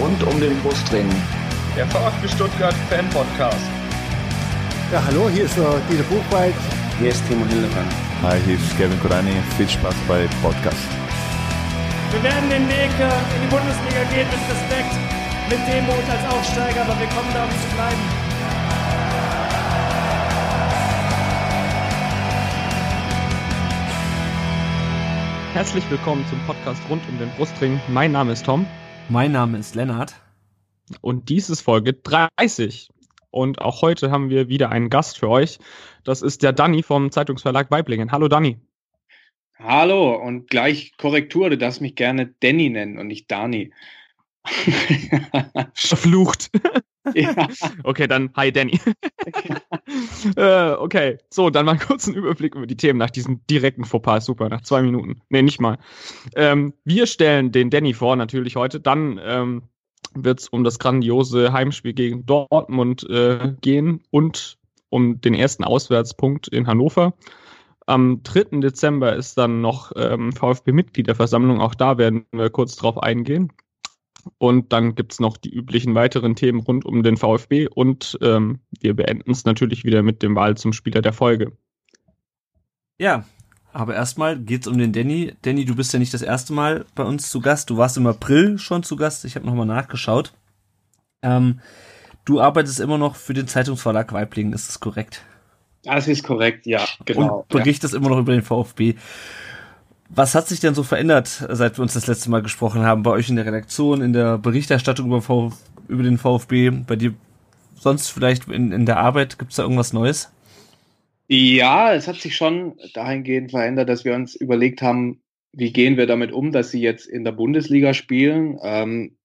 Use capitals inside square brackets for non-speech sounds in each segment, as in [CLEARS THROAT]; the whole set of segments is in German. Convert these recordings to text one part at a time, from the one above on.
rund um den Brustring. Der VfB Stuttgart Fan Podcast. Ja, hallo, hier ist uh, Dieter Buchwald. Hier ist Timo Hildebrand. Hi, hier ist Kevin Kurani. Viel Spaß bei Podcast. Wir werden den Weg in die Bundesliga gehen mit Respekt, mit Demut als Aufsteiger, aber wir kommen da, um zu bleiben. Herzlich willkommen zum Podcast rund um den Brustring. Mein Name ist Tom. Mein Name ist Lennart. Und dies ist Folge 30. Und auch heute haben wir wieder einen Gast für euch. Das ist der Danny vom Zeitungsverlag Weiblingen. Hallo Danny. Hallo und gleich Korrektur, du darfst mich gerne Danny nennen und nicht Dani. Verflucht. Ja. [LAUGHS] Okay, dann hi Danny. [LAUGHS] äh, okay, so, dann mal kurz einen Überblick über die Themen nach diesem direkten Fauxpas. Super, nach zwei Minuten. Nee, nicht mal. Ähm, wir stellen den Danny vor, natürlich heute. Dann ähm, wird es um das grandiose Heimspiel gegen Dortmund äh, gehen und um den ersten Auswärtspunkt in Hannover. Am 3. Dezember ist dann noch ähm, VfB-Mitgliederversammlung. Auch da werden wir kurz drauf eingehen. Und dann gibt's noch die üblichen weiteren Themen rund um den VfB und ähm, wir beenden es natürlich wieder mit dem Wahl zum Spieler der Folge. Ja, aber erstmal geht's um den Danny. Danny, du bist ja nicht das erste Mal bei uns zu Gast. Du warst im April schon zu Gast. Ich habe nochmal nachgeschaut. Ähm, du arbeitest immer noch für den Zeitungsverlag Weiblingen, ist das korrekt? Das ist korrekt, ja, genau. Und berichtest ja. immer noch über den VfB. Was hat sich denn so verändert, seit wir uns das letzte Mal gesprochen haben, bei euch in der Redaktion, in der Berichterstattung über, Vf über den VfB, bei dir sonst vielleicht in, in der Arbeit? Gibt es da irgendwas Neues? Ja, es hat sich schon dahingehend verändert, dass wir uns überlegt haben, wie gehen wir damit um, dass sie jetzt in der Bundesliga spielen. Ähm,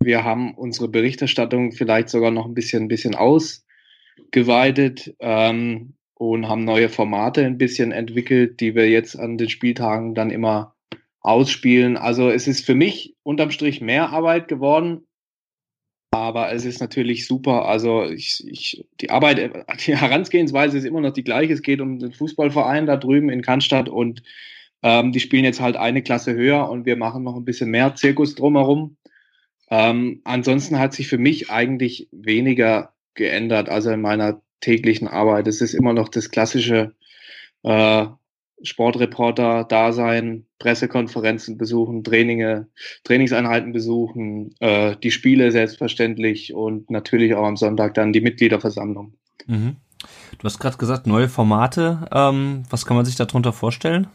wir haben unsere Berichterstattung vielleicht sogar noch ein bisschen, ein bisschen ausgeweitet. Ähm, und haben neue Formate ein bisschen entwickelt, die wir jetzt an den Spieltagen dann immer ausspielen. Also es ist für mich unterm Strich mehr Arbeit geworden, aber es ist natürlich super. Also ich, ich, die Arbeit, [LAUGHS] die Herangehensweise ist immer noch die gleiche. Es geht um den Fußballverein da drüben in Cannstatt und ähm, die spielen jetzt halt eine Klasse höher und wir machen noch ein bisschen mehr Zirkus drumherum. Ähm, ansonsten hat sich für mich eigentlich weniger geändert. Also in meiner täglichen Arbeit. Es ist immer noch das klassische äh, Sportreporter-Dasein, Pressekonferenzen besuchen, Traininge, Trainingseinheiten besuchen, äh, die Spiele selbstverständlich und natürlich auch am Sonntag dann die Mitgliederversammlung. Mhm. Du hast gerade gesagt, neue Formate. Ähm, was kann man sich darunter vorstellen?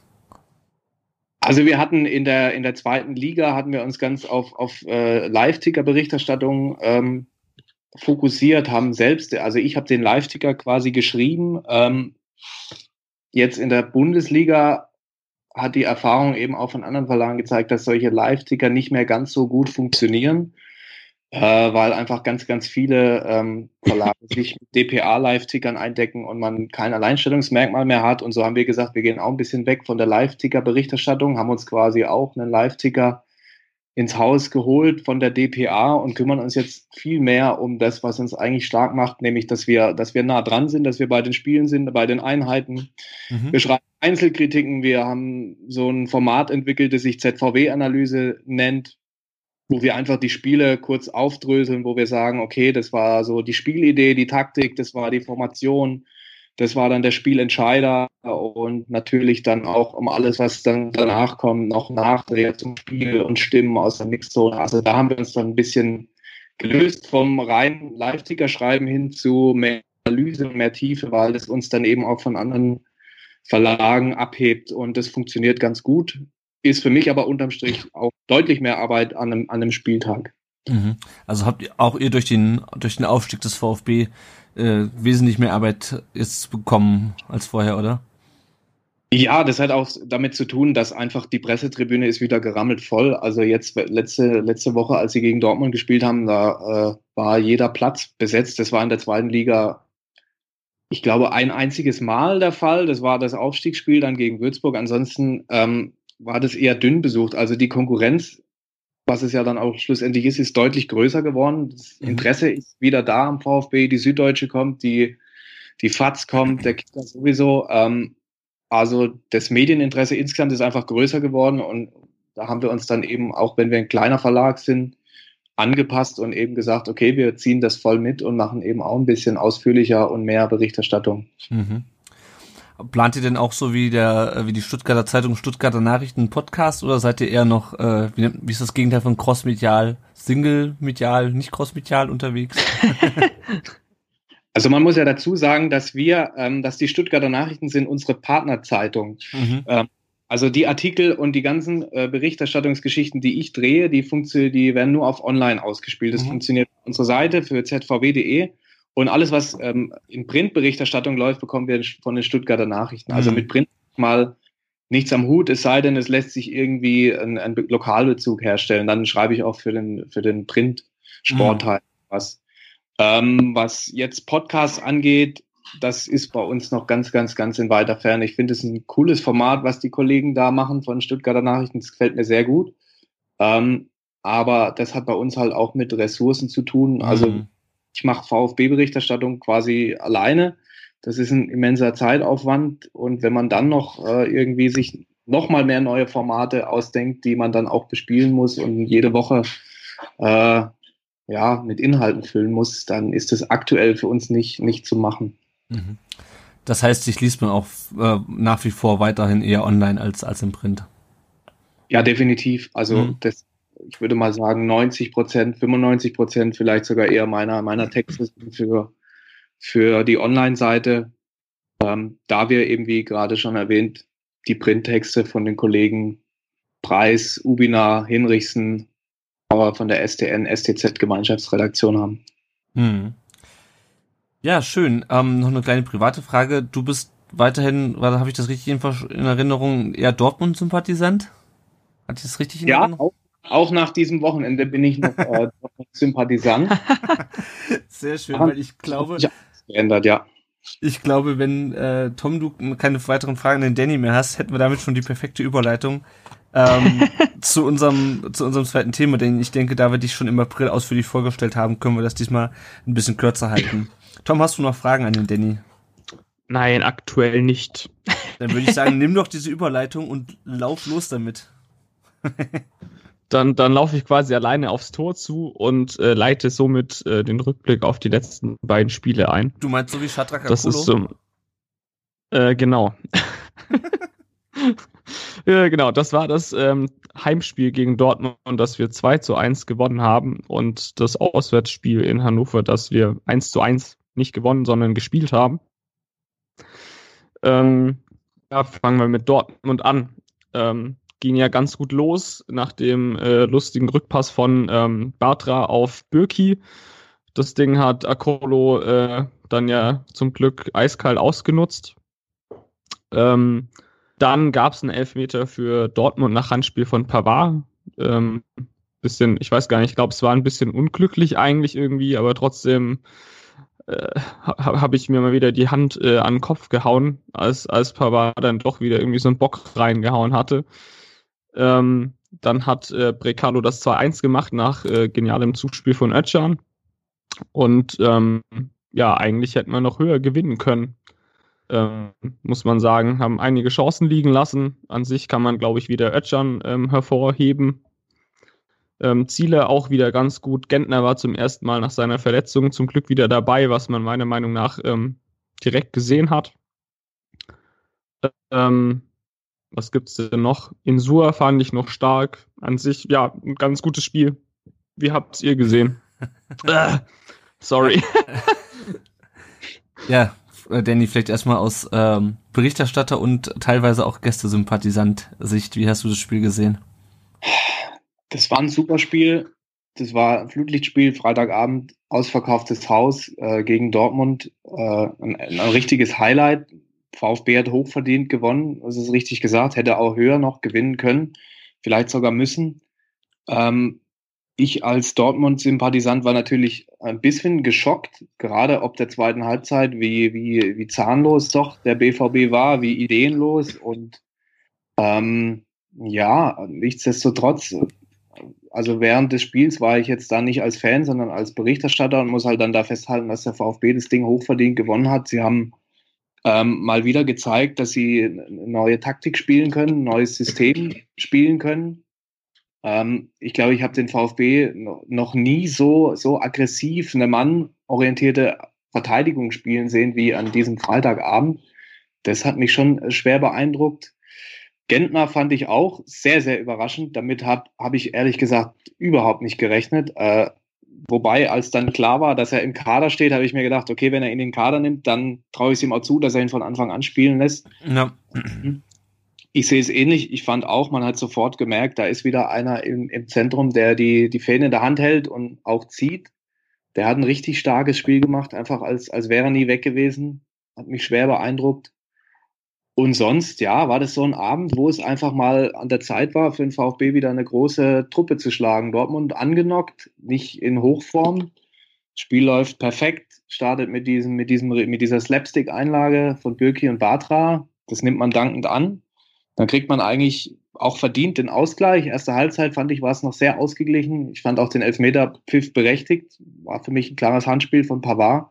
Also wir hatten in der in der zweiten Liga hatten wir uns ganz auf auf äh, Live-Ticker-Berichterstattung ähm, fokussiert, haben selbst, also ich habe den Live-Ticker quasi geschrieben. Ähm, jetzt in der Bundesliga hat die Erfahrung eben auch von anderen Verlagen gezeigt, dass solche Live-Ticker nicht mehr ganz so gut funktionieren, äh, weil einfach ganz, ganz viele ähm, Verlage sich mit DPA-Live-Tickern eindecken und man kein Alleinstellungsmerkmal mehr hat. Und so haben wir gesagt, wir gehen auch ein bisschen weg von der Live-Ticker-Berichterstattung, haben uns quasi auch einen Live-Ticker ins Haus geholt von der DPA und kümmern uns jetzt viel mehr um das, was uns eigentlich stark macht, nämlich, dass wir, dass wir nah dran sind, dass wir bei den Spielen sind, bei den Einheiten. Mhm. Wir schreiben Einzelkritiken, wir haben so ein Format entwickelt, das sich ZVW-Analyse nennt, wo wir einfach die Spiele kurz aufdröseln, wo wir sagen, okay, das war so die Spielidee, die Taktik, das war die Formation, das war dann der Spielentscheider und natürlich dann auch um alles, was dann danach kommt, noch Nachdreher zum Spiel und Stimmen aus der Mixzone. Also da haben wir uns dann ein bisschen gelöst vom reinen Live-Ticker-Schreiben hin zu mehr Analyse, mehr Tiefe, weil das uns dann eben auch von anderen Verlagen abhebt und das funktioniert ganz gut. Ist für mich aber unterm Strich auch deutlich mehr Arbeit an einem, an einem Spieltag. Mhm. Also habt ihr auch ihr durch den durch den Aufstieg des VfB äh, wesentlich mehr Arbeit jetzt bekommen als vorher, oder? Ja, das hat auch damit zu tun, dass einfach die Pressetribüne ist wieder gerammelt voll. Also jetzt letzte, letzte Woche, als sie gegen Dortmund gespielt haben, da äh, war jeder Platz besetzt. Das war in der zweiten Liga, ich glaube, ein einziges Mal der Fall. Das war das Aufstiegsspiel dann gegen Würzburg. Ansonsten ähm, war das eher dünn besucht. Also die Konkurrenz was es ja dann auch schlussendlich ist, ist deutlich größer geworden. Das mhm. Interesse ist wieder da am VfB, die Süddeutsche kommt, die, die FAZ kommt, der Kicker sowieso. Ähm, also das Medieninteresse insgesamt ist einfach größer geworden und da haben wir uns dann eben, auch wenn wir ein kleiner Verlag sind, angepasst und eben gesagt, okay, wir ziehen das voll mit und machen eben auch ein bisschen ausführlicher und mehr Berichterstattung. Mhm. Plant ihr denn auch so wie der, äh, wie die Stuttgarter Zeitung Stuttgarter Nachrichten Podcast oder seid ihr eher noch, äh, wie, wie ist das Gegenteil von crossmedial, single-medial, nicht crossmedial unterwegs? [LAUGHS] Also man muss ja dazu sagen, dass wir, ähm, dass die Stuttgarter Nachrichten sind unsere Partnerzeitung. Mhm. Ähm, also die Artikel und die ganzen äh, Berichterstattungsgeschichten, die ich drehe, die, die werden nur auf Online ausgespielt. Das mhm. funktioniert auf unserer Seite für zvw.de. Und alles, was ähm, in Printberichterstattung läuft, bekommen wir von den Stuttgarter Nachrichten. Also mhm. mit Print mal nichts am Hut, es sei denn, es lässt sich irgendwie ein, ein Lokalbezug herstellen. Dann schreibe ich auch für den, für den Print-Sportteil mhm. was. Ähm, was jetzt Podcasts angeht, das ist bei uns noch ganz, ganz, ganz in weiter Ferne. Ich finde es ein cooles Format, was die Kollegen da machen von Stuttgarter Nachrichten. Das gefällt mir sehr gut. Ähm, aber das hat bei uns halt auch mit Ressourcen zu tun. Also mhm. Ich mache VfB-Berichterstattung quasi alleine. Das ist ein immenser Zeitaufwand. Und wenn man dann noch äh, irgendwie sich noch mal mehr neue Formate ausdenkt, die man dann auch bespielen muss und jede Woche äh, ja, mit Inhalten füllen muss, dann ist das aktuell für uns nicht, nicht zu machen. Mhm. Das heißt, sich liest man auch äh, nach wie vor weiterhin eher online als, als im Print. Ja, definitiv. Also mhm. das, ich würde mal sagen, 90 Prozent, 95 Prozent vielleicht sogar eher meiner, meiner Texte sind für, für die Online-Seite. Ähm, da wir eben, wie gerade schon erwähnt, die Printtexte von den Kollegen Preis, Ubina, Hinrichsen, aber von der STN, STZ Gemeinschaftsredaktion haben. Hm. Ja, schön. Ähm, noch eine kleine private Frage. Du bist weiterhin, habe ich das richtig in, Erinnerung, eher Dortmund-Sympathisant? Hatte ich das richtig in ja, Erinnerung? Ja, auch, nach diesem Wochenende bin ich noch äh, [LAUGHS] Sympathisant. Sehr schön, weil ich glaube. Ich geändert, ja. Ich glaube, wenn äh, Tom, du keine weiteren Fragen an den Danny mehr hast, hätten wir damit schon die perfekte Überleitung ähm, [LAUGHS] zu unserem zu unserem zweiten Thema, denn ich denke, da wir dich schon im April ausführlich vorgestellt haben, können wir das diesmal ein bisschen kürzer halten. Tom, hast du noch Fragen an den Danny? Nein, aktuell nicht. Dann würde ich sagen, nimm doch diese Überleitung und lauf los damit. [LAUGHS] dann dann laufe ich quasi alleine aufs Tor zu und äh, leite somit äh, den Rückblick auf die letzten beiden Spiele ein. Du meinst so wie Shadrach Das ist so. Äh, genau. [LAUGHS] ja, genau, das war das ähm, Heimspiel gegen Dortmund, das wir 2 zu 1 gewonnen haben und das Auswärtsspiel in Hannover, das wir 1 zu 1 nicht gewonnen, sondern gespielt haben. Ähm, ja, fangen wir mit Dortmund an. Ähm, ging ja ganz gut los nach dem äh, lustigen Rückpass von ähm, Bartra auf Birki. Das Ding hat Akolo äh, dann ja zum Glück eiskalt ausgenutzt. Ähm, dann gab es einen Elfmeter für Dortmund nach Handspiel von Pavard. Ähm, bisschen, ich weiß gar nicht, ich glaube, es war ein bisschen unglücklich eigentlich irgendwie, aber trotzdem äh, habe hab ich mir mal wieder die Hand äh, an den Kopf gehauen, als, als Pavard dann doch wieder irgendwie so einen Bock reingehauen hatte. Ähm, dann hat äh, Brecalo das 2-1 gemacht nach äh, genialem Zuspiel von Özcan. Und ähm, ja, eigentlich hätten wir noch höher gewinnen können ähm, muss man sagen, haben einige Chancen liegen lassen. An sich kann man, glaube ich, wieder Ötchan ähm, hervorheben. Ähm, Ziele auch wieder ganz gut. Gentner war zum ersten Mal nach seiner Verletzung zum Glück wieder dabei, was man meiner Meinung nach ähm, direkt gesehen hat. Ähm, was gibt's denn noch? Insua fand ich noch stark. An sich, ja, ein ganz gutes Spiel. Wie habt ihr gesehen? [LAUGHS] äh, sorry. [LAUGHS] ja, äh, Danny, vielleicht erstmal aus ähm, Berichterstatter und teilweise auch Gästesympathisant-Sicht. Wie hast du das Spiel gesehen? Das war ein super Spiel. Das war ein Flutlichtspiel, Freitagabend, ausverkauftes Haus äh, gegen Dortmund. Äh, ein, ein, richtiges Highlight. VfB hat hochverdient gewonnen, das ist richtig gesagt, hätte auch höher noch gewinnen können, vielleicht sogar müssen. Ähm, ich als Dortmund-Sympathisant war natürlich ein bisschen geschockt, gerade ob der zweiten Halbzeit, wie, wie, wie zahnlos doch der BVB war, wie ideenlos und ähm, ja, nichtsdestotrotz, also während des Spiels war ich jetzt da nicht als Fan, sondern als Berichterstatter und muss halt dann da festhalten, dass der VfB das Ding hochverdient gewonnen hat. Sie haben ähm, mal wieder gezeigt, dass sie eine neue Taktik spielen können, ein neues System spielen können Ähm, ich glaube, ich habe den VfB noch nie so, so aggressiv eine mannorientierte Verteidigung spielen sehen wie an diesem Freitagabend. Das hat mich schon schwer beeindruckt. Gentner fand ich auch sehr, sehr überraschend. Damit habe hab ich ehrlich gesagt überhaupt nicht gerechnet. Äh, wobei, als dann klar war, dass er im Kader steht, habe ich mir gedacht, okay, wenn er ihn in den Kader nimmt, dann traue ich es ihm auch zu, dass er ihn von Anfang an spielen lässt. Ja. Ich sehe es ähnlich. Ich fand auch, man hat sofort gemerkt, da ist wieder einer im, im Zentrum, der die, die Fähne in der Hand hält und auch zieht. Der hat ein richtig starkes Spiel gemacht, einfach als, als wäre er nie weg gewesen. Hat mich schwer beeindruckt. Und sonst, ja, war das so ein Abend, wo es einfach mal an der Zeit war, für den VfB wieder eine große Truppe zu schlagen. Dortmund angenockt, nicht in Hochform. Spiel läuft perfekt, startet mit diesem, mit diesem, mit dieser Slapstick-Einlage von Birki und Batra. Das nimmt man dankend an dann kriegt man eigentlich auch verdient den Ausgleich. Erste Halbzeit fand ich, war es noch sehr ausgeglichen. Ich fand auch den Elfmeter-Pfiff berechtigt. War für mich ein klares Handspiel von Pavard.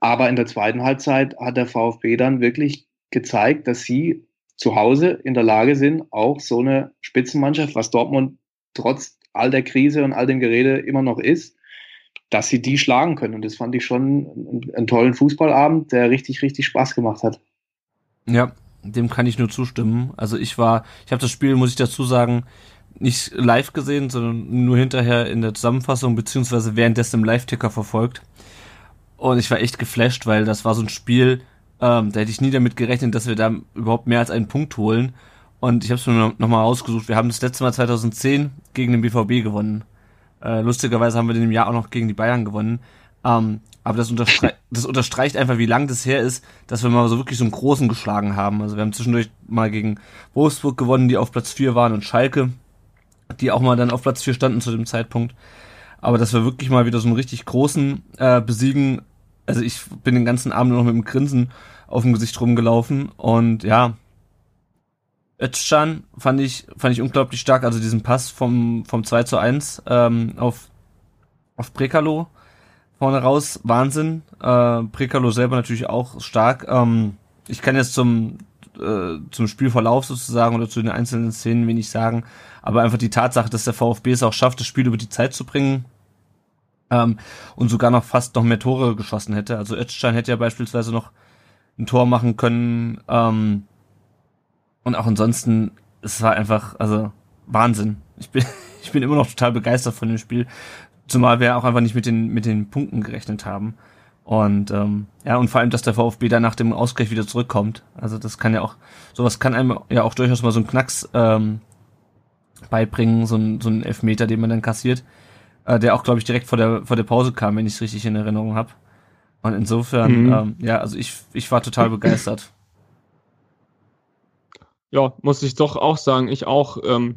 Aber in der zweiten Halbzeit hat der VfB dann wirklich gezeigt, dass sie zu Hause in der Lage sind, auch so eine Spitzenmannschaft, was Dortmund trotz all der Krise und all dem Gerede immer noch ist, dass sie die schlagen können. Und das fand ich schon einen, tollen Fußballabend, der richtig, richtig Spaß gemacht hat. Ja, dem kann ich nur zustimmen. Also ich war, ich habe das Spiel, muss ich dazu sagen, nicht live gesehen, sondern nur hinterher in der Zusammenfassung beziehungsweise währenddessen im Live-Ticker verfolgt. Und ich war echt geflasht, weil das war so ein Spiel, ähm, da hätte ich nie damit gerechnet, dass wir da überhaupt mehr als einen Punkt holen. Und ich habe es mir nochmal rausgesucht. Wir haben das letzte Mal 2010 gegen den BVB gewonnen. Äh, lustigerweise haben wir in dem Jahr auch noch gegen die Bayern gewonnen. Ähm, aber das, unterstre [LAUGHS] das unterstreicht einfach, wie lang das her ist, dass wir mal so wirklich so einen großen geschlagen haben. Also wir haben zwischendurch mal gegen Wolfsburg gewonnen, die auf Platz 4 waren und Schalke, die auch mal dann auf Platz 4 standen zu dem Zeitpunkt. Aber dass wir wirklich mal wieder so einen richtig großen äh, besiegen, also ich bin den ganzen Abend noch mit dem Grinsen auf dem Gesicht rumgelaufen und ja, Özcan fand ich, fand ich unglaublich stark, also diesen Pass vom, vom 2 zu 1 ähm, auf, auf Brekalo vorne raus Wahnsinn. Äh, Prekalo selber natürlich auch stark. Ähm, ich kann jetzt zum äh, zum Spielverlauf sozusagen oder zu den einzelnen Szenen wenig sagen, aber einfach die Tatsache, dass der VfB es auch schafft, das Spiel über die Zeit zu bringen ähm, und sogar noch fast noch mehr Tore geschossen hätte. Also Özcan hätte ja beispielsweise noch ein Tor machen können ähm, und auch ansonsten, es war einfach, also Wahnsinn. Ich bin, [LAUGHS] ich bin immer noch total begeistert von dem Spiel. Zumal wir auch einfach nicht mit den, mit den Punkten gerechnet haben. Und ähm, ja, und vor allem, dass der VfB dann nach dem Ausgleich wieder zurückkommt. Also das kann ja auch, sowas kann einem ja auch durchaus mal so einen Knacks ähm, beibringen, so ein, so ein Elfmeter, den man dann kassiert, äh, der auch, glaube ich, direkt vor der, vor der Pause kam, wenn ich es richtig in Erinnerung habe. Und insofern, mhm. ähm, ja, also ich, ich war total begeistert. Ja, muss ich doch auch sagen, ich auch. Ähm,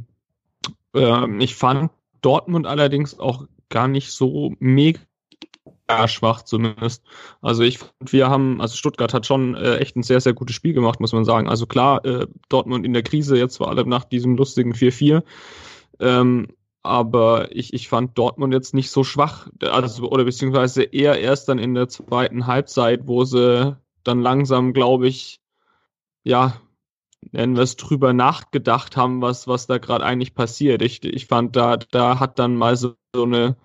äh, ich fand Dortmund allerdings auch gar nicht so mega schwach zumindest. Also ich wir haben, also Stuttgart hat schon äh, echt ein sehr, sehr gutes Spiel gemacht, muss man sagen. Also klar, äh, Dortmund in der Krise, jetzt vor allem nach diesem lustigen 4-4. Ähm, aber ich, ich fand Dortmund jetzt nicht so schwach, also, oder beziehungsweise eher erst dann in der zweiten Halbzeit, wo sie dann langsam, glaube ich, ja, nennen wir es drüber nachgedacht haben, was, was da gerade eigentlich passiert. Ich, ich fand, da, da hat dann mal so, so eine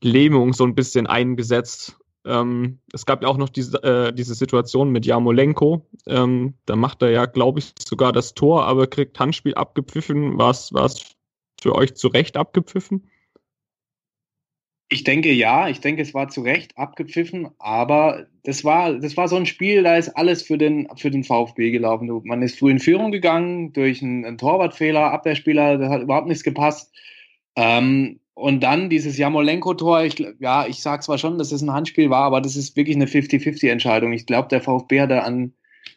Lähmung so ein bisschen eingesetzt. Ähm, es gab ja auch noch diese, äh, diese Situation mit Jamolenko. Ähm, da macht er ja, glaube ich, sogar das Tor, aber kriegt Handspiel abgepfiffen. War es für euch zu Recht abgepfiffen? Ich denke ja, ich denke, es war zu Recht abgepfiffen, aber das war, das war so ein Spiel, da ist alles für den, für den VfB gelaufen. Man ist früh in Führung gegangen durch einen, einen Torwartfehler, Abwehrspieler, da hat überhaupt nichts gepasst. Ähm, und dann dieses Jamolenko-Tor, ich, ja, ich sag zwar schon, dass es ein Handspiel war, aber das ist wirklich eine 50-50-Entscheidung. Ich glaube, der VfB hatte an,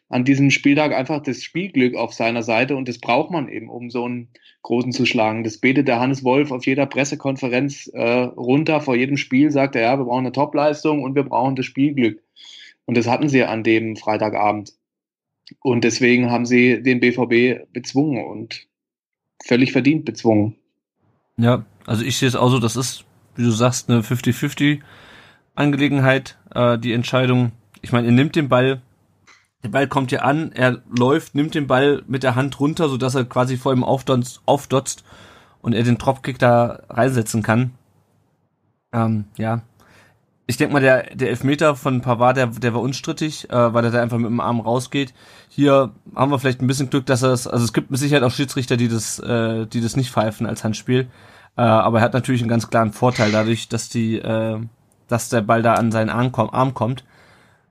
an diesem Spieltag einfach das Spielglück auf seiner Seite und das braucht man eben, um so einen großen zu schlagen. Das betet der Hannes Wolf auf jeder Pressekonferenz äh, runter. Vor jedem Spiel sagt er, ja, wir brauchen eine Topleistung und wir brauchen das Spielglück. Und das hatten sie an dem Freitagabend. Und deswegen haben sie den BVB bezwungen und völlig verdient bezwungen. Ja, also ich sehe es auch so, das ist, wie du sagst, eine 50-50 Angelegenheit, äh, die Entscheidung. Ich meine, er nimmt den Ball der Ball kommt ja an, er läuft, nimmt den Ball mit der Hand runter, sodass er quasi vor ihm aufdotzt, aufdotzt und er den Dropkick da reinsetzen kann. Ähm, ja. Ich denke mal, der, der Elfmeter von Pavard, der, der war unstrittig, äh, weil er da einfach mit dem Arm rausgeht. Hier haben wir vielleicht ein bisschen Glück, dass er es, also es gibt mit Sicherheit auch Schiedsrichter, die das, äh, die das nicht pfeifen als Handspiel. Äh, aber er hat natürlich einen ganz klaren Vorteil dadurch, dass die, äh, dass der Ball da an seinen Arm, komm, Arm kommt.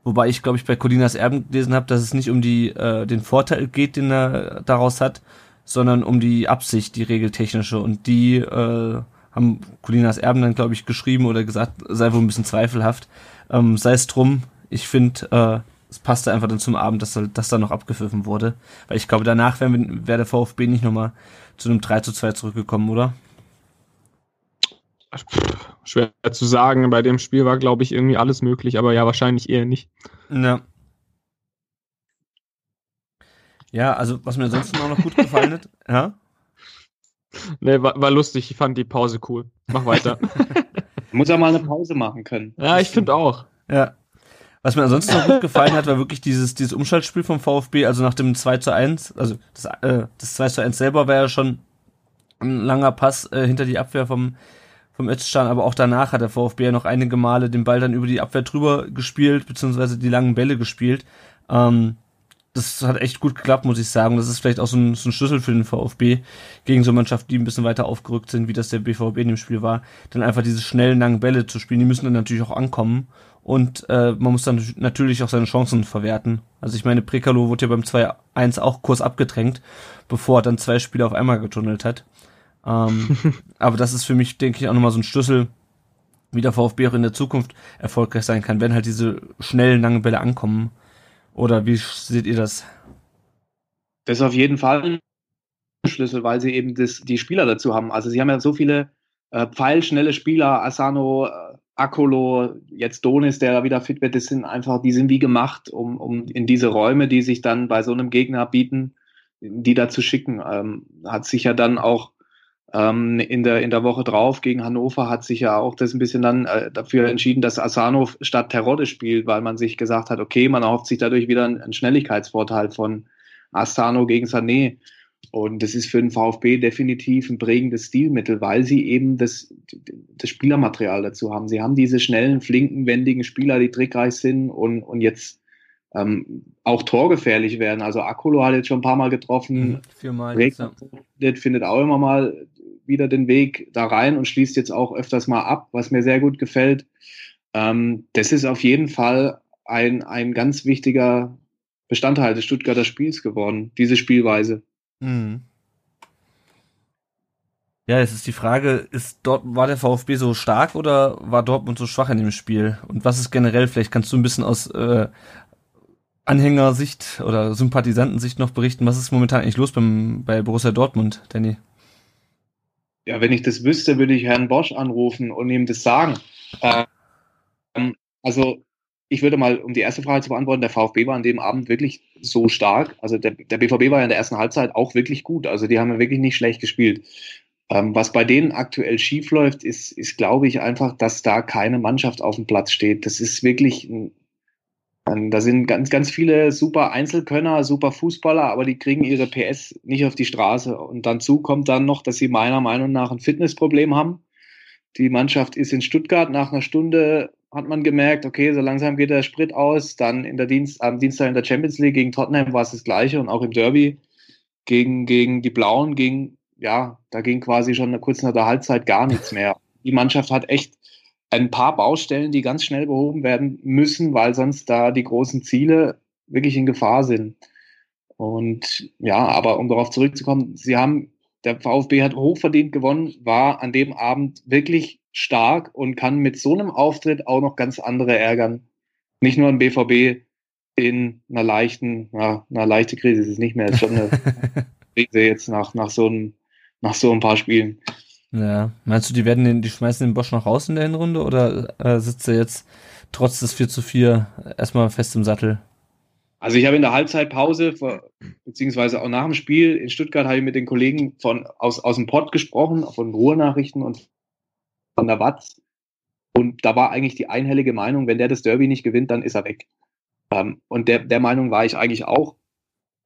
Wobei ich, glaube ich, bei Colinas Erben gelesen habe, dass es nicht um die, äh, den Vorteil geht, den er daraus hat, sondern um die Absicht, die regeltechnische. Und die äh, haben Colinas Erben dann, glaube ich, geschrieben oder gesagt, sei wohl ein bisschen zweifelhaft. Ähm, sei es drum, ich finde, äh, es passte einfach dann zum Abend, dass, dass da noch abgepfiffen wurde. Weil ich glaube, danach wäre wär der VfB nicht nochmal zu einem 3 zu 2 zurückgekommen, oder? Schwer zu sagen. Bei dem Spiel war, glaube ich, irgendwie alles möglich, aber ja, wahrscheinlich eher nicht. Ja. Ja, also was mir ansonsten auch noch gut gefallen hat, [LAUGHS] ja. Nee, war, war lustig. Ich fand die Pause cool. Mach weiter. [LAUGHS] Muss ja mal eine Pause machen können. Ja, ich finde auch. Ja. Was mir ansonsten noch gut gefallen hat, war wirklich dieses, dieses Umschaltspiel vom VfB, also nach dem 2 zu 1, also das, äh, das 2 zu 1 selber war ja schon ein langer Pass äh, hinter die Abwehr vom, vom Özcan, aber auch danach hat der VfB ja noch einige Male den Ball dann über die Abwehr drüber gespielt, beziehungsweise die langen Bälle gespielt. Ähm, das hat echt gut geklappt, muss ich sagen. Das ist vielleicht auch so ein, so ein Schlüssel für den VfB gegen so Mannschaften, die ein bisschen weiter aufgerückt sind, wie das der BVB in dem Spiel war, dann einfach diese schnellen, langen Bälle zu spielen. Die müssen dann natürlich auch ankommen und äh, man muss dann natürlich auch seine Chancen verwerten. Also ich meine, Prekalo wurde ja beim 2-1 auch kurz abgedrängt, bevor er dann zwei Spiele auf einmal getunnelt hat. Ähm, [LAUGHS] aber das ist für mich, denke ich, auch nochmal so ein Schlüssel, wie der VfB auch in der Zukunft erfolgreich sein kann, wenn halt diese schnellen, langen Bälle ankommen. Oder wie seht ihr das? Das ist auf jeden Fall ein Schlüssel, weil sie eben das, die Spieler dazu haben. Also sie haben ja so viele äh, pfeilschnelle Spieler, Asano, äh, Akolo, jetzt Donis, der da wieder fit wird, das sind einfach, die sind wie gemacht, um, um in diese Räume, die sich dann bei so einem Gegner bieten, die da zu schicken. Ähm, hat sich ja dann auch ähm, in, der, in der Woche drauf gegen Hannover hat sich ja auch das ein bisschen dann äh, dafür entschieden, dass Asano statt Terodde spielt, weil man sich gesagt hat, okay, man erhofft sich dadurch wieder einen, Schnelligkeitsvorteil von Asano gegen Sané. Und das ist für den VfB definitiv ein prägendes Stilmittel, weil sie eben das, das Spielermaterial dazu haben. Sie haben diese schnellen, flinken, wendigen Spieler, die trickreich sind und, und jetzt ähm, auch torgefährlich werden. Also Akolo hat jetzt schon ein paar Mal getroffen. Viermal. Jetzt, ja. findet auch immer mal wieder den Weg da rein und schließt jetzt auch öfters mal ab, was mir sehr gut gefällt. Ähm, das ist auf jeden Fall ein, ein ganz wichtiger Bestandteil des Stuttgarter Spiels geworden, diese Spielweise. Mhm. Ja, jetzt ist die Frage, ist dort, war der VfB so stark oder war Dortmund so schwach in dem Spiel? Und was ist generell, vielleicht kannst du ein bisschen aus äh, Anhängersicht oder Sympathisantensicht noch berichten, was ist momentan eigentlich los beim, bei Borussia Dortmund, Danny? Ja, wenn ich das wüsste, würde ich Herrn Bosch anrufen und ihm das sagen. Ähm, also ich würde mal, um die erste Frage zu beantworten, der VfB war an dem Abend wirklich so stark. Also der, der BVB war ja in der ersten Halbzeit auch wirklich gut. Also die haben ja wirklich nicht schlecht gespielt. Ähm, was bei denen aktuell schief läuft, ist, ist glaube ich, einfach, dass da keine Mannschaft auf dem Platz steht. Das ist wirklich ein da sind ganz, ganz viele super Einzelkönner, super Fußballer, aber die kriegen ihre PS nicht auf die Straße. Und dazu kommt dann noch, dass sie meiner Meinung nach ein Fitnessproblem haben. Die Mannschaft ist in Stuttgart. Nach einer Stunde hat man gemerkt, okay, so langsam geht der Sprit aus. Dann in der Dienst, am Dienstag in der Champions League gegen Tottenham war es das Gleiche und auch im Derby gegen, gegen die Blauen ging, ja, da ging quasi schon kurz nach der Halbzeit gar nichts mehr. Die Mannschaft hat echt ein paar Baustellen, die ganz schnell behoben werden müssen, weil sonst da die großen Ziele wirklich in Gefahr sind. Und ja, aber um darauf zurückzukommen, sie haben, der VfB hat hochverdient gewonnen, war an dem Abend wirklich stark und kann mit so einem Auftritt auch noch ganz andere ärgern. Nicht nur ein BVB in einer leichten, na, einer leichte Krise ist es nicht mehr, ist schon eine [LAUGHS] Krise jetzt nach, nach so einem, nach so ein paar Spielen. Ja, meinst du, die werden den, die schmeißen den Bosch noch raus in der Hinrunde oder äh, sitzt er jetzt trotz des 4 zu 4 erstmal fest im Sattel? Also ich habe in der Halbzeitpause, beziehungsweise auch nach dem Spiel in Stuttgart, habe ich mit den Kollegen von, aus, aus dem Pott gesprochen, von Ruhrnachrichten und von der Watz. Und da war eigentlich die einhellige Meinung, wenn der das Derby nicht gewinnt, dann ist er weg. Ähm, und der, der Meinung war ich eigentlich auch.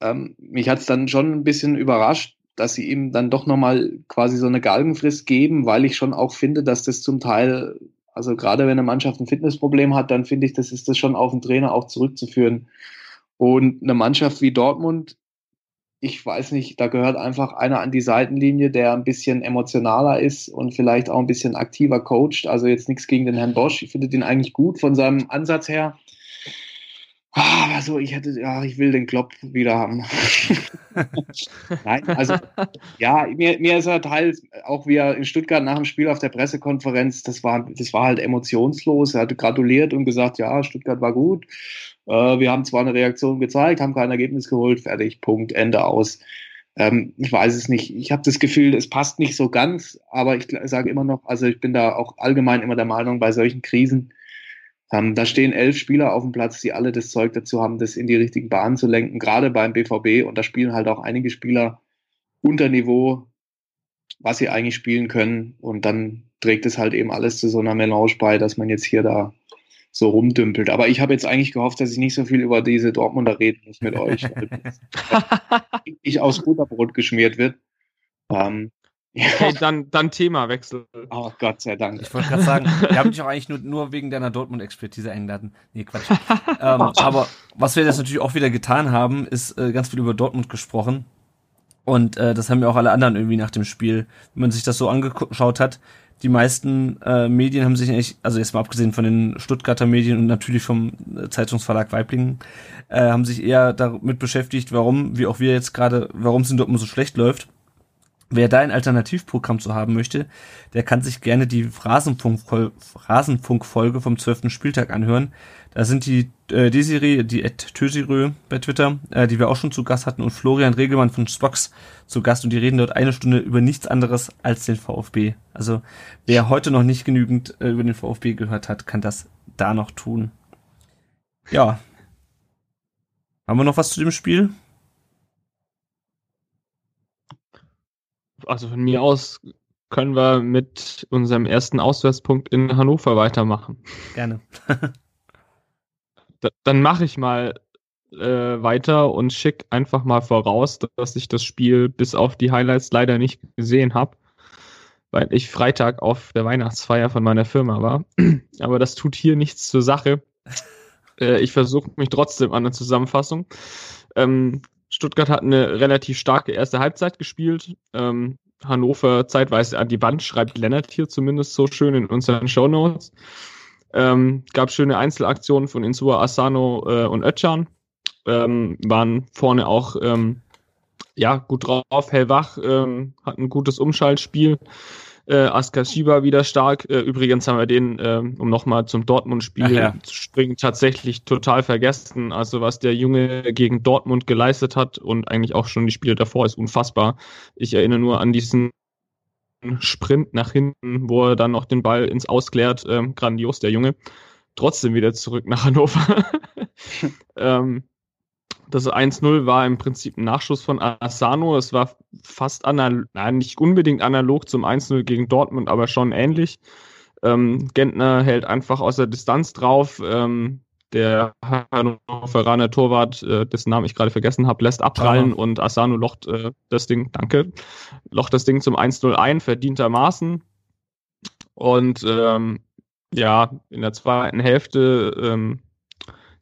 Ähm, mich hat es dann schon ein bisschen überrascht, dass sie ihm dann doch nochmal quasi so eine Galgenfrist geben, weil ich schon auch finde, dass das zum Teil, also gerade wenn eine Mannschaft ein Fitnessproblem hat, dann finde ich, das ist das schon auf den Trainer auch zurückzuführen. Und eine Mannschaft wie Dortmund, ich weiß nicht, da gehört einfach einer an die Seitenlinie, der ein bisschen emotionaler ist und vielleicht auch ein bisschen aktiver coacht. Also jetzt nichts gegen den Herrn Bosch. Ich finde den eigentlich gut von seinem Ansatz her. Ah, also ich hätte, ja, ich will den Klopp wieder haben. [LAUGHS] Nein, also ja, mir, mir ist er teils, auch wie er in Stuttgart nach dem Spiel auf der Pressekonferenz, das war, das war halt emotionslos. Er hatte gratuliert und gesagt, ja, Stuttgart war gut. Äh, wir haben zwar eine Reaktion gezeigt, haben kein Ergebnis geholt, fertig, Punkt, Ende aus. Ähm, ich weiß es nicht. Ich habe das Gefühl, es passt nicht so ganz, aber ich sage immer noch, also ich bin da auch allgemein immer der Meinung, bei solchen Krisen, ähm, da stehen elf Spieler auf dem Platz, die alle das Zeug dazu haben, das in die richtigen Bahnen zu lenken, gerade beim BVB. Und da spielen halt auch einige Spieler unter Niveau, was sie eigentlich spielen können. Und dann trägt es halt eben alles zu so einer Melange bei, dass man jetzt hier da so rumdümpelt. Aber ich habe jetzt eigentlich gehofft, dass ich nicht so viel über diese Dortmunder reden muss mit euch, [LAUGHS] ich aus Butterbrot geschmiert wird. Ähm, Okay, dann, dann Themawechsel. Oh Gott sei Dank. Ich wollte gerade sagen, wir haben dich auch eigentlich nur, nur wegen deiner Dortmund-Expertise eingeladen. Nee, Quatsch. [LAUGHS] ähm, aber was wir jetzt natürlich auch wieder getan haben, ist äh, ganz viel über Dortmund gesprochen. Und äh, das haben ja auch alle anderen irgendwie nach dem Spiel, wenn man sich das so angeschaut hat. Die meisten äh, Medien haben sich eigentlich, also jetzt mal abgesehen von den Stuttgarter Medien und natürlich vom äh, Zeitungsverlag Weiblingen, äh, haben sich eher damit beschäftigt, warum, wie auch wir jetzt gerade, warum es in Dortmund so schlecht läuft Wer da ein Alternativprogramm zu haben möchte, der kann sich gerne die Rasenfunk-Folge vom 12. Spieltag anhören. Da sind die äh, Desiree, die Ed Tösirö bei Twitter, äh, die wir auch schon zu Gast hatten, und Florian Regelmann von Spox zu Gast und die reden dort eine Stunde über nichts anderes als den VfB. Also wer heute noch nicht genügend äh, über den VfB gehört hat, kann das da noch tun. Ja. Haben wir noch was zu dem Spiel? Also von mir aus können wir mit unserem ersten Auswärtspunkt in Hannover weitermachen. Gerne. da, dann mache ich mal äh, weiter und schick einfach mal voraus, dass ich das Spiel bis auf die Highlights leider nicht gesehen habe, weil ich Freitag auf der Weihnachtsfeier von meiner Firma war. [CLEARS THROAT] Aber das tut hier nichts zur Sache. [LAUGHS] Äh, ich versuche mich trotzdem an der Zusammenfassung. Ähm, Stuttgart hat eine relativ starke erste Halbzeit gespielt. Ähm, Hannover zeitweise an die Wand, schreibt Lennart hier zumindest so schön in unseren Show Notes. Ähm, gab schöne Einzelaktionen von Insua, Asano äh, und Ötchan. Ähm, waren vorne auch ähm, ja, gut drauf, hellwach, ähm, hatten ein gutes Umschaltspiel. Äh, Askashiba wieder stark. Äh, übrigens haben wir den, äh, um nochmal zum Dortmund-Spiel ja. zu springen, tatsächlich total vergessen. Also was der Junge gegen Dortmund geleistet hat und eigentlich auch schon die Spiele davor ist unfassbar. Ich erinnere nur an diesen Sprint nach hinten, wo er dann noch den Ball ins Ausklärt. Ähm, grandios, der Junge. Trotzdem wieder zurück nach Hannover. [LAUGHS] ähm, das 1-0 war im Prinzip ein Nachschuss von Asano. Es war fast analog, nein, nicht unbedingt analog zum 1-0 gegen Dortmund, aber schon ähnlich. Ähm, Gentner hält einfach aus der Distanz drauf. Ähm, der Hannoveraner Torwart, äh, dessen Namen ich gerade vergessen habe, lässt abprallen ja. und Asano locht äh, das Ding, danke, locht das Ding zum 1-0 ein, verdientermaßen. Und ähm, ja, in der zweiten Hälfte ähm,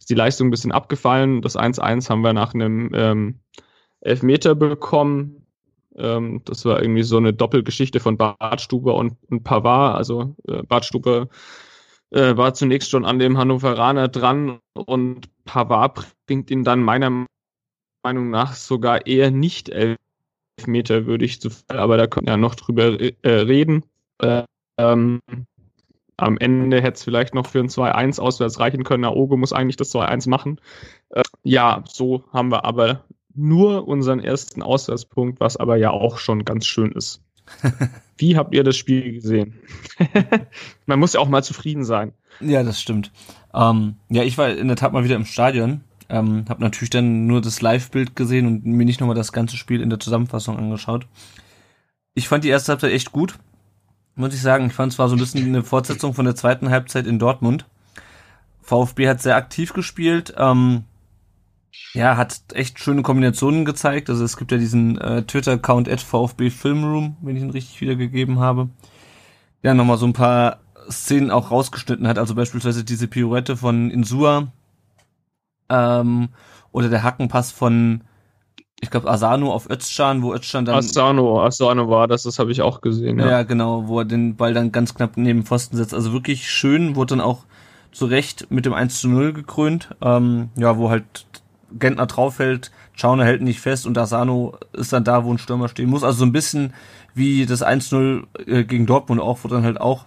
die Leistung ein bisschen abgefallen. Das 1-1 haben wir nach einem ähm, Elfmeter bekommen. Ähm, das war irgendwie so eine Doppelgeschichte von Bartstuber und, und Pavard. Also äh, Bartstuber äh, war zunächst schon an dem Hannoveraner dran und Pavard bringt ihn dann meiner Meinung nach sogar eher nicht Elfmeter würdig zu fallen, aber da können wir ja noch drüber äh, reden. Äh, ähm, am Ende hätte es vielleicht noch für ein 2-1 auswärts reichen können. Aogo muss eigentlich das 2-1 machen. Äh, ja, so haben wir aber nur unseren ersten Auswärtspunkt, was aber ja auch schon ganz schön ist. [LAUGHS] Wie habt ihr das Spiel gesehen? [LAUGHS] Man muss ja auch mal zufrieden sein. Ja, das stimmt. Ähm, ja, ich war in der Tat mal wieder im Stadion. Ähm, habe natürlich dann nur das Live-Bild gesehen und mir nicht nochmal das ganze Spiel in der Zusammenfassung angeschaut. Ich fand die erste Halbzeit echt gut muss ich sagen. Ich fand es war so ein bisschen eine Fortsetzung von der zweiten Halbzeit in Dortmund. VfB hat sehr aktiv gespielt. Ähm, Ja, hat echt schöne Kombinationen gezeigt. Also es gibt ja diesen äh, Twitter-Account at VfB Filmroom, wenn ich ihn richtig wiedergegeben habe. Ja, nochmal so ein paar Szenen auch rausgeschnitten hat. Also beispielsweise diese Pirouette von Insua ähm, oder der Hackenpass von, ich glaube, Asano auf Özcan, wo Özcan dann... Asano, Asano war das, das habe ich auch gesehen. Ja. ja, genau, wo er den Ball dann ganz knapp neben Pfosten setzt. Also wirklich schön, wurde dann auch zu Recht mit dem 1 zu 0 gekrönt. Ähm, ja, wo halt Gentner draufhält, Schauner hält nicht fest und Asano ist dann da, wo ein Stürmer stehen muss. Also so ein bisschen wie das 1-0 äh, gegen Dortmund auch, wo dann halt auch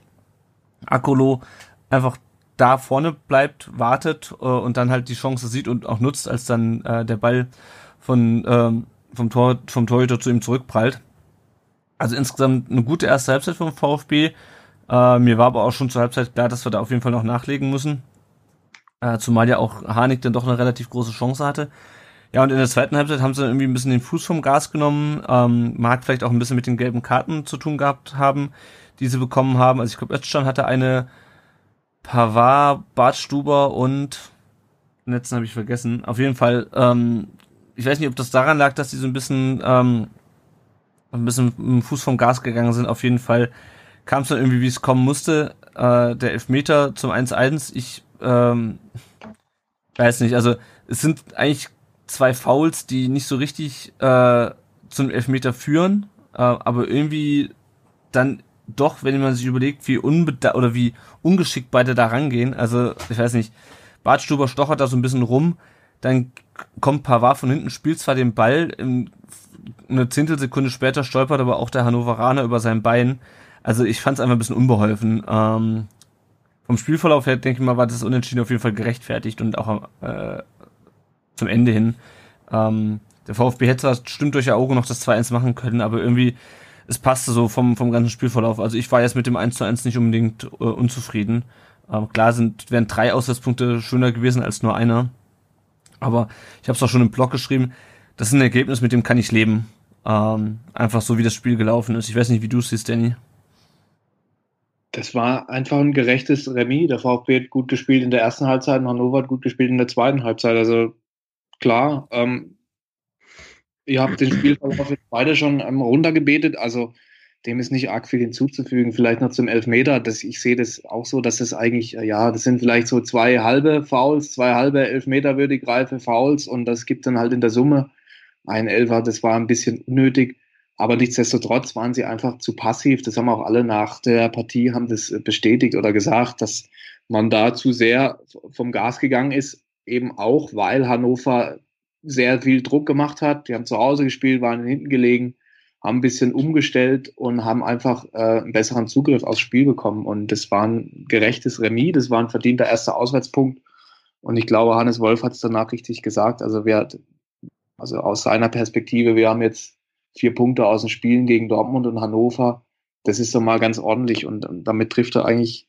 Akolo einfach da vorne bleibt, wartet äh, und dann halt die Chance sieht und auch nutzt, als dann äh, der Ball von ähm, vom Tor vom Torhüter zu ihm zurückprallt. Also insgesamt eine gute erste Halbzeit vom VfB. Äh, mir war aber auch schon zur Halbzeit klar, dass wir da auf jeden Fall noch nachlegen müssen. Äh, zumal ja auch Harnik dann doch eine relativ große Chance hatte. Ja, und in der zweiten Halbzeit haben sie irgendwie ein bisschen den Fuß vom Gas genommen. Ähm, mag vielleicht auch ein bisschen mit den gelben Karten zu tun gehabt haben, die sie bekommen haben. Also ich glaube, Özcan hatte eine Pavard, Bartstuber und letzten habe ich vergessen. Auf jeden Fall, ähm, ich weiß nicht, ob das daran lag, dass sie so ein bisschen ähm, ein bisschen dem Fuß vom Gas gegangen sind. Auf jeden Fall kam es dann irgendwie, wie es kommen musste. Äh, der Elfmeter zum 1-1. Ich ähm, weiß nicht, also es sind eigentlich zwei Fouls, die nicht so richtig äh, zum Elfmeter führen, äh, aber irgendwie dann doch, wenn man sich überlegt, wie unbeda oder wie ungeschickt beide da rangehen, also ich weiß nicht, Bartstuber stochert da so ein bisschen rum, dann kommt Pavard von hinten, spielt zwar den Ball, in, eine Zehntelsekunde später stolpert aber auch der Hannoveraner über sein Bein. Also ich fand es einfach ein bisschen unbeholfen. Ähm, vom Spielverlauf her, denke ich mal, war das Unentschieden auf jeden Fall gerechtfertigt und auch äh, zum Ende hin. Ähm, der VfB hätte stimmt durch Auge noch das 2-1 machen können, aber irgendwie, es passte so vom, vom ganzen Spielverlauf. Also ich war jetzt mit dem 1 1 nicht unbedingt äh, unzufrieden. Ähm, klar sind, wären drei Auswärtspunkte schöner gewesen als nur einer. Aber ich habe es auch schon im Blog geschrieben, das ist ein Ergebnis, mit dem kann ich leben. Ähm, einfach so, wie das Spiel gelaufen ist. Ich weiß nicht, wie du es siehst, Danny das war einfach ein gerechtes Remis. Der VfB hat gut gespielt in der ersten Halbzeit und Hannover hat gut gespielt in der zweiten Halbzeit. Also klar, ähm, ihr habt den Spielverlauf jetzt beide schon ähm, runtergebetet. Also dem ist nicht arg viel hinzuzufügen. Vielleicht noch zum Elfmeter. Das, ich sehe das auch so, dass das eigentlich, ja, das sind vielleicht so zwei halbe Fouls, zwei halbe Elfmeter würdig reife Fouls und das gibt dann halt in der Summe ein Elfer. Das war ein bisschen unnötig. Aber nichtsdestotrotz waren sie einfach zu passiv. Das haben auch alle nach der Partie haben das bestätigt oder gesagt, dass man da zu sehr vom Gas gegangen ist, eben auch, weil Hannover sehr viel Druck gemacht hat. Die haben zu Hause gespielt, waren hinten gelegen, haben ein bisschen umgestellt und haben einfach äh, einen besseren Zugriff aufs Spiel bekommen. Und das war ein gerechtes Remis, das war ein verdienter erster Auswärtspunkt. Und ich glaube, Hannes Wolf hat es danach richtig gesagt. Also wer, also aus seiner Perspektive, wir haben jetzt vier Punkte aus den Spielen gegen Dortmund und Hannover. Das ist doch mal ganz ordentlich und, damit trifft er eigentlich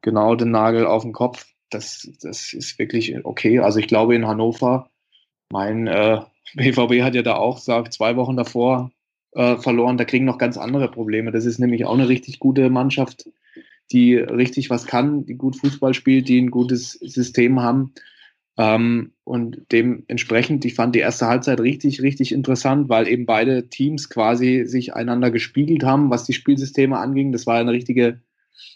genau den Nagel auf den Kopf. Das, das ist wirklich okay. Also ich glaube in Hannover, mein äh, [LAUGHS] BVB hat ja da auch, sagt, zwei Wochen davor äh, verloren, da kriegen noch ganz andere Probleme. Das ist nämlich auch eine richtig gute Mannschaft, die richtig was kann, die gut Fußball spielt, die ein gutes System haben. Ähm, und dementsprechend, ich fand die erste Halbzeit richtig, richtig interessant, weil eben beide Teams quasi sich einander gespiegelt haben, was die Spielsysteme anging. Das war eine richtige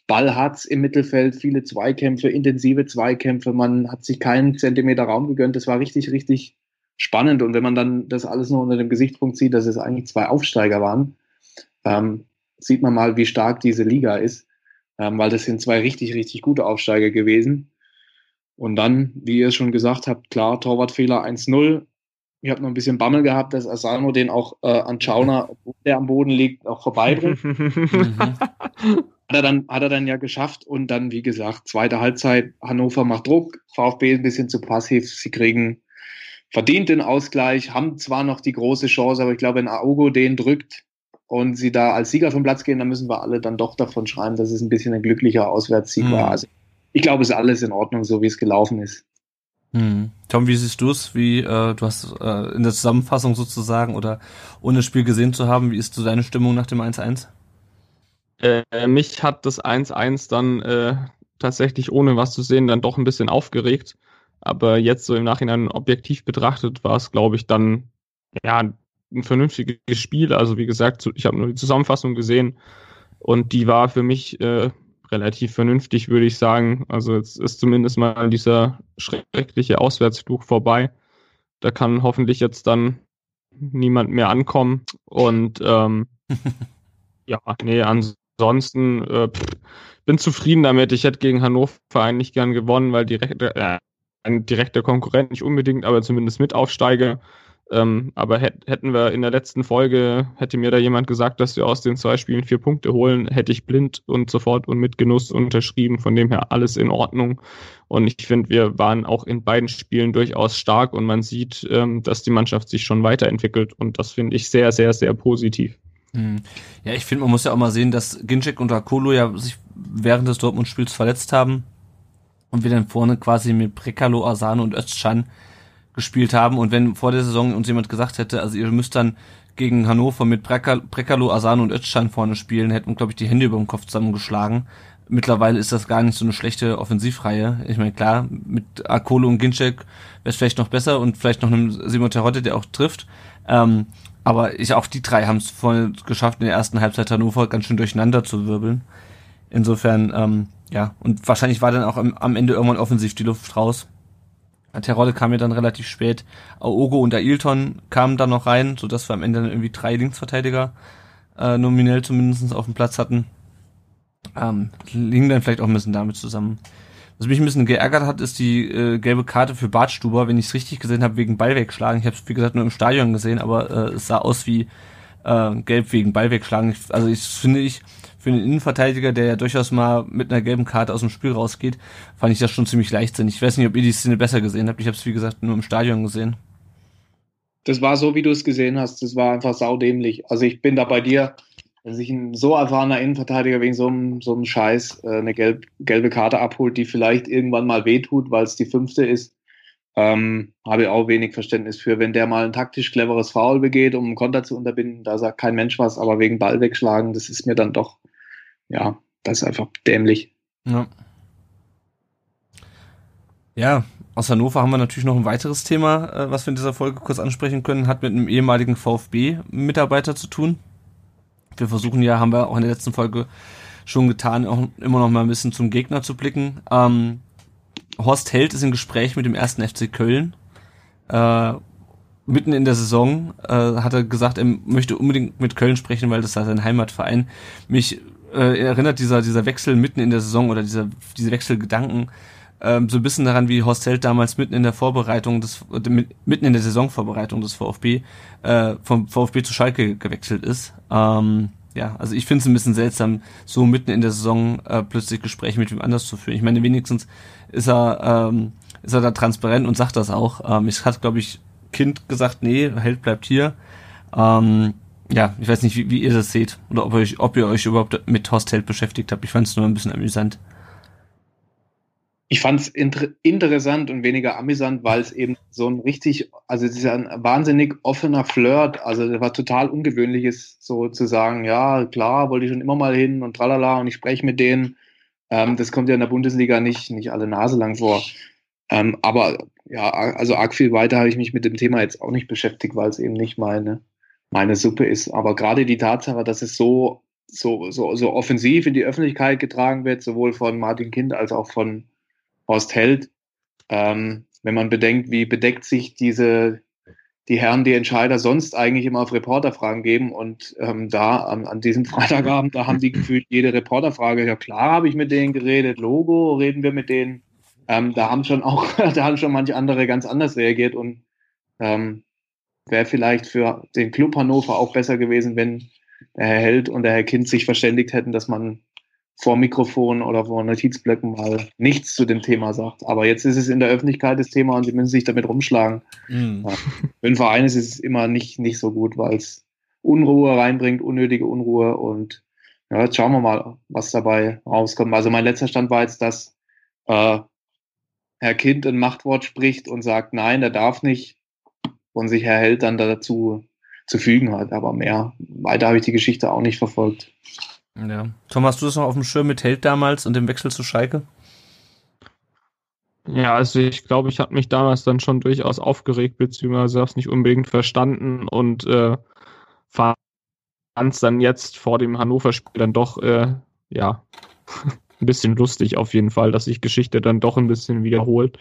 Ballhatz im Mittelfeld, viele Zweikämpfe, intensive Zweikämpfe. Man hat sich keinen Zentimeter Raum gegönnt. Das war richtig, richtig spannend. Und wenn man dann das alles nur unter dem Gesichtspunkt sieht, dass es eigentlich zwei Aufsteiger waren, ähm, sieht man mal, wie stark diese Liga ist, ähm, weil das sind zwei richtig, richtig gute Aufsteiger gewesen. Und dann, wie ihr schon gesagt habt, klar, Torwartfehler 1-0. Ich habe noch ein bisschen Bammel gehabt, dass Asano den auch äh, an Schauner, der am Boden liegt, auch vorbeibringt. [LAUGHS] hat, er dann, hat er dann ja geschafft. Und dann, wie gesagt, zweite Halbzeit, Hannover macht Druck, VfB ein bisschen zu passiv. Sie kriegen verdient den Ausgleich, haben zwar noch die große Chance, aber ich glaube, wenn Augo den drückt und sie da als Sieger vom Platz gehen, dann müssen wir alle dann doch davon schreiben, dass es ein bisschen ein glücklicher Auswärtssieg mhm. war. Also ich glaube, es ist alles in Ordnung, so wie es gelaufen ist. Hm. Tom, wie siehst du es? Wie äh, du hast äh, in der Zusammenfassung sozusagen oder ohne das Spiel gesehen zu haben, wie ist so deine Stimmung nach dem 1-1? Äh, mich hat das 1-1 dann äh, tatsächlich ohne was zu sehen dann doch ein bisschen aufgeregt. Aber jetzt so im Nachhinein objektiv betrachtet war es, glaube ich, dann ja ein vernünftiges Spiel. Also wie gesagt, ich habe nur die Zusammenfassung gesehen und die war für mich äh, relativ vernünftig, würde ich sagen. Also jetzt ist zumindest mal dieser schreckliche Auswärtsfluch vorbei. Da kann hoffentlich jetzt dann niemand mehr ankommen. Und ähm, [LAUGHS] ja, nee, ansonsten äh, pff, bin zufrieden damit. Ich hätte gegen Hannover eigentlich gern gewonnen, weil direkt, äh, ein direkter Konkurrent nicht unbedingt, aber zumindest Mitaufsteiger. Ähm, aber hätt, hätten wir in der letzten Folge, hätte mir da jemand gesagt, dass wir aus den zwei Spielen vier Punkte holen, hätte ich blind und sofort und mit Genuss unterschrieben. Von dem her alles in Ordnung. Und ich finde, wir waren auch in beiden Spielen durchaus stark und man sieht, ähm, dass die Mannschaft sich schon weiterentwickelt. Und das finde ich sehr, sehr, sehr positiv. Hm. Ja, ich finde, man muss ja auch mal sehen, dass Ginczek und Akolo ja sich während des Dortmund-Spiels verletzt haben und wir dann vorne quasi mit Prekalo, Asano und Özcan gespielt haben. Und wenn vor der Saison uns jemand gesagt hätte, also ihr müsst dann gegen Hannover mit Prekalo, Asano und Özcan vorne spielen, hätten, glaube ich, die Hände über den Kopf zusammengeschlagen. Mittlerweile ist das gar nicht so eine schlechte Offensivreihe. Ich meine, klar, mit Akolo und Ginczek wäre es vielleicht noch besser und vielleicht noch einem Simon Terodde, der auch trifft. Ähm, aber ich, auch die drei haben es voll geschafft, in der ersten Halbzeit Hannover ganz schön durcheinander zu wirbeln. Insofern, ähm, ja, und wahrscheinlich war dann auch am, am Ende irgendwann offensiv die Luft raus. Terodde kam ja dann relativ spät. Aogo und Ailton kamen dann noch rein, so dass wir am Ende dann irgendwie drei Linksverteidiger äh, nominell zumindest auf dem Platz hatten. Ähm, liegen dann vielleicht auch ein bisschen damit zusammen. Was mich ein bisschen geärgert hat, ist die äh, gelbe Karte für Bartstuber, wenn ich es richtig gesehen habe, wegen Ball wegschlagen. Ich habe es, wie gesagt, nur im Stadion gesehen, aber äh, es sah aus wie äh, gelb wegen Ball wegschlagen. Ich, also ich finde ich, für einen Innenverteidiger, der ja durchaus mal mit einer gelben Karte aus dem Spiel rausgeht, fand ich das schon ziemlich leichtsinnig. Ich weiß nicht, ob ihr die Szene besser gesehen habt. Ich habe es, wie gesagt, nur im Stadion gesehen. Das war so, wie du es gesehen hast. Das war einfach saudämlich. Also ich bin da bei dir, wenn sich ein so erfahrener Innenverteidiger wegen so einem, so einem Scheiß äh, eine gelb, gelbe Karte abholt, die vielleicht irgendwann mal wehtut, weil es die fünfte ist, ähm, habe ich auch wenig Verständnis für. Wenn der mal ein taktisch cleveres Foul begeht, um einen Konter zu unterbinden, da sagt kein Mensch was, aber wegen Ball wegschlagen, das ist mir dann doch ja, das ist einfach dämlich. Ja. Ja, aus Hannover haben wir natürlich noch ein weiteres Thema, äh, was wir in dieser Folge kurz ansprechen können, hat mit einem ehemaligen VfB-Mitarbeiter zu tun. Wir versuchen ja, haben wir auch in der letzten Folge schon getan, auch immer noch mal ein bisschen zum Gegner zu blicken. Ähm, Horst Held ist im Gespräch mit dem ersten FC Köln. Äh, mitten in der Saison äh, hat er gesagt, er möchte unbedingt mit Köln sprechen, weil das sei sein Heimatverein. Mich äh, erinnert dieser, dieser Wechsel mitten in der Saison oder dieser, diese Wechselgedanken ähm, so ein bisschen daran, wie Horst Held damals mitten in der Vorbereitung des, äh, mitten in der Saisonvorbereitung des VfB, äh, vom VfB zu Schalke gewechselt ist. Ähm, ja, also ich finde es ein bisschen seltsam, so mitten in der Saison äh, plötzlich Gespräche mit wem anders zu führen. Ich meine, wenigstens ist er, ähm, ist er da transparent und sagt das auch. Ähm, ich hat, glaube ich, Kind gesagt, nee, Held bleibt hier. Ähm, ja, ich weiß nicht, wie, wie ihr das seht oder ob, euch, ob ihr euch überhaupt mit Hostel beschäftigt habt. Ich fand es nur ein bisschen amüsant. Ich fand es inter interessant und weniger amüsant, weil es eben so ein richtig, also es ist ja ein wahnsinnig offener Flirt. Also das war total ungewöhnliches, so zu sagen, ja, klar, wollte ich schon immer mal hin und tralala und ich spreche mit denen. Ähm, das kommt ja in der Bundesliga nicht, nicht alle Nase lang vor. Ähm, aber ja, also arg viel weiter habe ich mich mit dem Thema jetzt auch nicht beschäftigt, weil es eben nicht meine, meine Suppe ist. Aber gerade die Tatsache, dass es so, so, so, so offensiv in die Öffentlichkeit getragen wird, sowohl von Martin Kind als auch von Horst Held, ähm, wenn man bedenkt, wie bedeckt sich diese, die Herren, die Entscheider sonst eigentlich immer auf Reporterfragen geben und ähm, da an, an diesem [LAUGHS] Freitagabend, da haben die gefühlt jede Reporterfrage, ja klar habe ich mit denen geredet, Logo, reden wir mit denen. Ähm, da haben schon auch, [LAUGHS] da haben schon manche andere ganz anders reagiert und ähm, wäre vielleicht für den Club Hannover auch besser gewesen, wenn der Herr Held und der Herr Kind sich verständigt hätten, dass man vor Mikrofon oder vor Notizblöcken mal nichts zu dem Thema sagt. Aber jetzt ist es in der Öffentlichkeit das Thema und sie müssen sich damit rumschlagen. Mhm. Ja. Für einen Verein ist es immer nicht, nicht so gut, weil es Unruhe reinbringt, unnötige Unruhe und ja, jetzt schauen wir mal, was dabei rauskommt. Also mein letzter Stand war jetzt, dass äh, Herr Kind ein Machtwort spricht und sagt, nein, er darf nicht und sich Herr Held dann dazu zu fügen hat. Aber mehr, weiter habe ich die Geschichte auch nicht verfolgt. Ja. Tom, hast du das noch auf dem Schirm mit Held damals und dem Wechsel zu Schalke? Ja, also ich glaube, ich habe mich damals dann schon durchaus aufgeregt, beziehungsweise habe es nicht unbedingt verstanden und äh, fand es dann jetzt vor dem Hannover-Spiel dann doch, äh, ja, [LAUGHS] ein bisschen lustig auf jeden Fall, dass sich Geschichte dann doch ein bisschen wiederholt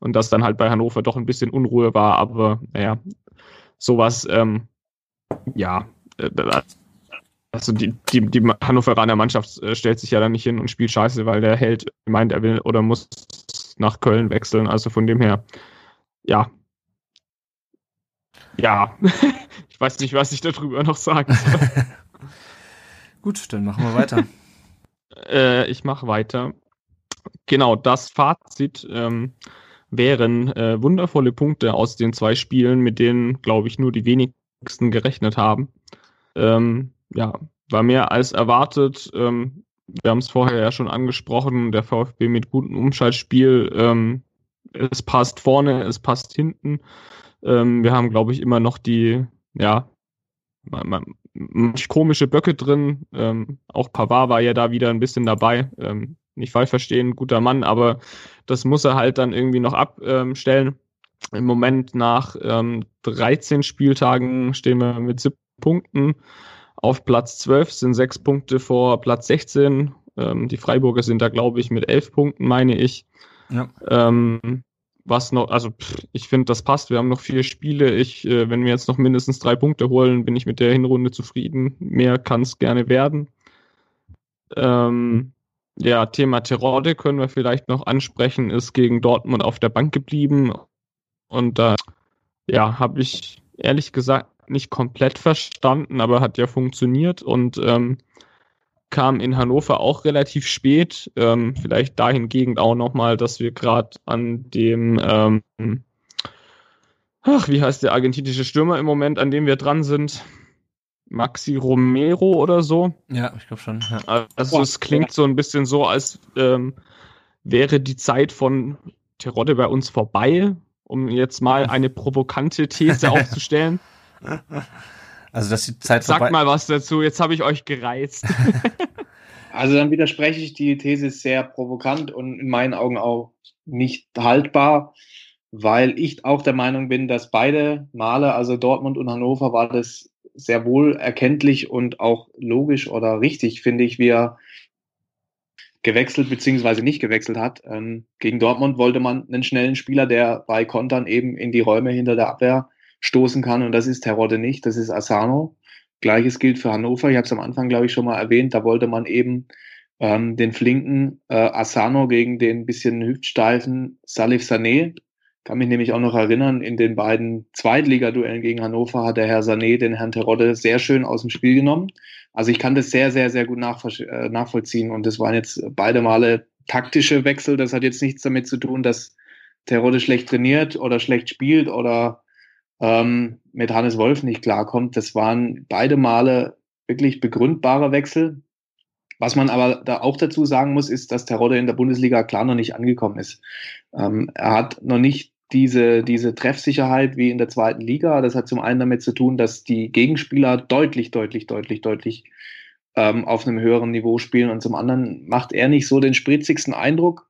und dass dann halt bei Hannover doch ein bisschen Unruhe war, aber naja, sowas, ähm, ja, äh, also die, die, die Hannoveraner Mannschaft äh, stellt sich ja dann nicht hin und spielt scheiße, weil der Held meint, er will oder muss nach Köln wechseln. Also von dem her, ja. Ja, [LAUGHS] ich weiß nicht, was ich darüber noch sagen soll. [LAUGHS] Gut, dann machen wir weiter. äh, ich mache weiter. Genau, das Fazit ähm, wären äh, wundervolle Punkte aus den zwei Spielen, mit denen, glaube ich, nur die wenigsten gerechnet haben. Ähm, ja, war mehr als erwartet. Ähm, wir haben es vorher ja schon angesprochen, der VfB mit gutem Umschaltspiel. Ähm, es passt vorne, es passt hinten. Ähm, wir haben, glaube ich, immer noch die, ja, komische Böcke drin. Ähm, auch Pavard war ja da wieder ein bisschen dabei. Ähm, nicht falsch verstehen, guter Mann, aber das muss er halt dann irgendwie noch abstellen. Im Moment nach ähm, 13 Spieltagen stehen wir mit 7 Punkten auf Platz 12, sind 6 Punkte vor Platz 16. Ähm, die Freiburger sind da, glaube ich, mit 11 Punkten, meine ich. Ja. Ähm, was noch, also pff, ich finde, das passt. Wir haben noch vier Spiele. Ich, äh, wenn wir jetzt noch mindestens drei Punkte holen, bin ich mit der Hinrunde zufrieden. Mehr kann es gerne werden. Ähm, ja, Thema Terode können wir vielleicht noch ansprechen, ist gegen Dortmund auf der Bank geblieben. Und da, ja, habe ich ehrlich gesagt nicht komplett verstanden, aber hat ja funktioniert und ähm, kam in Hannover auch relativ spät. Ähm, vielleicht dahingegen auch nochmal, dass wir gerade an dem, ähm, ach, wie heißt der argentinische Stürmer im Moment, an dem wir dran sind? Maxi Romero oder so. Ja, ich glaube schon. Ja. Also es klingt so ein bisschen so, als ähm, wäre die Zeit von Terodde bei uns vorbei, um jetzt mal [LAUGHS] eine provokante These aufzustellen. [LAUGHS] Also, dass die Zeit Sag mal was dazu, jetzt habe ich euch gereizt. [LAUGHS] also, dann widerspreche ich, die These ist sehr provokant und in meinen Augen auch nicht haltbar, weil ich auch der Meinung bin, dass beide Male, also Dortmund und Hannover, war das sehr wohl erkenntlich und auch logisch oder richtig, finde ich, wie er gewechselt bzw. nicht gewechselt hat. Ähm, gegen Dortmund wollte man einen schnellen Spieler, der bei Kontern eben in die Räume hinter der Abwehr stoßen kann. Und das ist Terodde nicht, das ist Asano. Gleiches gilt für Hannover. Ich habe es am Anfang, glaube ich, schon mal erwähnt. Da wollte man eben ähm, den flinken äh, Asano gegen den bisschen hüftsteifen Salif Sané. Kann mich nämlich auch noch erinnern, in den beiden Zweitligaduellen gegen Hannover hat der Herr Sané den Herrn Terodde sehr schön aus dem Spiel genommen. Also ich kann das sehr, sehr, sehr gut äh, nachvollziehen. Und das waren jetzt beide Male taktische Wechsel. Das hat jetzt nichts damit zu tun, dass Terodde schlecht trainiert oder schlecht spielt oder ähm, mit Hannes Wolf nicht klarkommt. Das waren beide Male wirklich begründbare Wechsel. Was man aber da auch dazu sagen muss, ist, dass Terodde in der Bundesliga klar noch nicht angekommen ist. Ähm, er hat noch nicht diese, diese Treffsicherheit wie in der zweiten Liga. Das hat zum einen damit zu tun, dass die Gegenspieler deutlich, deutlich, deutlich, deutlich ähm, auf einem höheren Niveau spielen und zum anderen macht er nicht so den spritzigsten Eindruck.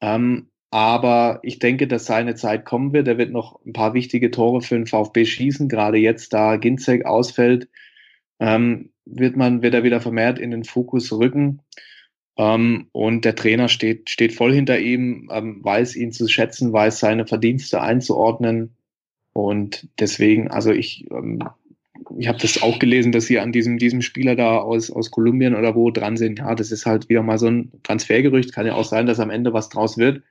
Ähm, aber ich denke, dass seine Zeit kommen wird. Er wird noch ein paar wichtige Tore für den VfB schießen. Gerade jetzt, da Ginzek ausfällt, ähm, wird man, wird er wieder vermehrt in den Fokus rücken. Ähm, und der Trainer steht, steht voll hinter ihm, ähm, weiß ihn zu schätzen, weiß seine Verdienste einzuordnen. Und deswegen, also ich, ähm, ich habe das auch gelesen, dass sie an diesem, diesem Spieler da aus, aus Kolumbien oder wo dran sind. Ja, das ist halt wieder mal so ein Transfergerücht. Kann ja auch sein, dass am Ende was draus wird.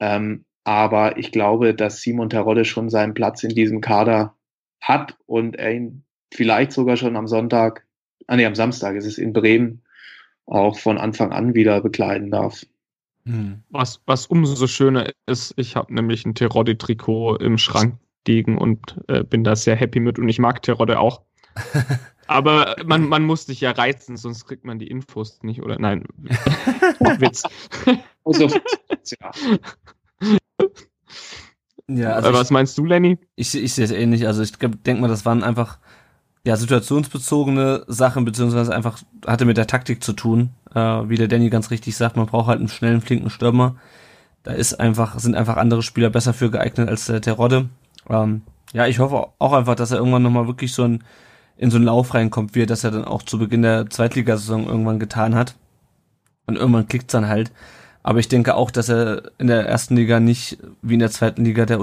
Ähm, aber ich glaube, dass Simon Terodde schon seinen Platz in diesem Kader hat und er ihn vielleicht sogar schon am Sonntag, ah nee, am Samstag ist es in Bremen, auch von Anfang an wieder bekleiden darf. Hm. Was, was umso schöner ist, ich habe nämlich ein Terodde-Trikot im Schrank liegen und äh, bin da sehr happy mit und ich mag Terodde auch. [LAUGHS] Aber man, man muss dich ja reizen, sonst kriegt man die Infos nicht, oder? Nein. [LAUGHS] Witz. [LAUGHS] Also, ja. Ja, also was ich, meinst du, Lenny? Ich, ich sehe es ähnlich. Also ich denke mal, das waren einfach ja situationsbezogene Sachen, beziehungsweise einfach hatte mit der Taktik zu tun. Äh, wie der Danny ganz richtig sagt, man braucht halt einen schnellen, flinken Stürmer, Da ist einfach, sind einfach andere Spieler besser für geeignet als der Terodde. Ähm, ja, ich hoffe auch einfach, dass er irgendwann nochmal wirklich so ein, in so einen Lauf reinkommt, wie er das ja dann auch zu Beginn der Zweitligasaison irgendwann getan hat. Und irgendwann klickt's dann halt. Aber ich denke auch, dass er in der ersten Liga nicht wie in der zweiten Liga der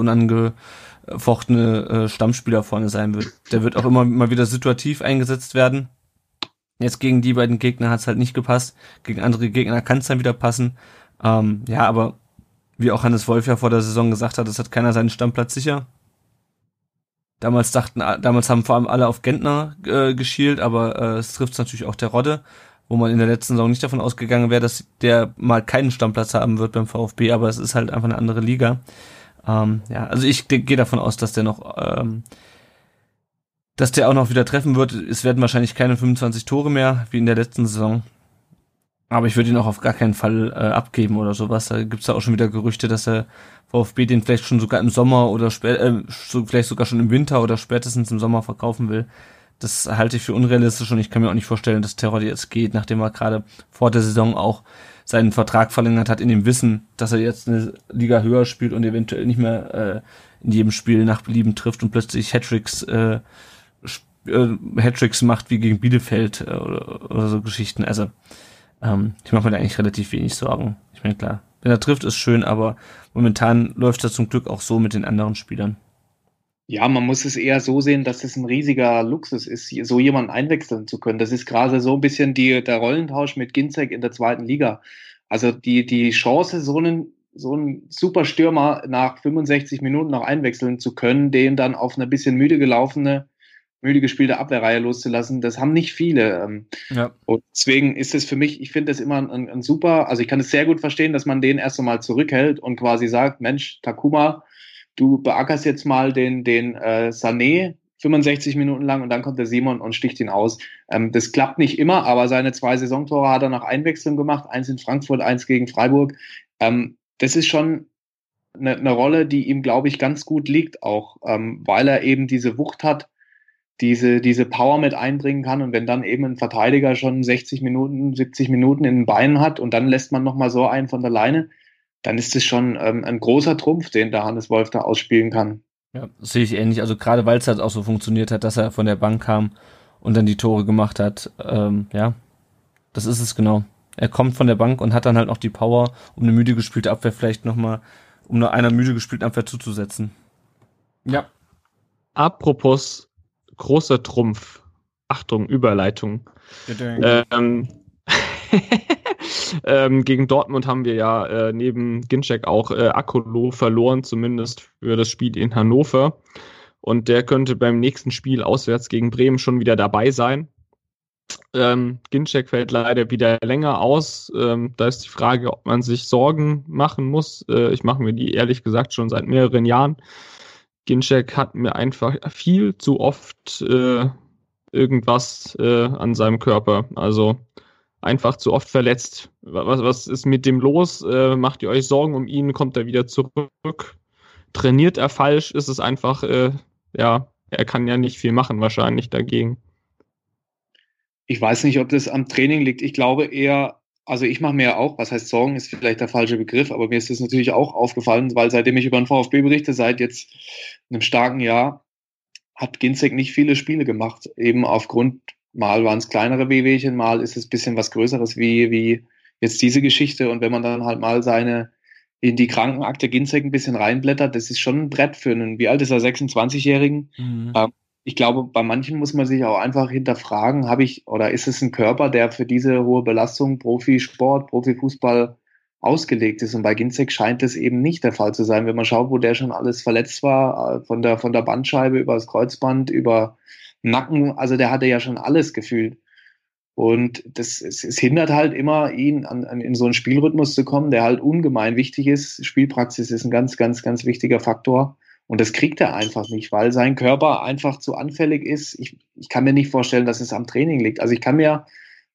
unangefochtene äh, Stammspieler vorne sein wird. Der wird auch immer mal wieder situativ eingesetzt werden. Jetzt gegen die beiden Gegner hat's halt nicht gepasst. Gegen andere Gegner kann's dann wieder passen. Ähm, ja, aber wie auch Hannes Wolf ja vor der Saison gesagt hat, es hat keiner seinen Stammplatz sicher. Damals dachten, damals haben vor allem alle auf Gentner äh, geschielt, aber äh, es trifft natürlich auch der Rodde, wo man in der letzten Saison nicht davon ausgegangen wäre, dass der mal keinen Stammplatz haben wird beim VfB, aber es ist halt einfach eine andere Liga. Ähm, ja, also ich gehe davon aus, dass der noch, ähm, dass der auch noch wieder treffen wird. Es werden wahrscheinlich keine 25 Tore mehr wie in der letzten Saison. Aber ich würde ihn auch auf gar keinen Fall äh, abgeben oder sowas. Da gibt's ja auch schon wieder Gerüchte, dass der VfB den vielleicht schon sogar im Sommer oder spät, äh, so, vielleicht sogar schon im Winter oder spätestens im Sommer verkaufen will. Das halte ich für unrealistisch und ich kann mir auch nicht vorstellen, dass Terror jetzt geht, nachdem er gerade vor der Saison auch seinen Vertrag verlängert hat, in dem Wissen, dass er jetzt eine Liga höher spielt und eventuell nicht mehr äh, in jedem Spiel nach Belieben trifft und plötzlich Hattricks äh, äh, Hattricks macht wie gegen Bielefeld äh, oder, oder so Geschichten. Also ähm, ich mache mir da eigentlich relativ wenig Sorgen. Ich meine, klar, wenn er trifft, ist schön, aber momentan läuft er zum Glück auch so mit den anderen Spielern. Ja, man muss es eher so sehen, dass es ein riesiger Luxus ist, so jemanden einwechseln zu können. Das ist gerade so ein bisschen die, der Rollentausch mit Ginzek in der zweiten Liga. Also die, die Chance, so einen, so einen super Stürmer nach 65 Minuten noch einwechseln zu können, den dann auf eine bisschen müde gelaufene müde gespielte Abwehrreihe loszulassen. Das haben nicht viele. Ähm, ja. Und deswegen ist es für mich, ich finde das immer ein, ein, super, also ich kann es sehr gut verstehen, dass man den erst einmal zurückhält und quasi sagt, Mensch, Takuma, du beackerst jetzt mal den, den äh, Sané 65 Minuten lang und dann kommt der Simon und sticht ihn aus. Ähm, das klappt nicht immer, aber seine zwei Saisontore hat er nach Einwechslung gemacht, eins in Frankfurt, eins gegen Freiburg. Ähm, das ist schon eine, eine Rolle, die ihm, glaube ich, ganz gut liegt, auch ähm, weil er eben diese Wucht hat, diese, diese Power mit einbringen kann. Und wenn dann eben ein Verteidiger schon 60 Minuten, 70 Minuten in den Beinen hat und dann lässt man nochmal so einen von der Leine, dann ist es schon ähm, ein großer Trumpf, den der Hannes Wolf da ausspielen kann. Ja, das sehe ich ähnlich. Also gerade weil es halt auch so funktioniert hat, dass er von der Bank kam und dann die Tore gemacht hat. Ähm, ja, das ist es genau. Er kommt von der Bank und hat dann halt noch die Power, um eine müde gespielte Abwehr vielleicht nochmal, um nur einer müde gespielten Abwehr zuzusetzen. Ja. Apropos großer Trumpf. Achtung, Überleitung. Ähm, [LAUGHS] ähm, gegen Dortmund haben wir ja äh, neben Ginczek auch äh, Akolo verloren, zumindest für das Spiel in Hannover. Und der könnte beim nächsten Spiel auswärts gegen Bremen schon wieder dabei sein. Ähm, Ginczek fällt leider wieder länger aus. Ähm, da ist die Frage, ob man sich Sorgen machen muss. Äh, ich mache mir die ehrlich gesagt schon seit mehreren Jahren. Ginczek hat mir einfach viel zu oft äh, irgendwas äh, an seinem Körper. Also einfach zu oft verletzt. Was, was ist mit dem los? Äh, macht ihr euch Sorgen um ihn? Kommt er wieder zurück? Trainiert er falsch? Ist es einfach, äh, ja, er kann ja nicht viel machen wahrscheinlich dagegen. Ich weiß nicht, ob das am Training liegt. Ich glaube eher, also ich mache mir ja auch, was heißt Sorgen, ist vielleicht der falsche Begriff, aber mir ist das natürlich auch aufgefallen, weil seitdem ich über den VfB berichte, seit jetzt einem starken Jahr, hat Ginzek nicht viele Spiele gemacht. Eben aufgrund, mal waren es kleinere Wehwehchen, mal ist es bisschen was Größeres wie, wie jetzt diese Geschichte. Und wenn man dann halt mal seine in die Krankenakte Ginzek ein bisschen reinblättert, das ist schon ein Brett für einen, wie alt ist er, 26-Jährigen? Mhm. Ähm, ich glaube, bei manchen muss man sich auch einfach hinterfragen, habe ich oder ist es ein Körper, der für diese hohe Belastung Profisport, Profifußball ausgelegt ist. Und bei Ginzek scheint es eben nicht der Fall zu sein. Wenn man schaut, wo der schon alles verletzt war, äh, von der, von der Bandscheibe über das Kreuzband, über Nacken, also der hatte ja schon alles gefühlt. Und das, es, es hindert halt immer, ihn an, an, in so einen Spielrhythmus zu kommen, der halt ungemein wichtig ist. Spielpraxis ist ein ganz, ganz, ganz wichtiger Faktor. Und das kriegt er einfach nicht, weil sein Körper einfach zu anfällig ist. Ich, ich kann mir nicht vorstellen, dass es am Training liegt. Also ich kann mir,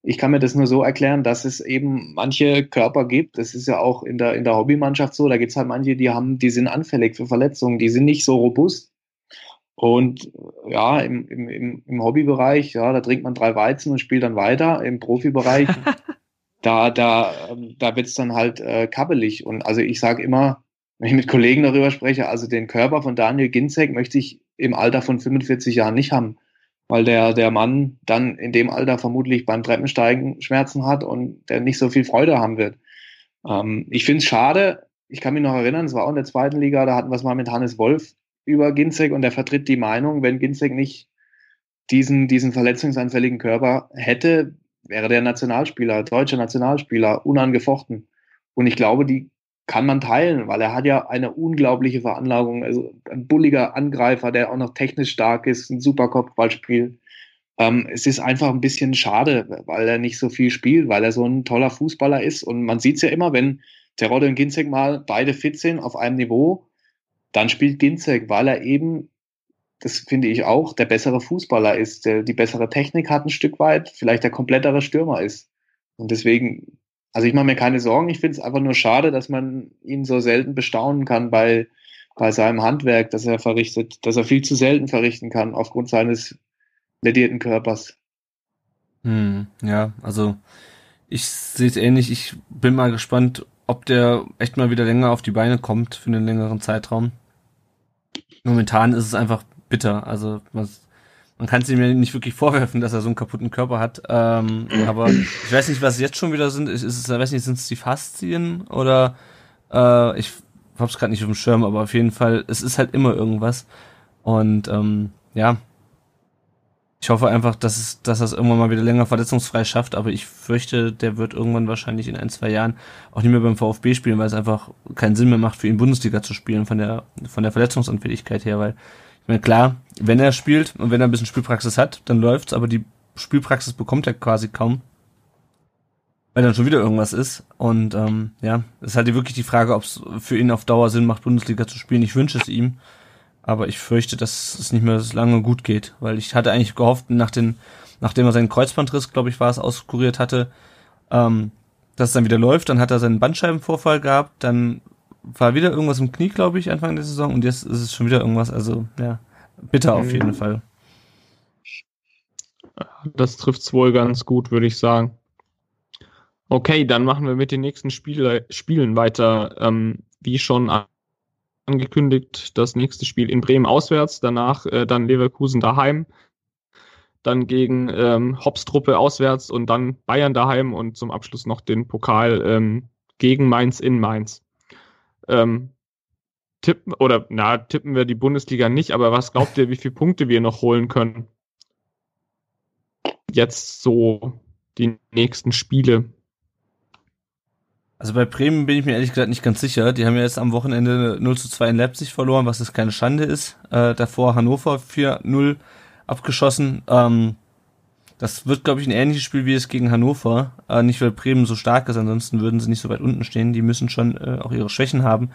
ich kann mir das nur so erklären, dass es eben manche Körper gibt. Das ist ja auch in der, in der Hobbymannschaft so. Da gibt es halt manche, die haben, die sind anfällig für Verletzungen, die sind nicht so robust. Und ja, im, im, im Hobbybereich, ja, da trinkt man drei Weizen und spielt dann weiter. Im Profibereich [LAUGHS] da, da, ähm, da wird's dann halt äh, kabbelig. Und also ich sage immer, wenn ich mit Kollegen darüber spreche, also den Körper von Daniel Ginzek möchte ich im Alter von 45 Jahren nicht haben, weil der, der Mann dann in dem Alter vermutlich beim Treppensteigen Schmerzen hat und der nicht so viel Freude haben wird. Ähm, ich finde es schade, ich kann mich noch erinnern, es war auch in der zweiten Liga, da hatten wir es mal mit Hannes Wolf über Ginzek und der vertritt die Meinung, wenn Ginzek nicht diesen, diesen verletzungsanfälligen Körper hätte, wäre der Nationalspieler, deutscher Nationalspieler, unangefochten. Und ich glaube, die kann man teilen, weil er hat ja eine unglaubliche Veranlagung, also ein bulliger Angreifer, der auch noch technisch stark ist, ein super Kopfballspiel. Ähm, es ist einfach ein bisschen schade, weil er nicht so viel spielt, weil er so ein toller Fußballer ist. Und man sieht es ja immer, wenn Terodde und Ginzek mal beide fit sind auf einem Niveau, dann spielt Ginzek, weil er eben, das finde ich auch, der bessere Fußballer ist, der die bessere Technik hat ein Stück weit, vielleicht der komplettere Stürmer ist. Und deswegen also ich mache mir keine Sorgen. Ich finde es einfach nur schade, dass man ihn so selten bestaunen kann bei, bei seinem Handwerk, das er verrichtet, dass er viel zu selten verrichten kann aufgrund seines ledierten Körpers. Hm, ja, also ich sehe es ähnlich. Ich bin mal gespannt, ob der echt mal wieder länger auf die Beine kommt für einen längeren Zeitraum. Momentan ist es einfach bitter. Also was, man kann es ihm ja nicht wirklich vorwerfen, dass er so einen kaputten Körper hat. Ähm, aber ich weiß nicht, was jetzt schon wieder sind. Ist es, ich weiß nicht, sind es die Faszien oder äh, ich hab's gerade nicht auf dem Schirm, aber auf jeden Fall, es ist halt immer irgendwas. Und ähm, ja, ich hoffe einfach, dass es, dass es irgendwann mal wieder länger verletzungsfrei schafft, aber ich fürchte, der wird irgendwann wahrscheinlich in ein, zwei Jahren auch nicht mehr beim VfB spielen, weil es einfach keinen Sinn mehr macht, für ihn Bundesliga zu spielen von der, von der Verletzungsanfälligkeit her, weil ich meine, klar, wenn er spielt und wenn er ein bisschen Spielpraxis hat, dann läuft's, aber die Spielpraxis bekommt er quasi kaum. Weil dann schon wieder irgendwas ist. Und ähm, ja, ist halt wirklich die Frage, ob es für ihn auf Dauer Sinn macht, Bundesliga zu spielen. Ich wünsche es ihm. Aber ich fürchte, dass es nicht mehr so lange gut geht. Weil ich hatte eigentlich gehofft, nach den, nachdem er seinen Kreuzbandriss, glaube ich, war es, auskuriert hatte, ähm, dass es dann wieder läuft. Dann hat er seinen Bandscheibenvorfall gehabt. Dann war wieder irgendwas im Knie, glaube ich, Anfang der Saison und jetzt ist es schon wieder irgendwas. Also, ja, bitter auf jeden mhm. Fall. Das trifft's wohl ganz gut, würde ich sagen. Okay, dann machen wir mit den nächsten Spiele, Spielen weiter. Ähm, wie schon angekündigt, das nächste Spiel in Bremen auswärts, danach äh, dann Leverkusen daheim, dann gegen ähm, Hobbs-Truppe auswärts und dann Bayern daheim und zum Abschluss noch den Pokal ähm, gegen Mainz in Mainz. Ähm, tippen, oder na, tippen wir die Bundesliga nicht, aber was glaubt ihr, wie viele Punkte wir noch holen können? Jetzt so die nächsten Spiele. Also bei Bremen bin ich mir ehrlich gesagt nicht ganz sicher. Die haben ja jetzt am Wochenende 0 zu 2 in Leipzig verloren, was jetzt keine Schande ist. Äh, davor Hannover 4-0 abgeschossen. Ähm, das wird, glaube ich, ein ähnliches Spiel wie es gegen Hannover. Äh, nicht, weil Bremen so stark ist, ansonsten würden sie nicht so weit unten stehen. Die müssen schon äh, auch ihre Schwächen haben.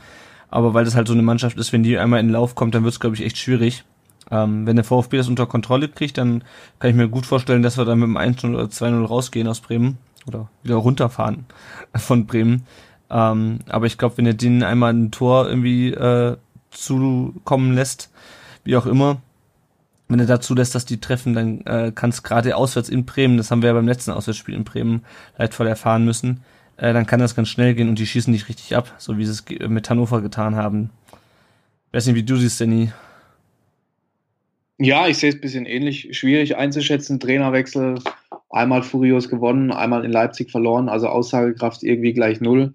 Aber weil das halt so eine Mannschaft ist, wenn die einmal in den Lauf kommt, dann wird es, glaube ich, echt schwierig. Ähm, wenn der VfB das unter Kontrolle kriegt, dann kann ich mir gut vorstellen, dass wir dann mit dem 1-0 oder 2-0 rausgehen aus Bremen. Oder wieder runterfahren [LAUGHS] von Bremen. Ähm, aber ich glaube, wenn er denen einmal ein Tor irgendwie äh, zukommen lässt, wie auch immer, wenn er dazu lässt, dass die treffen, dann äh, kann es gerade auswärts in Bremen, das haben wir ja beim letzten Auswärtsspiel in Bremen leidvoll erfahren müssen, äh, dann kann das ganz schnell gehen und die schießen nicht richtig ab, so wie sie es mit Hannover getan haben. Ich weiß nicht, wie du siehst, Danny. Ja, ich sehe es ein bisschen ähnlich. Schwierig einzuschätzen. Trainerwechsel, einmal furios gewonnen, einmal in Leipzig verloren, also Aussagekraft irgendwie gleich null.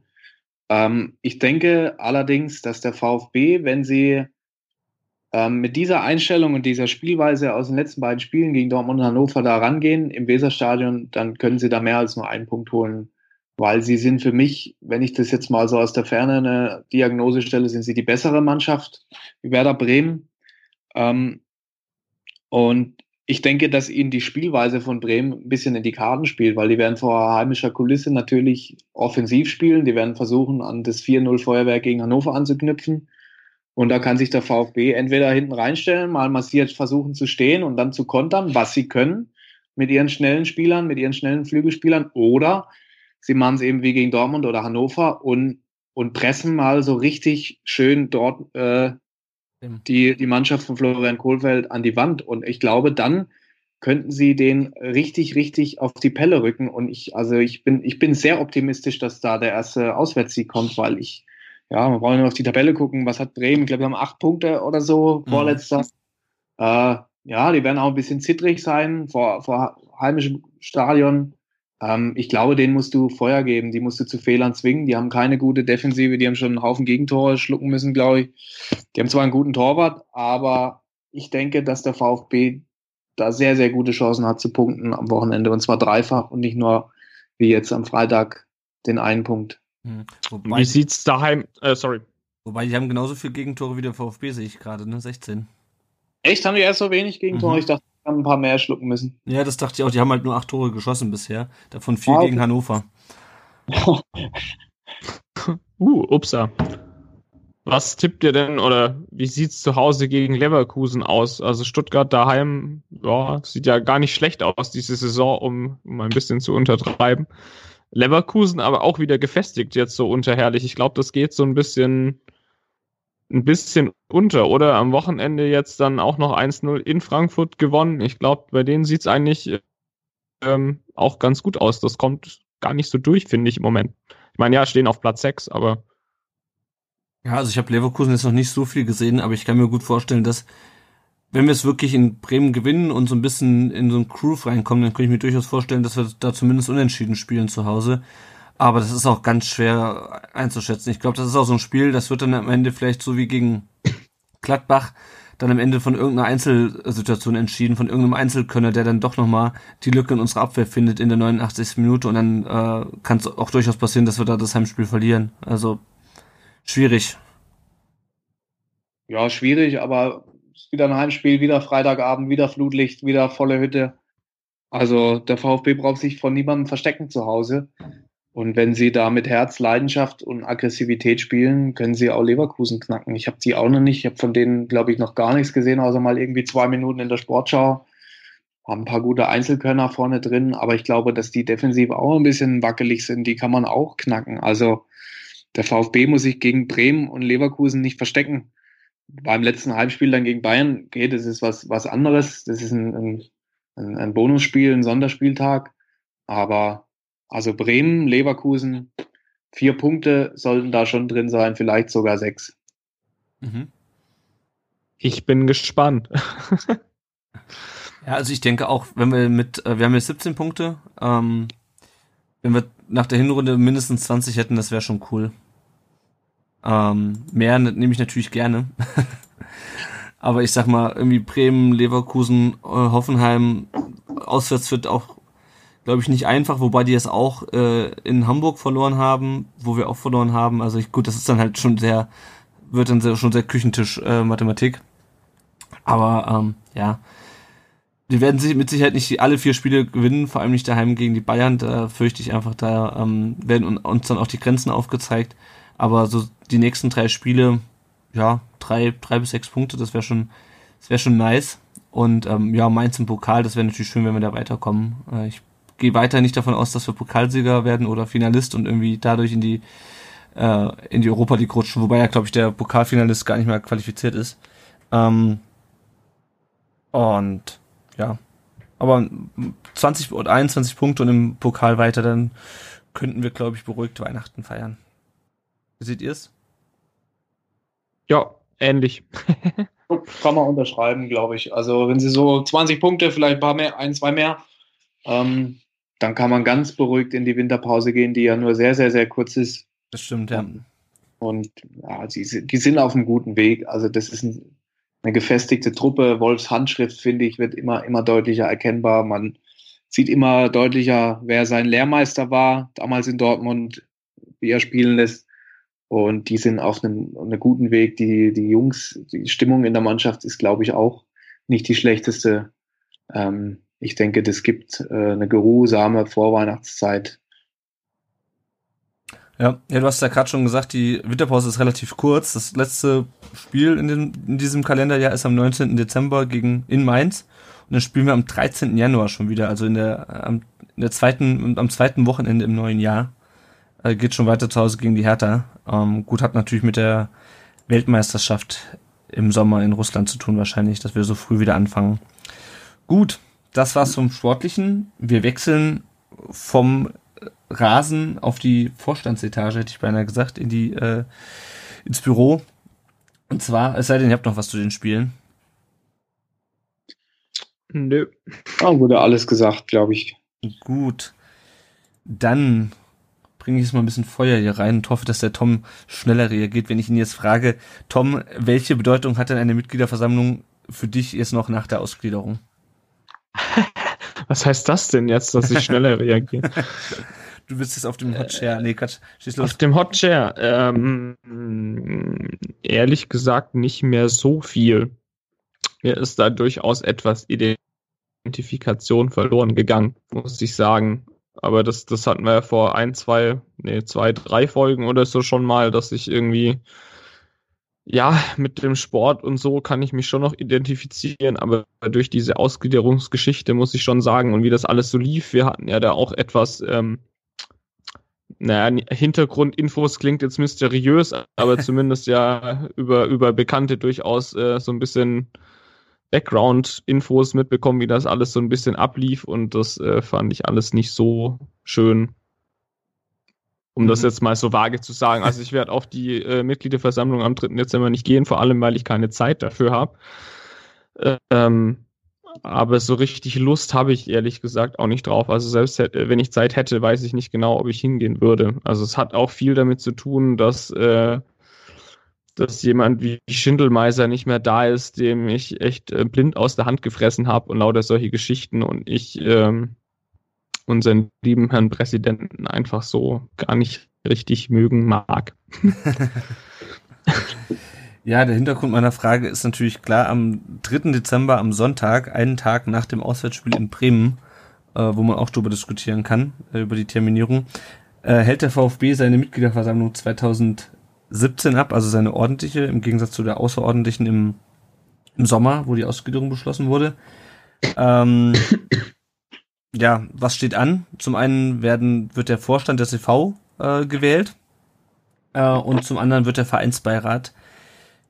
Ähm, ich denke allerdings, dass der VfB, wenn sie ähm, mit dieser Einstellung und dieser Spielweise aus den letzten beiden Spielen gegen Dortmund und Hannover da rangehen im Weserstadion, dann können sie da mehr als nur einen Punkt holen. Weil sie sind für mich, wenn ich das jetzt mal so aus der Ferne eine Diagnose stelle, sind sie die bessere Mannschaft wie Werder Bremen. Ähm, und ich denke, dass ihnen die Spielweise von Bremen ein bisschen in die Karten spielt, weil die werden vor heimischer Kulisse natürlich offensiv spielen. Die werden versuchen, an das 4-0 Feuerwerk gegen Hannover anzuknüpfen. Und da kann sich der VfB entweder hinten reinstellen, mal massiert versuchen zu stehen und dann zu kontern, was sie können mit ihren schnellen Spielern, mit ihren schnellen Flügelspielern, oder sie machen es eben wie gegen Dortmund oder Hannover und, und pressen mal so richtig schön dort äh, die, die Mannschaft von Florian Kohlfeld an die Wand. Und ich glaube, dann könnten sie den richtig, richtig auf die Pelle rücken. Und ich, also ich bin, ich bin sehr optimistisch, dass da der erste Auswärtssieg kommt, weil ich, ja, wir wollen nur auf die Tabelle gucken. Was hat Bremen? Ich glaube, wir haben acht Punkte oder so, mhm. vorletzter. Äh, ja, die werden auch ein bisschen zittrig sein vor, vor heimischem Stadion. Ähm, ich glaube, denen musst du Feuer geben, die musst du zu Fehlern zwingen. Die haben keine gute Defensive, die haben schon einen Haufen Gegentore schlucken müssen, glaube ich. Die haben zwar einen guten Torwart, aber ich denke, dass der VfB da sehr, sehr gute Chancen hat zu punkten am Wochenende und zwar dreifach und nicht nur wie jetzt am Freitag den einen Punkt. Hm. Wobei, wie sieht's daheim? Äh, sorry. Wobei die haben genauso viele Gegentore wie der VfB, sehe ich gerade, ne? 16. Echt? Haben die erst so wenig Gegentore? Mhm. Ich dachte, haben ein paar mehr schlucken müssen. Ja, das dachte ich auch. Die haben halt nur acht Tore geschossen bisher. Davon vier ah, okay. gegen Hannover. [LAUGHS] uh, upsa. Was tippt ihr denn oder wie sieht's zu Hause gegen Leverkusen aus? Also Stuttgart daheim, ja, sieht ja gar nicht schlecht aus diese Saison, um, um ein bisschen zu untertreiben. Leverkusen aber auch wieder gefestigt jetzt so unterherrlich. Ich glaube, das geht so ein bisschen ein bisschen unter, oder? Am Wochenende jetzt dann auch noch 1-0 in Frankfurt gewonnen. Ich glaube, bei denen sieht's eigentlich ähm, auch ganz gut aus. Das kommt gar nicht so durch, finde ich im Moment. Ich meine, ja, stehen auf Platz 6, aber ja, also ich habe Leverkusen jetzt noch nicht so viel gesehen, aber ich kann mir gut vorstellen, dass wenn wir es wirklich in Bremen gewinnen und so ein bisschen in so ein Groove reinkommen, dann könnte ich mir durchaus vorstellen, dass wir da zumindest unentschieden spielen zu Hause. Aber das ist auch ganz schwer einzuschätzen. Ich glaube, das ist auch so ein Spiel, das wird dann am Ende vielleicht so wie gegen Gladbach dann am Ende von irgendeiner Einzelsituation entschieden, von irgendeinem Einzelkönner, der dann doch nochmal die Lücke in unserer Abwehr findet in der 89. Minute und dann äh, kann es auch durchaus passieren, dass wir da das Heimspiel verlieren. Also Schwierig. Ja, schwierig, aber wieder ein Heimspiel, wieder Freitagabend, wieder Flutlicht, wieder volle Hütte. Also der VfB braucht sich von niemandem verstecken zu Hause. Und wenn sie da mit Herz, Leidenschaft und Aggressivität spielen, können sie auch Leverkusen knacken. Ich habe die auch noch nicht. Ich habe von denen, glaube ich, noch gar nichts gesehen, außer mal irgendwie zwei Minuten in der Sportschau. Haben ein paar gute Einzelkönner vorne drin, aber ich glaube, dass die defensiv auch ein bisschen wackelig sind. Die kann man auch knacken. Also der VfB muss sich gegen Bremen und Leverkusen nicht verstecken. Beim letzten Heimspiel dann gegen Bayern, okay, das ist was, was anderes. Das ist ein, ein, ein Bonusspiel, ein Sonderspieltag. Aber also Bremen, Leverkusen, vier Punkte sollten da schon drin sein, vielleicht sogar sechs. Mhm. Ich bin gespannt. [LAUGHS] ja, also ich denke auch, wenn wir mit, äh, wir haben jetzt 17 Punkte, ähm, wenn wir nach der Hinrunde mindestens 20 hätten, das wäre schon cool. Ähm, mehr ne, nehme ich natürlich gerne. [LAUGHS] Aber ich sag mal, irgendwie Bremen, Leverkusen, äh, Hoffenheim, auswärts wird auch, glaube ich, nicht einfach, wobei die es auch äh, in Hamburg verloren haben, wo wir auch verloren haben. Also ich, gut, das ist dann halt schon sehr, wird dann sehr, schon sehr Küchentisch-Mathematik. Äh, Aber ähm, ja, die werden sich mit Sicherheit nicht alle vier Spiele gewinnen, vor allem nicht daheim gegen die Bayern. Da fürchte ich einfach, da ähm, werden uns dann auch die Grenzen aufgezeigt. Aber so die nächsten drei Spiele, ja, drei, drei bis sechs Punkte, das wäre schon, das wäre schon nice. Und ähm, ja, Mainz im Pokal, das wäre natürlich schön, wenn wir da weiterkommen. Äh, ich gehe weiter nicht davon aus, dass wir Pokalsieger werden oder Finalist und irgendwie dadurch in die äh, in die Europa League rutschen, wobei ja, glaube ich, der Pokalfinalist gar nicht mehr qualifiziert ist. Ähm, und ja, aber 20 oder 21 Punkte und im Pokal weiter, dann könnten wir, glaube ich, beruhigt Weihnachten feiern. Wie seht ihr es? Ja, ähnlich. [LAUGHS] Kann man unterschreiben, glaube ich. Also wenn sie so 20 Punkte, vielleicht ein paar mehr, ein, zwei mehr, ähm, dann kann man ganz beruhigt in die Winterpause gehen, die ja nur sehr, sehr, sehr kurz ist. Das stimmt, ja. Und, und ja, die, die sind auf einem guten Weg. Also das ist ein, eine gefestigte Truppe. Wolfs Handschrift, finde ich, wird immer, immer deutlicher erkennbar. Man sieht immer deutlicher, wer sein Lehrmeister war, damals in Dortmund, wie er spielen lässt. Und die sind auf einem, einem guten Weg. Die, die Jungs, die Stimmung in der Mannschaft ist, glaube ich, auch nicht die schlechteste. Ähm, ich denke, das gibt äh, eine geruhsame Vorweihnachtszeit. Ja, ja, du hast ja gerade schon gesagt, die Winterpause ist relativ kurz. Das letzte Spiel in, den, in diesem Kalenderjahr ist am 19. Dezember gegen in Mainz. Und dann spielen wir am 13. Januar schon wieder, also in der, am, in der zweiten, am zweiten Wochenende im neuen Jahr. Äh, geht schon weiter zu Hause gegen die Hertha. Ähm, gut, hat natürlich mit der Weltmeisterschaft im Sommer in Russland zu tun wahrscheinlich, dass wir so früh wieder anfangen. Gut, das war's vom Sportlichen. Wir wechseln vom Rasen auf die Vorstandsetage, hätte ich beinahe gesagt, in die, äh, ins Büro. Und zwar, es sei denn, ihr habt noch was zu den Spielen. Nö. Da wurde alles gesagt, glaube ich. Gut. Dann bringe ich jetzt mal ein bisschen Feuer hier rein und hoffe, dass der Tom schneller reagiert, wenn ich ihn jetzt frage, Tom, welche Bedeutung hat denn eine Mitgliederversammlung für dich jetzt noch nach der Ausgliederung? [LAUGHS] Was heißt das denn jetzt, dass ich schneller [LAUGHS] reagiere? Du bist jetzt auf dem Hot Chair. Nee, Quatsch. Schieß los. Auf dem Hot Chair. Ähm, ehrlich gesagt nicht mehr so viel. Mir ist da durchaus etwas Identifikation verloren gegangen, muss ich sagen. Aber das, das hatten wir ja vor ein, zwei, nee, zwei, drei Folgen oder so schon mal, dass ich irgendwie, ja, mit dem Sport und so kann ich mich schon noch identifizieren, aber durch diese Ausgliederungsgeschichte muss ich schon sagen und wie das alles so lief, wir hatten ja da auch etwas, ähm, naja, Hintergrundinfos klingt jetzt mysteriös, aber [LAUGHS] zumindest ja über, über Bekannte durchaus äh, so ein bisschen Background-Infos mitbekommen, wie das alles so ein bisschen ablief und das äh, fand ich alles nicht so schön. Um mhm. das jetzt mal so vage zu sagen. Also ich werde auf die äh, Mitgliederversammlung am 3. Dezember nicht gehen, vor allem weil ich keine Zeit dafür habe. Ähm, aber so richtig Lust habe ich ehrlich gesagt auch nicht drauf. Also selbst wenn ich Zeit hätte, weiß ich nicht genau, ob ich hingehen würde. Also es hat auch viel damit zu tun, dass äh, dass jemand wie Schindelmeiser nicht mehr da ist, dem ich echt äh, blind aus der Hand gefressen habe und lauter solche Geschichten und ich ähm, unseren lieben Herrn Präsidenten einfach so gar nicht richtig mögen mag. [LAUGHS] ja, der Hintergrund meiner Frage ist natürlich klar, am 3. Dezember, am Sonntag, einen Tag nach dem Auswärtsspiel in Bremen, äh, wo man auch darüber diskutieren kann, äh, über die Terminierung, äh, hält der VfB seine Mitgliederversammlung 2000 17 ab, also seine ordentliche, im Gegensatz zu der außerordentlichen im, im Sommer, wo die Ausgliederung beschlossen wurde. Ähm, [COUGHS] ja, was steht an? Zum einen werden, wird der Vorstand des CV äh, gewählt äh, und zum anderen wird der Vereinsbeirat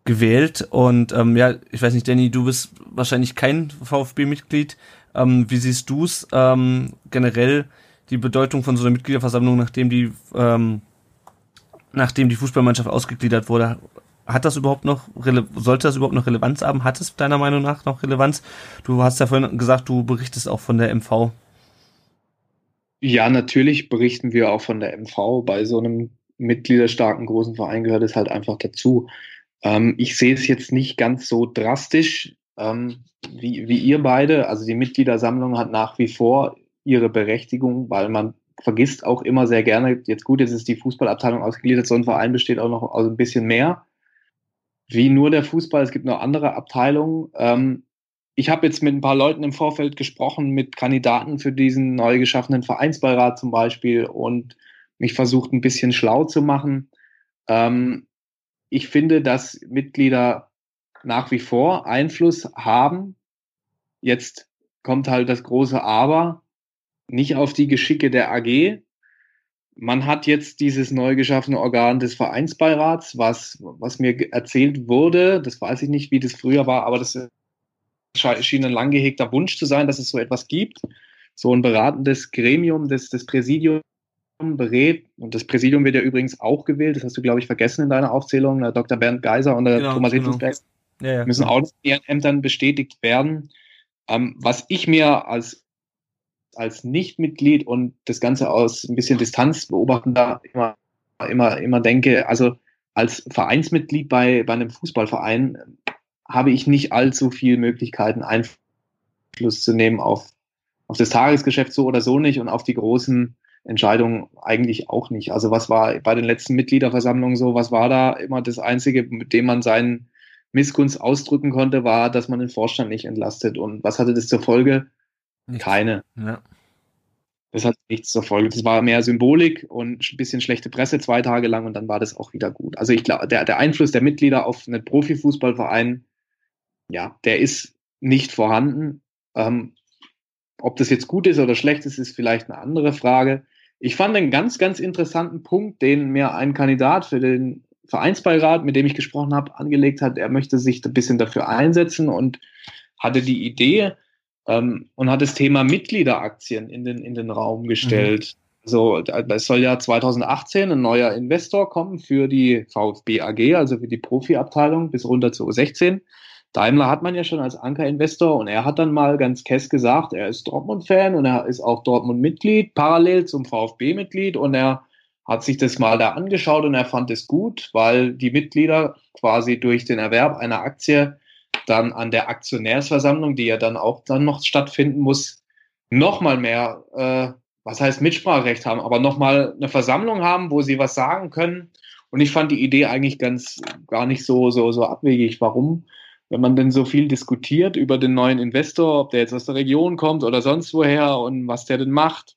gewählt. Und ähm, ja, ich weiß nicht, Danny, du bist wahrscheinlich kein VfB-Mitglied. Ähm, wie siehst du es ähm, generell die Bedeutung von so einer Mitgliederversammlung, nachdem die ähm, nachdem die Fußballmannschaft ausgegliedert wurde, hat das überhaupt noch, sollte das überhaupt noch Relevanz haben? Hat es deiner Meinung nach noch Relevanz? Du hast ja vorhin gesagt, du berichtest auch von der MV. Ja, natürlich berichten wir auch von der MV. Bei so einem mitgliederstarken großen Verein gehört es halt einfach dazu. Ähm, ich sehe es jetzt nicht ganz so drastisch ähm, wie, wie ihr beide. Also die Mitgliedersammlung hat nach wie vor ihre Berechtigung, weil man vergisst auch immer sehr gerne, jetzt gut, jetzt ist die Fußballabteilung ausgegliedert, so ein Verein besteht auch noch aus ein bisschen mehr wie nur der Fußball. Es gibt noch andere Abteilungen. Ähm, ich habe jetzt mit ein paar Leuten im Vorfeld gesprochen, mit Kandidaten für diesen neu geschaffenen Vereinsbeirat zum Beispiel und mich versucht ein bisschen schlau zu machen. Ähm, ich finde, dass Mitglieder nach wie vor Einfluss haben. Jetzt kommt halt das große Aber nicht auf die Geschicke der AG. Man hat jetzt dieses neu geschaffene Organ des Vereinsbeirats, was, was mir erzählt wurde, das weiß ich nicht, wie das früher war, aber das schien ein lang gehegter Wunsch zu sein, dass es so etwas gibt. So ein beratendes Gremium des, des Präsidium berät, und das Präsidium wird ja übrigens auch gewählt, das hast du, glaube ich, vergessen in deiner Aufzählung, der Dr. Bernd Geiser und der genau, Thomas genau. Hitzelsberg ja, ja, müssen genau. auch in ihren Ämtern bestätigt werden. Ähm, was ich mir als als Nichtmitglied und das Ganze aus ein bisschen Distanz beobachtender immer, immer, immer denke, also als Vereinsmitglied bei, bei einem Fußballverein habe ich nicht allzu viele Möglichkeiten, Einfluss zu nehmen auf, auf das Tagesgeschäft so oder so nicht und auf die großen Entscheidungen eigentlich auch nicht. Also was war bei den letzten Mitgliederversammlungen so, was war da immer das Einzige, mit dem man seinen Missgunst ausdrücken konnte, war, dass man den Vorstand nicht entlastet. Und was hatte das zur Folge? Keine. Ja. Das hat nichts zur Folge. Das war mehr Symbolik und ein bisschen schlechte Presse zwei Tage lang und dann war das auch wieder gut. Also ich glaube, der, der Einfluss der Mitglieder auf einen Profifußballverein, ja, der ist nicht vorhanden. Ähm, ob das jetzt gut ist oder schlecht ist, ist vielleicht eine andere Frage. Ich fand einen ganz, ganz interessanten Punkt, den mir ein Kandidat für den Vereinsbeirat, mit dem ich gesprochen habe, angelegt hat. Er möchte sich ein bisschen dafür einsetzen und hatte die Idee, ähm, und hat das Thema Mitgliederaktien in den, in den Raum gestellt. Mhm. So, es soll ja 2018 ein neuer Investor kommen für die VfB AG, also für die Profiabteilung bis runter zu U16. Daimler hat man ja schon als Ankerinvestor und er hat dann mal ganz kess gesagt, er ist Dortmund-Fan und er ist auch Dortmund-Mitglied, parallel zum VfB-Mitglied und er hat sich das mal da angeschaut und er fand es gut, weil die Mitglieder quasi durch den Erwerb einer Aktie dann an der Aktionärsversammlung, die ja dann auch dann noch stattfinden muss, nochmal mehr, äh, was heißt Mitspracherecht haben, aber nochmal eine Versammlung haben, wo sie was sagen können. Und ich fand die Idee eigentlich ganz gar nicht so, so, so abwegig. Warum? Wenn man denn so viel diskutiert über den neuen Investor, ob der jetzt aus der Region kommt oder sonst woher und was der denn macht,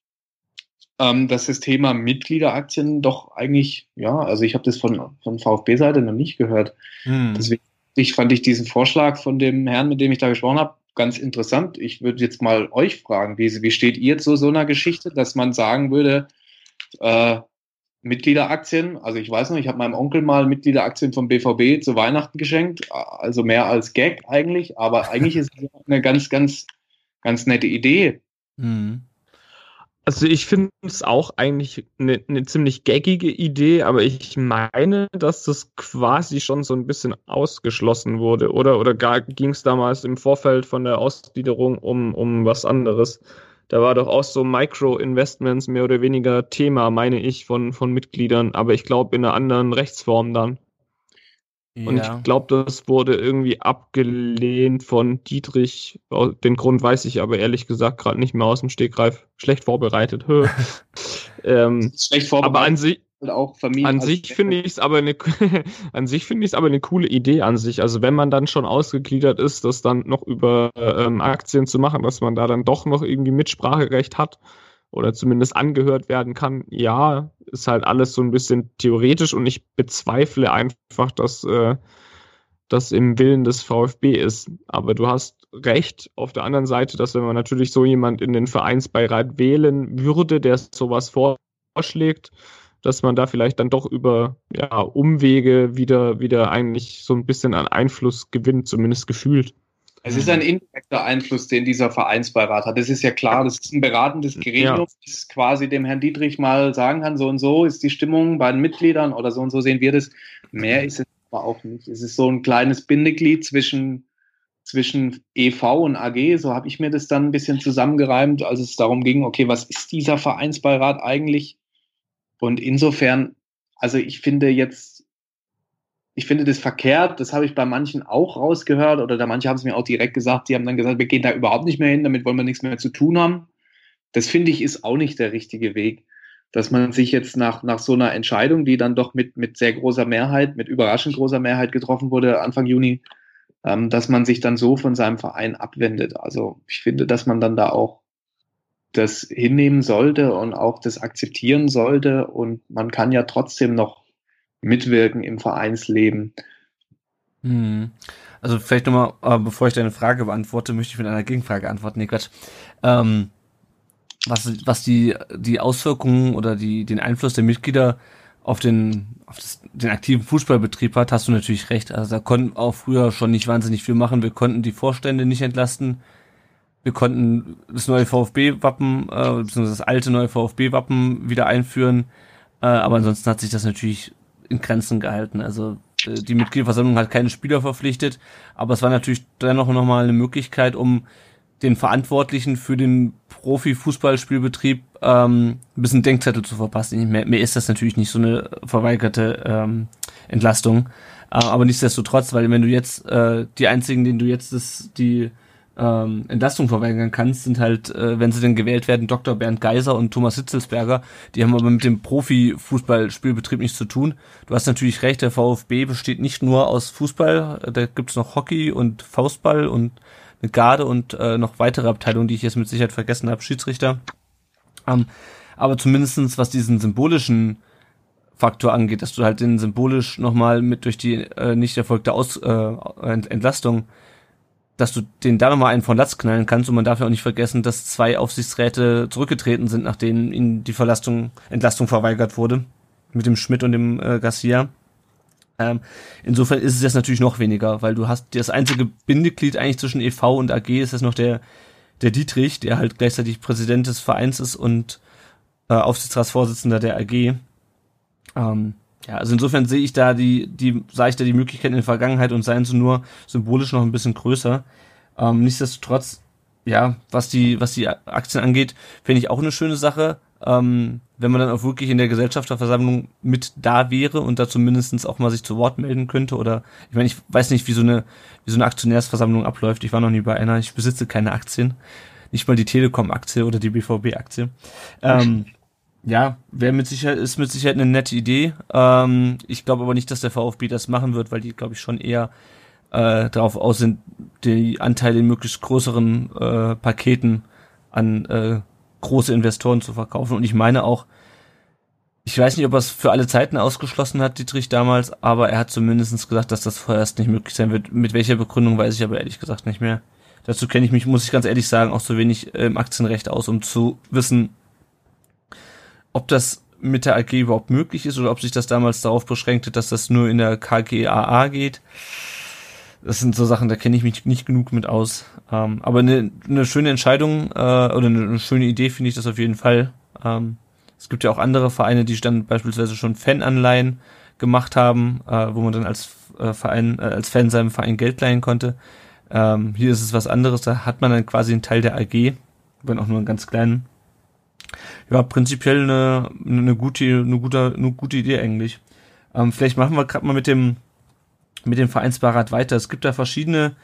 ähm, dass das Thema Mitgliederaktien doch eigentlich, ja, also ich habe das von, von VfB-Seite noch nicht gehört. Hm. Deswegen ich, fand ich diesen Vorschlag von dem Herrn, mit dem ich da gesprochen habe, ganz interessant. Ich würde jetzt mal euch fragen, wie, wie steht ihr zu so einer Geschichte, dass man sagen würde, äh, Mitgliederaktien. Also ich weiß noch, ich habe meinem Onkel mal Mitgliederaktien vom BVB zu Weihnachten geschenkt, also mehr als Gag eigentlich, aber eigentlich ist es [LAUGHS] eine ganz, ganz, ganz nette Idee. Mhm. Also ich finde es auch eigentlich eine, eine ziemlich gaggige Idee, aber ich meine, dass das quasi schon so ein bisschen ausgeschlossen wurde, oder? Oder ging es damals im Vorfeld von der Ausgliederung um, um was anderes? Da war doch auch so Micro-Investments mehr oder weniger Thema, meine ich, von, von Mitgliedern, aber ich glaube in einer anderen Rechtsform dann. Ja. Und ich glaube, das wurde irgendwie abgelehnt von Dietrich. Den Grund weiß ich aber ehrlich gesagt gerade nicht mehr aus dem Stegreif. Schlecht vorbereitet. [LAUGHS] ähm, Schlecht vorbereitet. Aber an sich, halt auch Familien. An sich finde ich es aber eine, [LAUGHS] an sich finde ich es aber eine coole Idee an sich. Also wenn man dann schon ausgegliedert ist, das dann noch über ähm, Aktien zu machen, dass man da dann doch noch irgendwie Mitspracherecht hat oder zumindest angehört werden kann. Ja, ist halt alles so ein bisschen theoretisch und ich bezweifle einfach, dass äh, das im Willen des VfB ist. Aber du hast recht auf der anderen Seite, dass wenn man natürlich so jemand in den Vereinsbeirat wählen würde, der sowas vorschlägt, dass man da vielleicht dann doch über ja, Umwege wieder, wieder eigentlich so ein bisschen an Einfluss gewinnt, zumindest gefühlt. Es ist ein indirekter Einfluss, den dieser Vereinsbeirat hat. Das ist ja klar, das ist ein beratendes Gremium, ja. das quasi dem Herrn Dietrich mal sagen kann, so und so ist die Stimmung bei den Mitgliedern oder so und so sehen wir das. Mehr ist es aber auch nicht. Es ist so ein kleines Bindeglied zwischen, zwischen EV und AG. So habe ich mir das dann ein bisschen zusammengereimt, als es darum ging, okay, was ist dieser Vereinsbeirat eigentlich? Und insofern, also ich finde jetzt, ich finde das verkehrt, das habe ich bei manchen auch rausgehört oder da manche haben es mir auch direkt gesagt, die haben dann gesagt, wir gehen da überhaupt nicht mehr hin, damit wollen wir nichts mehr zu tun haben. Das finde ich ist auch nicht der richtige Weg, dass man sich jetzt nach, nach so einer Entscheidung, die dann doch mit, mit sehr großer Mehrheit, mit überraschend großer Mehrheit getroffen wurde Anfang Juni, ähm, dass man sich dann so von seinem Verein abwendet. Also ich finde, dass man dann da auch das hinnehmen sollte und auch das akzeptieren sollte. Und man kann ja trotzdem noch mitwirken im Vereinsleben. Hm. Also vielleicht nochmal, äh, bevor ich deine Frage beantworte, möchte ich mit einer Gegenfrage antworten. Nee, Quatsch. Ähm, was, was die, die Auswirkungen oder die, den Einfluss der Mitglieder auf den, auf das, den aktiven Fußballbetrieb hat, hast du natürlich recht. Also da konnten auch früher schon nicht wahnsinnig viel machen. Wir konnten die Vorstände nicht entlasten. Wir konnten das neue VfB-Wappen, äh, beziehungsweise das alte neue VfB-Wappen wieder einführen. Äh, aber ansonsten hat sich das natürlich in Grenzen gehalten. Also äh, die Mitgliederversammlung hat keine Spieler verpflichtet, aber es war natürlich dennoch nochmal eine Möglichkeit, um den Verantwortlichen für den Profi-Fußballspielbetrieb ähm, ein bisschen Denkzettel zu verpassen. Mehr, mehr ist das natürlich nicht so eine verweigerte ähm, Entlastung. Äh, aber nichtsdestotrotz, weil wenn du jetzt äh, die einzigen, denen du jetzt das, die ähm, Entlastung verweigern kannst, sind halt, äh, wenn sie denn gewählt werden, Dr. Bernd Geiser und Thomas Hitzelsberger. Die haben aber mit dem Profi-Fußballspielbetrieb nichts zu tun. Du hast natürlich recht, der VfB besteht nicht nur aus Fußball, da gibt's noch Hockey und Faustball und eine Garde und äh, noch weitere Abteilungen, die ich jetzt mit Sicherheit vergessen habe, Schiedsrichter. Ähm, aber zumindestens was diesen symbolischen Faktor angeht, dass du halt den symbolisch nochmal mit durch die äh, nicht erfolgte Aus, äh, Entlastung dass du den da nochmal einen von Latz knallen kannst und man darf ja auch nicht vergessen, dass zwei Aufsichtsräte zurückgetreten sind, nachdem ihnen die Verlastung, Entlastung verweigert wurde. Mit dem Schmidt und dem äh, Garcia. Ähm, insofern ist es jetzt natürlich noch weniger, weil du hast das einzige Bindeglied eigentlich zwischen EV und AG ist jetzt noch der, der Dietrich, der halt gleichzeitig Präsident des Vereins ist und äh, Aufsichtsratsvorsitzender der AG. Ähm, ja, also insofern sehe ich da die, die, sah ich da die Möglichkeiten in der Vergangenheit und seien sie nur symbolisch noch ein bisschen größer. Ähm, nichtsdestotrotz, ja, was die, was die Aktien angeht, finde ich auch eine schöne Sache. Ähm, wenn man dann auch wirklich in der Gesellschafterversammlung mit da wäre und da zumindestens auch mal sich zu Wort melden könnte oder ich meine, ich weiß nicht, wie so eine, wie so eine Aktionärsversammlung abläuft. Ich war noch nie bei einer, ich besitze keine Aktien. Nicht mal die Telekom-Aktie oder die BVB-Aktie. Ähm, ja, wäre mit Sicherheit, ist mit Sicherheit eine nette Idee. Ähm, ich glaube aber nicht, dass der VfB das machen wird, weil die, glaube ich, schon eher äh, darauf aus sind, die Anteile in möglichst größeren äh, Paketen an äh, große Investoren zu verkaufen. Und ich meine auch, ich weiß nicht, ob er es für alle Zeiten ausgeschlossen hat, Dietrich damals, aber er hat zumindest gesagt, dass das vorerst nicht möglich sein wird. Mit welcher Begründung weiß ich aber ehrlich gesagt nicht mehr. Dazu kenne ich mich, muss ich ganz ehrlich sagen, auch so wenig im Aktienrecht aus, um zu wissen, ob das mit der AG überhaupt möglich ist oder ob sich das damals darauf beschränkte, dass das nur in der KGAA geht. Das sind so Sachen, da kenne ich mich nicht genug mit aus. Ähm, aber eine, eine schöne Entscheidung äh, oder eine, eine schöne Idee finde ich das auf jeden Fall. Ähm, es gibt ja auch andere Vereine, die dann beispielsweise schon Fananleihen gemacht haben, äh, wo man dann als äh, Verein, äh, als Fan seinem Verein Geld leihen konnte. Ähm, hier ist es was anderes, da hat man dann quasi einen Teil der AG, wenn auch nur einen ganz kleinen. Ja, prinzipiell eine, eine gute, eine gute, eine gute Idee eigentlich. Ähm, vielleicht machen wir gerade mal mit dem mit dem Vereinsbeirat weiter. Es gibt da verschiedene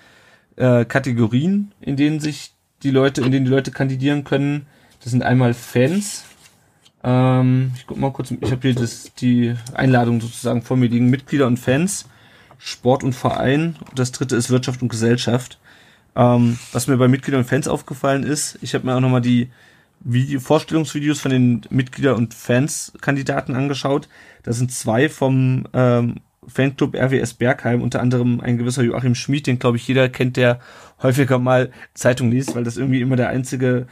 äh, Kategorien, in denen sich die Leute, in denen die Leute kandidieren können. Das sind einmal Fans. Ähm, ich guck mal kurz, ich habe hier das, die Einladung sozusagen vor mir liegen. Mitglieder und Fans, Sport und Verein. Und das dritte ist Wirtschaft und Gesellschaft. Ähm, was mir bei Mitgliedern und Fans aufgefallen ist, ich habe mir auch nochmal die Video Vorstellungsvideos von den Mitglieder und Fans-Kandidaten angeschaut. Da sind zwei vom ähm, Fanclub RWS Bergheim, unter anderem ein gewisser Joachim Schmid, den glaube ich jeder kennt, der häufiger mal Zeitung liest, weil das irgendwie immer der einzige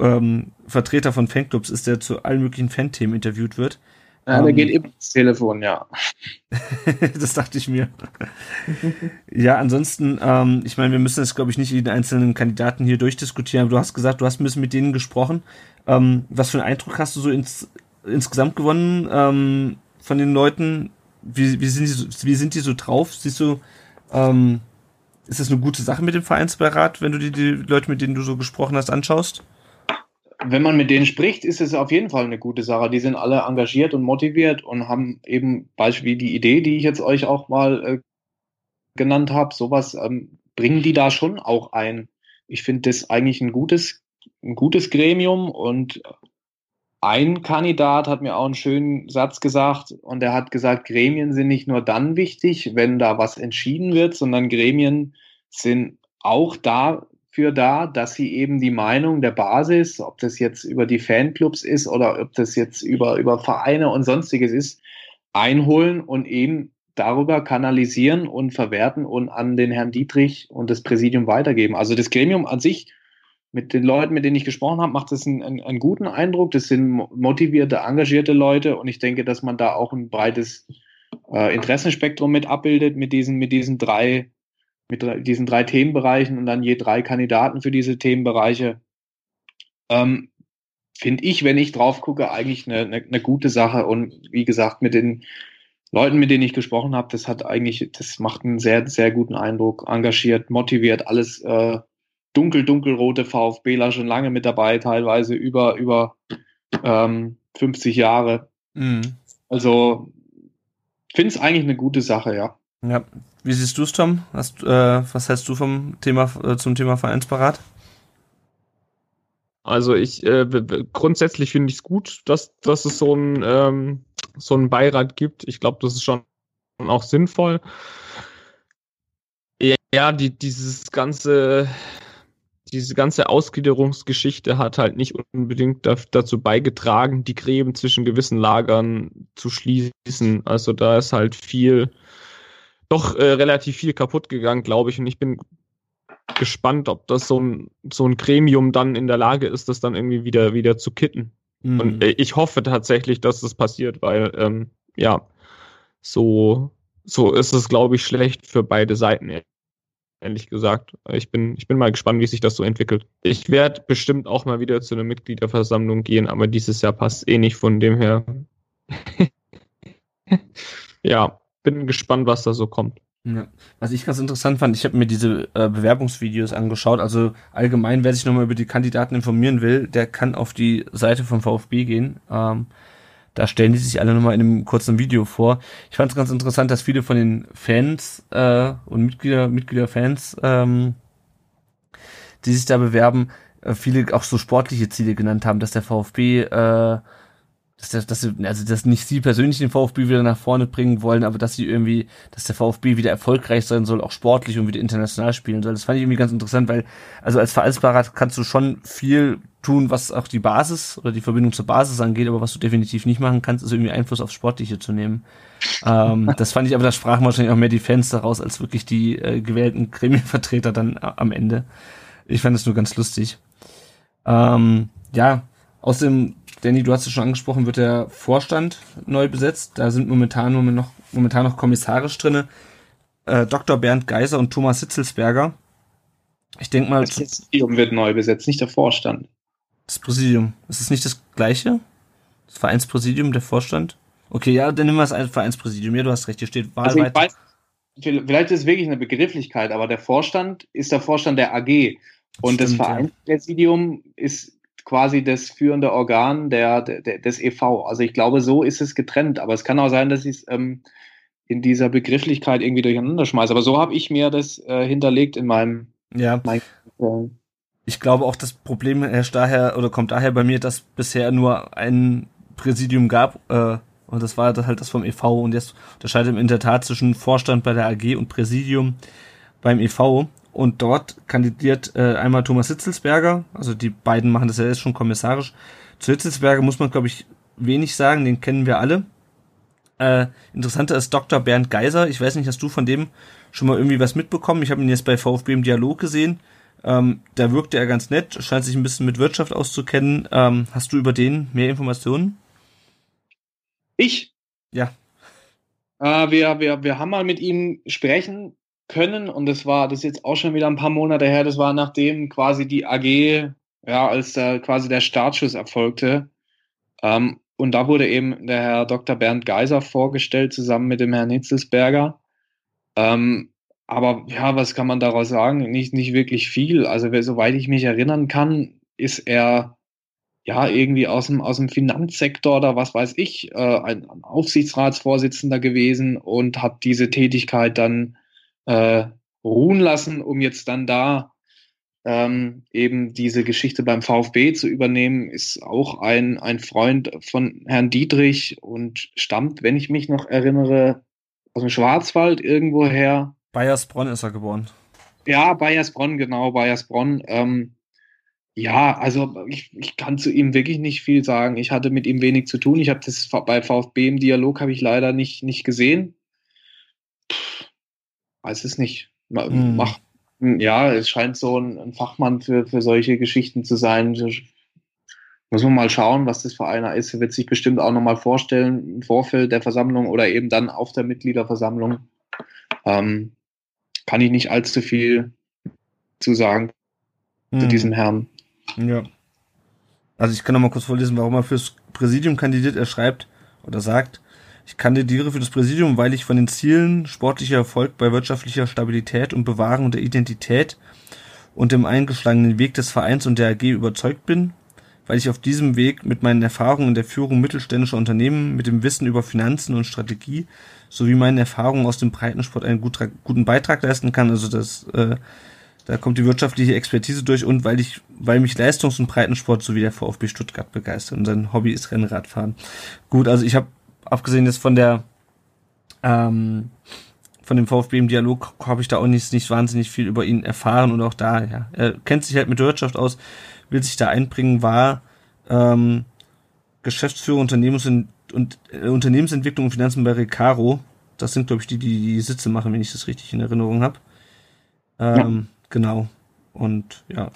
ähm, Vertreter von Fanclubs ist, der zu allen möglichen Fan-Themen interviewt wird. Ja, der ähm, geht eben ins Telefon, ja. [LAUGHS] das dachte ich mir. ja, ansonsten, ähm, ich meine, wir müssen jetzt, glaube ich, nicht jeden einzelnen Kandidaten hier durchdiskutieren, aber du hast gesagt, du hast ein bisschen mit denen gesprochen. Ähm, was für einen Eindruck hast du so ins, insgesamt gewonnen ähm, von den Leuten? wie, wie, sind die so, wie sind die so drauf? Siehst du, ähm, ist das eine gute Sache mit dem Vereinsbeirat, wenn du dir die Leute, mit denen du so gesprochen hast, anschaust? Wenn man mit denen spricht, ist es auf jeden Fall eine gute Sache. Die sind alle engagiert und motiviert und haben eben Beispiel die Idee, die ich jetzt euch auch mal äh, genannt habe, sowas ähm, bringen die da schon auch ein. Ich finde das eigentlich ein gutes, ein gutes Gremium und ein Kandidat hat mir auch einen schönen Satz gesagt und er hat gesagt, Gremien sind nicht nur dann wichtig, wenn da was entschieden wird, sondern Gremien sind auch dafür da, dass sie eben die Meinung der Basis, ob das jetzt über die Fanclubs ist oder ob das jetzt über, über Vereine und sonstiges ist, einholen und eben darüber kanalisieren und verwerten und an den Herrn Dietrich und das Präsidium weitergeben. Also das Gremium an sich mit den Leuten, mit denen ich gesprochen habe, macht es einen, einen, einen, guten Eindruck. Das sind motivierte, engagierte Leute und ich denke, dass man da auch ein breites äh, Interessenspektrum mit abbildet mit diesen, mit diesen drei, mit drei, diesen drei Themenbereichen und dann je drei Kandidaten für diese Themenbereiche. Ähm, Finde ich, wenn ich drauf gucke, eigentlich eine, eine, eine gute Sache. Und wie gesagt, mit den Leuten, mit denen ich gesprochen habe, das hat eigentlich, das macht einen sehr, sehr guten Eindruck. Engagiert, motiviert, alles äh, dunkel, dunkelrote VfBler schon lange mit dabei, teilweise über, über ähm, 50 Jahre. Mhm. Also finde es eigentlich eine gute Sache, ja. Ja. Wie siehst du es, Tom? Hast, äh, was hältst du vom Thema äh, zum Thema Vereinsparat? Also ich äh, grundsätzlich finde ich es gut, dass, dass es so ein ähm, so einen Beirat gibt. Ich glaube, das ist schon auch sinnvoll. Ja, die, dieses ganze diese ganze Ausgliederungsgeschichte hat halt nicht unbedingt dazu beigetragen, die Gräben zwischen gewissen Lagern zu schließen. Also da ist halt viel, doch äh, relativ viel kaputt gegangen, glaube ich. Und ich bin gespannt, ob das so ein, so ein Gremium dann in der Lage ist, das dann irgendwie wieder, wieder zu kitten. Mhm. Und äh, ich hoffe tatsächlich, dass das passiert, weil, ähm, ja, so, so ist es, glaube ich, schlecht für beide Seiten ehrlich gesagt. Ich bin, ich bin mal gespannt, wie sich das so entwickelt. Ich werde bestimmt auch mal wieder zu einer Mitgliederversammlung gehen, aber dieses Jahr passt eh nicht von dem her. [LAUGHS] ja, bin gespannt, was da so kommt. Ja. Was ich ganz interessant fand, ich habe mir diese äh, Bewerbungsvideos angeschaut. Also allgemein, wer sich nochmal über die Kandidaten informieren will, der kann auf die Seite vom VfB gehen. Ähm, da stellen die sich alle nochmal in einem kurzen Video vor. Ich fand es ganz interessant, dass viele von den Fans äh, und Mitglieder, Mitgliederfans, ähm, die sich da bewerben, äh, viele auch so sportliche Ziele genannt haben, dass der VfB äh, dass, dass, dass, also dass nicht sie persönlich den VfB wieder nach vorne bringen wollen, aber dass sie irgendwie, dass der VfB wieder erfolgreich sein soll, auch sportlich und wieder international spielen soll. Das fand ich irgendwie ganz interessant, weil also als Vereinsberater kannst du schon viel tun, was auch die Basis oder die Verbindung zur Basis angeht, aber was du definitiv nicht machen kannst, ist irgendwie Einfluss aufs Sportliche zu nehmen. ähm, [LAUGHS] das fand ich aber, da sprachen wahrscheinlich auch mehr die Fans daraus, als wirklich die äh, gewählten Gremienvertreter dann äh, am Ende. Ich fand es nur ganz lustig. Ähm, ja, außerdem Danny, du hast es schon angesprochen, wird der Vorstand neu besetzt. Da sind momentan nur noch, momentan noch kommissarisch drinne. Äh, Dr. Bernd Geiser und Thomas Hitzelsberger. Ich denke mal. Das Präsidium wird neu besetzt, nicht der Vorstand. Das Präsidium. Ist es nicht das gleiche? Das Vereinspräsidium, der Vorstand? Okay, ja, dann nehmen wir es als Vereinspräsidium. Ja, du hast recht, hier steht. Also weiß, vielleicht ist es wirklich eine Begrifflichkeit, aber der Vorstand ist der Vorstand der AG. Und Stimmt, das Vereinspräsidium ja. ist quasi das führende Organ der, der, des EV. Also ich glaube, so ist es getrennt. Aber es kann auch sein, dass ich es ähm, in dieser Begrifflichkeit irgendwie durcheinander schmeiße. Aber so habe ich mir das äh, hinterlegt in meinem. Ja. Mein, äh, ich glaube auch, das Problem herrscht daher oder kommt daher bei mir, dass bisher nur ein Präsidium gab. Äh, und das war halt das vom EV. Und jetzt unterscheidet in der Tat zwischen Vorstand bei der AG und Präsidium beim EV. Und dort kandidiert äh, einmal Thomas Hitzelsberger, also die beiden machen das ja jetzt schon kommissarisch. Zu Hitzelsberger muss man, glaube ich, wenig sagen, den kennen wir alle. Äh, interessanter ist Dr. Bernd Geiser. Ich weiß nicht, hast du von dem schon mal irgendwie was mitbekommen? Ich habe ihn jetzt bei VfB im Dialog gesehen. Ähm, da wirkte er ganz nett, scheint sich ein bisschen mit Wirtschaft auszukennen. Ähm, hast du über den mehr Informationen? Ich? Ja. Äh, wir, wir, wir haben mal mit ihm sprechen können und das war, das ist jetzt auch schon wieder ein paar Monate her, das war nachdem quasi die AG, ja, als da quasi der Startschuss erfolgte. Ähm, und da wurde eben der Herr Dr. Bernd Geiser vorgestellt, zusammen mit dem Herrn Hitzelsberger. Ähm, aber ja, was kann man daraus sagen? Nicht, nicht wirklich viel. Also, soweit ich mich erinnern kann, ist er ja irgendwie aus dem, aus dem Finanzsektor oder was weiß ich, äh, ein, ein Aufsichtsratsvorsitzender gewesen und hat diese Tätigkeit dann äh, ruhen lassen, um jetzt dann da ähm, eben diese Geschichte beim VfB zu übernehmen, ist auch ein, ein Freund von Herrn Dietrich und stammt, wenn ich mich noch erinnere, aus dem Schwarzwald irgendwoher. Bayersbronn ist er geboren. Ja, Bayersbronn, genau, Bayersbronn. Ähm, ja, also ich, ich kann zu ihm wirklich nicht viel sagen. Ich hatte mit ihm wenig zu tun. Ich habe das bei VfB im Dialog habe ich leider nicht, nicht gesehen weiß es nicht. Hm. Mach, ja, es scheint so ein, ein, Fachmann für, für solche Geschichten zu sein. Muss man mal schauen, was das für einer ist. Er wird sich bestimmt auch nochmal vorstellen im Vorfeld der Versammlung oder eben dann auf der Mitgliederversammlung. Ähm, kann ich nicht allzu viel zu sagen hm. zu diesem Herrn. Ja. Also ich kann noch mal kurz vorlesen, warum er fürs Präsidium kandidiert. Er schreibt oder sagt, ich kandidiere für das Präsidium, weil ich von den Zielen sportlicher Erfolg bei wirtschaftlicher Stabilität und Bewahrung der Identität und dem eingeschlagenen Weg des Vereins und der AG überzeugt bin, weil ich auf diesem Weg mit meinen Erfahrungen in der Führung mittelständischer Unternehmen, mit dem Wissen über Finanzen und Strategie sowie meinen Erfahrungen aus dem Breitensport einen guten Beitrag leisten kann. Also das, äh, da kommt die wirtschaftliche Expertise durch und weil ich, weil mich Leistungs- und Breitensport sowie der VfB Stuttgart begeistert und sein Hobby ist Rennradfahren. Gut, also ich habe abgesehen jetzt von der ähm, von dem VfB im Dialog habe ich da auch nicht, nicht wahnsinnig viel über ihn erfahren und auch da, ja, er kennt sich halt mit der Wirtschaft aus, will sich da einbringen, war ähm, Geschäftsführer Unternehmens und, und äh, Unternehmensentwicklung und Finanzen bei Recaro. Das sind, glaube ich, die, die die Sitze machen, wenn ich das richtig in Erinnerung habe. Ähm, ja. Genau. Und ja,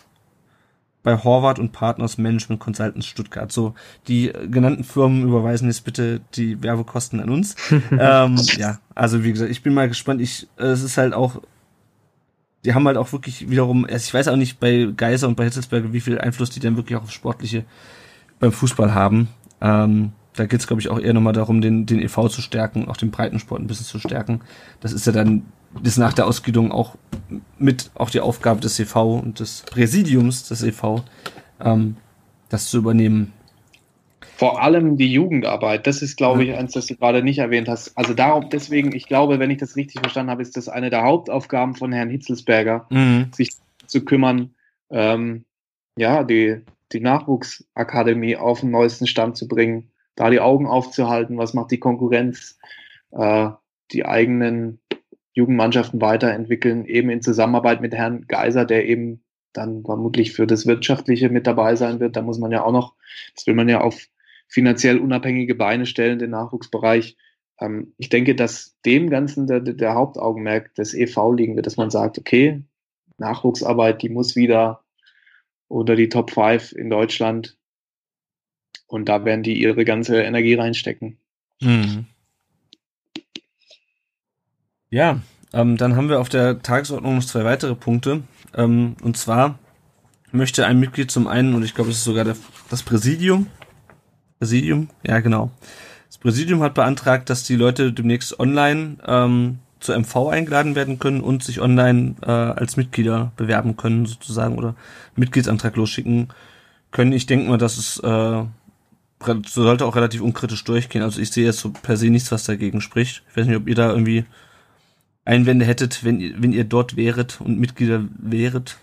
bei Horvath und Partners Management Consultants Stuttgart. So, die genannten Firmen überweisen jetzt bitte die Werbekosten an uns. [LAUGHS] ähm, ja, also wie gesagt, ich bin mal gespannt. Ich, es ist halt auch die haben halt auch wirklich wiederum, also ich weiß auch nicht bei Geiser und bei Hitzelsberger, wie viel Einfluss die denn wirklich auch auf Sportliche beim Fußball haben. Ähm, da geht es, glaube ich, auch eher nochmal darum, den, den EV zu stärken, auch den Breitensport ein bisschen zu stärken. Das ist ja dann bis nach der Ausgliederung auch mit auch die Aufgabe des EV und des Präsidiums des EV, ähm, das zu übernehmen. Vor allem die Jugendarbeit, das ist, glaube ich, eins, das du gerade nicht erwähnt hast. Also darum, deswegen, ich glaube, wenn ich das richtig verstanden habe, ist das eine der Hauptaufgaben von Herrn Hitzelsberger, Mhm. sich zu kümmern, ähm, ja, die, die Nachwuchsakademie auf den neuesten Stand zu bringen, da die Augen aufzuhalten, was macht die Konkurrenz, äh, die eigenen Jugendmannschaften weiterentwickeln, eben in Zusammenarbeit mit Herrn Geiser, der eben dann vermutlich für das Wirtschaftliche mit dabei sein wird. Da muss man ja auch noch, das will man ja auf finanziell unabhängige Beine stellen, den Nachwuchsbereich. Ähm, ich denke, dass dem Ganzen der, der Hauptaugenmerk des EV liegen wird, dass man sagt, okay, Nachwuchsarbeit, die muss wieder unter die Top 5 in Deutschland und da werden die ihre ganze Energie reinstecken. Mhm. Ja, ähm, dann haben wir auf der Tagesordnung noch zwei weitere Punkte. Ähm, und zwar möchte ein Mitglied zum einen, und ich glaube, es ist sogar der, das Präsidium, Präsidium, ja genau. Das Präsidium hat beantragt, dass die Leute demnächst online ähm, zur MV eingeladen werden können und sich online äh, als Mitglieder bewerben können, sozusagen, oder Mitgliedsantrag losschicken können. Ich denke mal, dass es äh, sollte auch relativ unkritisch durchgehen. Also ich sehe jetzt so per se nichts, was dagegen spricht. Ich weiß nicht, ob ihr da irgendwie Einwände hättet, wenn ihr, wenn ihr dort wäret und Mitglieder wäret.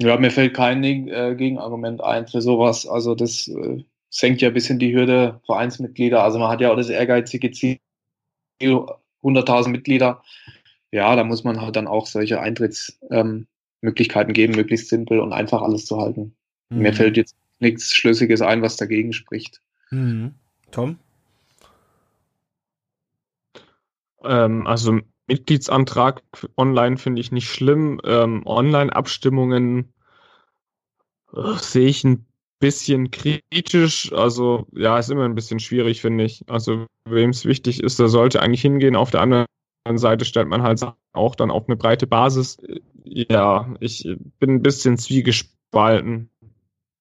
Ja, mir fällt kein äh, Gegenargument ein für sowas. Also das äh, senkt ja ein bisschen die Hürde Vereinsmitglieder. Also man hat ja auch das ehrgeizige Ziel, 100.000 Mitglieder. Ja, da muss man halt dann auch solche Eintrittsmöglichkeiten ähm, geben, möglichst simpel und einfach alles zu halten. Mhm. Mir fällt jetzt nichts Schlüssiges ein, was dagegen spricht. Mhm. Tom? Ähm, also Mitgliedsantrag online finde ich nicht schlimm. Ähm, Online-Abstimmungen äh, sehe ich ein bisschen kritisch. Also ja, ist immer ein bisschen schwierig, finde ich. Also wem es wichtig ist, der sollte eigentlich hingehen. Auf der anderen Seite stellt man halt auch dann auf eine breite Basis. Ja, ich bin ein bisschen zwiegespalten,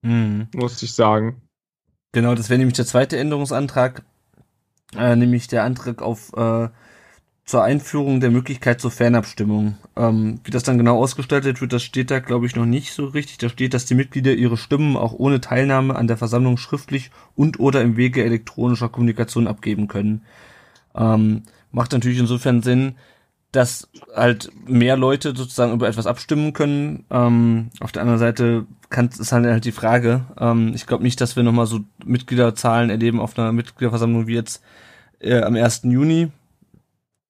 Mhm. muss ich sagen. Genau, das wäre nämlich der zweite Änderungsantrag, äh, nämlich der Antrag auf äh, zur Einführung der Möglichkeit zur Fernabstimmung. Ähm, wie das dann genau ausgestaltet wird, das steht da, glaube ich, noch nicht so richtig. Da steht, dass die Mitglieder ihre Stimmen auch ohne Teilnahme an der Versammlung schriftlich und oder im Wege elektronischer Kommunikation abgeben können. Ähm, macht natürlich insofern Sinn, dass halt mehr Leute sozusagen über etwas abstimmen können. Ähm, auf der anderen Seite kann, ist halt, halt die Frage. Ähm, ich glaube nicht, dass wir nochmal so Mitgliederzahlen erleben auf einer Mitgliederversammlung wie jetzt äh, am 1. Juni.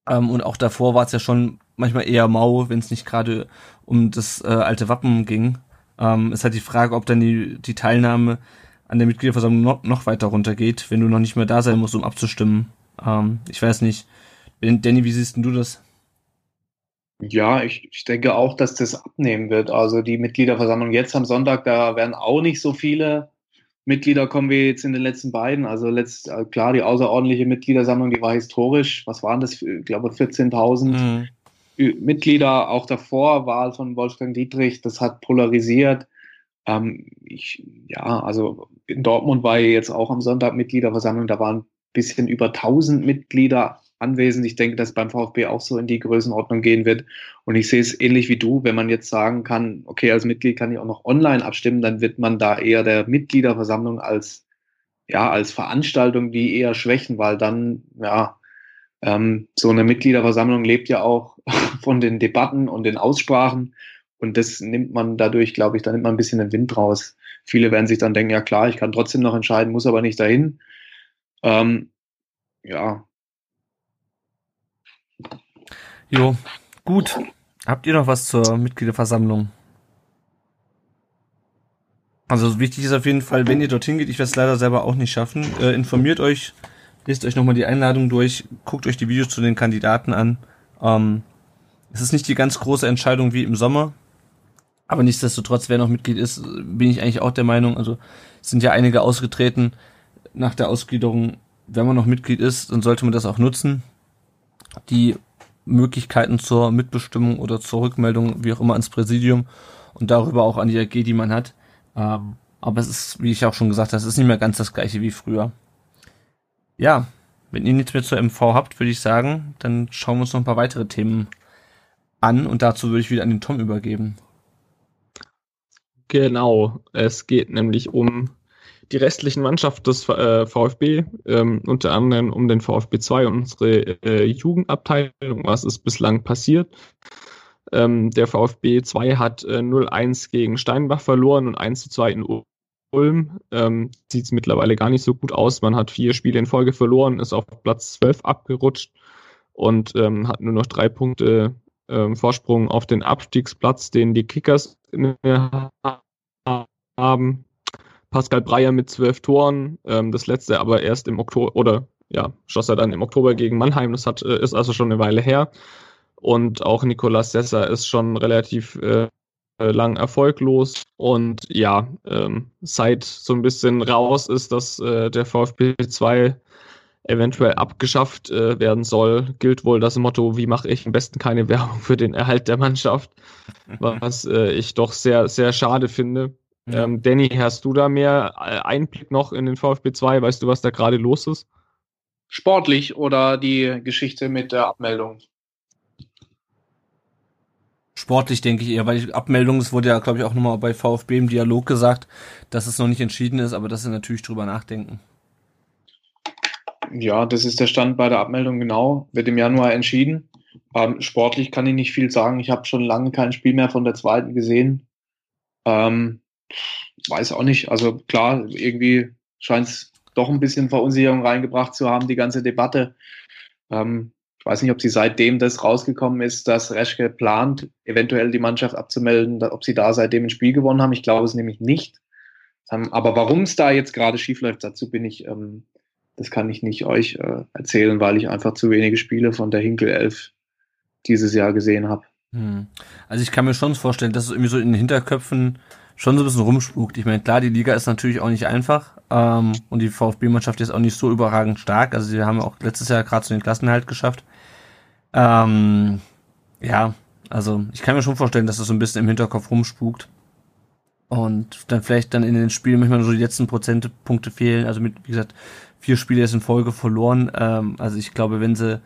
Ähm, und auch davor war es ja schon manchmal eher mau, wenn es nicht gerade um das äh, alte Wappen ging. Ähm, ist halt die Frage, ob dann die, die Teilnahme an der Mitgliederversammlung noch, noch weiter runtergeht, wenn du noch nicht mehr da sein musst, um abzustimmen. Ähm, ich weiß nicht. Danny, wie siehst denn du das? Ja, ich, ich denke auch, dass das abnehmen wird. Also die Mitgliederversammlung jetzt am Sonntag, da werden auch nicht so viele Mitglieder kommen wie jetzt in den letzten beiden. Also letzt, klar, die außerordentliche Mitgliedersammlung, die war historisch. Was waren das? Ich glaube 14.000 mhm. Mitglieder. Auch davor Wahl von Wolfgang Dietrich. Das hat polarisiert. Ähm, ich, ja, also in Dortmund war jetzt auch am Sonntag Mitgliederversammlung. Da waren ein bisschen über 1000 Mitglieder anwesend. Ich denke, dass beim VfB auch so in die Größenordnung gehen wird. Und ich sehe es ähnlich wie du, wenn man jetzt sagen kann, okay, als Mitglied kann ich auch noch online abstimmen, dann wird man da eher der Mitgliederversammlung als, ja, als Veranstaltung die eher schwächen, weil dann, ja, ähm, so eine Mitgliederversammlung lebt ja auch [LAUGHS] von den Debatten und den Aussprachen. Und das nimmt man dadurch, glaube ich, da nimmt man ein bisschen den Wind raus. Viele werden sich dann denken, ja klar, ich kann trotzdem noch entscheiden, muss aber nicht dahin. Ähm, ja, Jo, gut. Habt ihr noch was zur Mitgliederversammlung? Also wichtig ist auf jeden Fall, wenn ihr dorthin geht, ich werde es leider selber auch nicht schaffen, äh, informiert euch, lest euch nochmal die Einladung durch, guckt euch die Videos zu den Kandidaten an. Ähm, es ist nicht die ganz große Entscheidung wie im Sommer, aber nichtsdestotrotz, wer noch Mitglied ist, bin ich eigentlich auch der Meinung, also sind ja einige ausgetreten nach der Ausgliederung. Wenn man noch Mitglied ist, dann sollte man das auch nutzen. Die Möglichkeiten zur Mitbestimmung oder zur Rückmeldung, wie auch immer, ans Präsidium und darüber auch an die AG, die man hat. Ähm, aber es ist, wie ich auch schon gesagt habe, es ist nicht mehr ganz das gleiche wie früher. Ja, wenn ihr nichts mehr zur MV habt, würde ich sagen, dann schauen wir uns noch ein paar weitere Themen an und dazu würde ich wieder an den Tom übergeben. Genau, es geht nämlich um die restlichen Mannschaften des äh, VfB, ähm, unter anderem um den VfB 2 und unsere äh, Jugendabteilung, was ist bislang passiert. Ähm, der VfB 2 hat äh, 0-1 gegen Steinbach verloren und 1-2 in Ulm. Ähm, Sieht es mittlerweile gar nicht so gut aus. Man hat vier Spiele in Folge verloren, ist auf Platz 12 abgerutscht und ähm, hat nur noch drei Punkte ähm, Vorsprung auf den Abstiegsplatz, den die Kickers haben. Pascal Breyer mit zwölf Toren, ähm, das letzte aber erst im Oktober oder ja, schoss er dann im Oktober gegen Mannheim, das hat, äh, ist also schon eine Weile her. Und auch Nicolas Sessa ist schon relativ äh, lang erfolglos. Und ja, ähm, seit so ein bisschen raus ist, dass äh, der VfB 2 eventuell abgeschafft äh, werden soll, gilt wohl das Motto, wie mache ich am besten keine Werbung für den Erhalt der Mannschaft, [LAUGHS] was äh, ich doch sehr, sehr schade finde. Ja. Ähm, Danny, hast du da mehr äh, Einblick noch in den VfB 2? Weißt du, was da gerade los ist? Sportlich oder die Geschichte mit der Abmeldung? Sportlich denke ich eher, weil die Abmeldung, es wurde ja, glaube ich, auch nochmal bei VfB im Dialog gesagt, dass es noch nicht entschieden ist, aber dass sie natürlich drüber nachdenken. Ja, das ist der Stand bei der Abmeldung genau. Wird im Januar entschieden. Ähm, sportlich kann ich nicht viel sagen. Ich habe schon lange kein Spiel mehr von der zweiten gesehen. Ähm, weiß auch nicht. Also klar, irgendwie scheint es doch ein bisschen Verunsicherung reingebracht zu haben, die ganze Debatte. Ähm, ich weiß nicht, ob sie seitdem das rausgekommen ist, dass Reschke plant, eventuell die Mannschaft abzumelden, ob sie da seitdem ein Spiel gewonnen haben. Ich glaube es nämlich nicht. Ähm, aber warum es da jetzt gerade schief läuft, dazu bin ich ähm, das kann ich nicht euch äh, erzählen, weil ich einfach zu wenige Spiele von der Hinkel 11 dieses Jahr gesehen habe. Hm. Also ich kann mir schon vorstellen, dass es irgendwie so in den Hinterköpfen schon so ein bisschen rumspukt. Ich meine, klar, die Liga ist natürlich auch nicht einfach ähm, und die VfB-Mannschaft ist auch nicht so überragend stark. Also sie haben auch letztes Jahr gerade so den Klassenhalt geschafft. Ähm, ja, also ich kann mir schon vorstellen, dass es so ein bisschen im Hinterkopf rumspukt und dann vielleicht dann in den Spielen manchmal so die letzten Prozentpunkte fehlen. Also mit, wie gesagt, vier Spiele jetzt in Folge verloren. Ähm, also ich glaube, wenn sie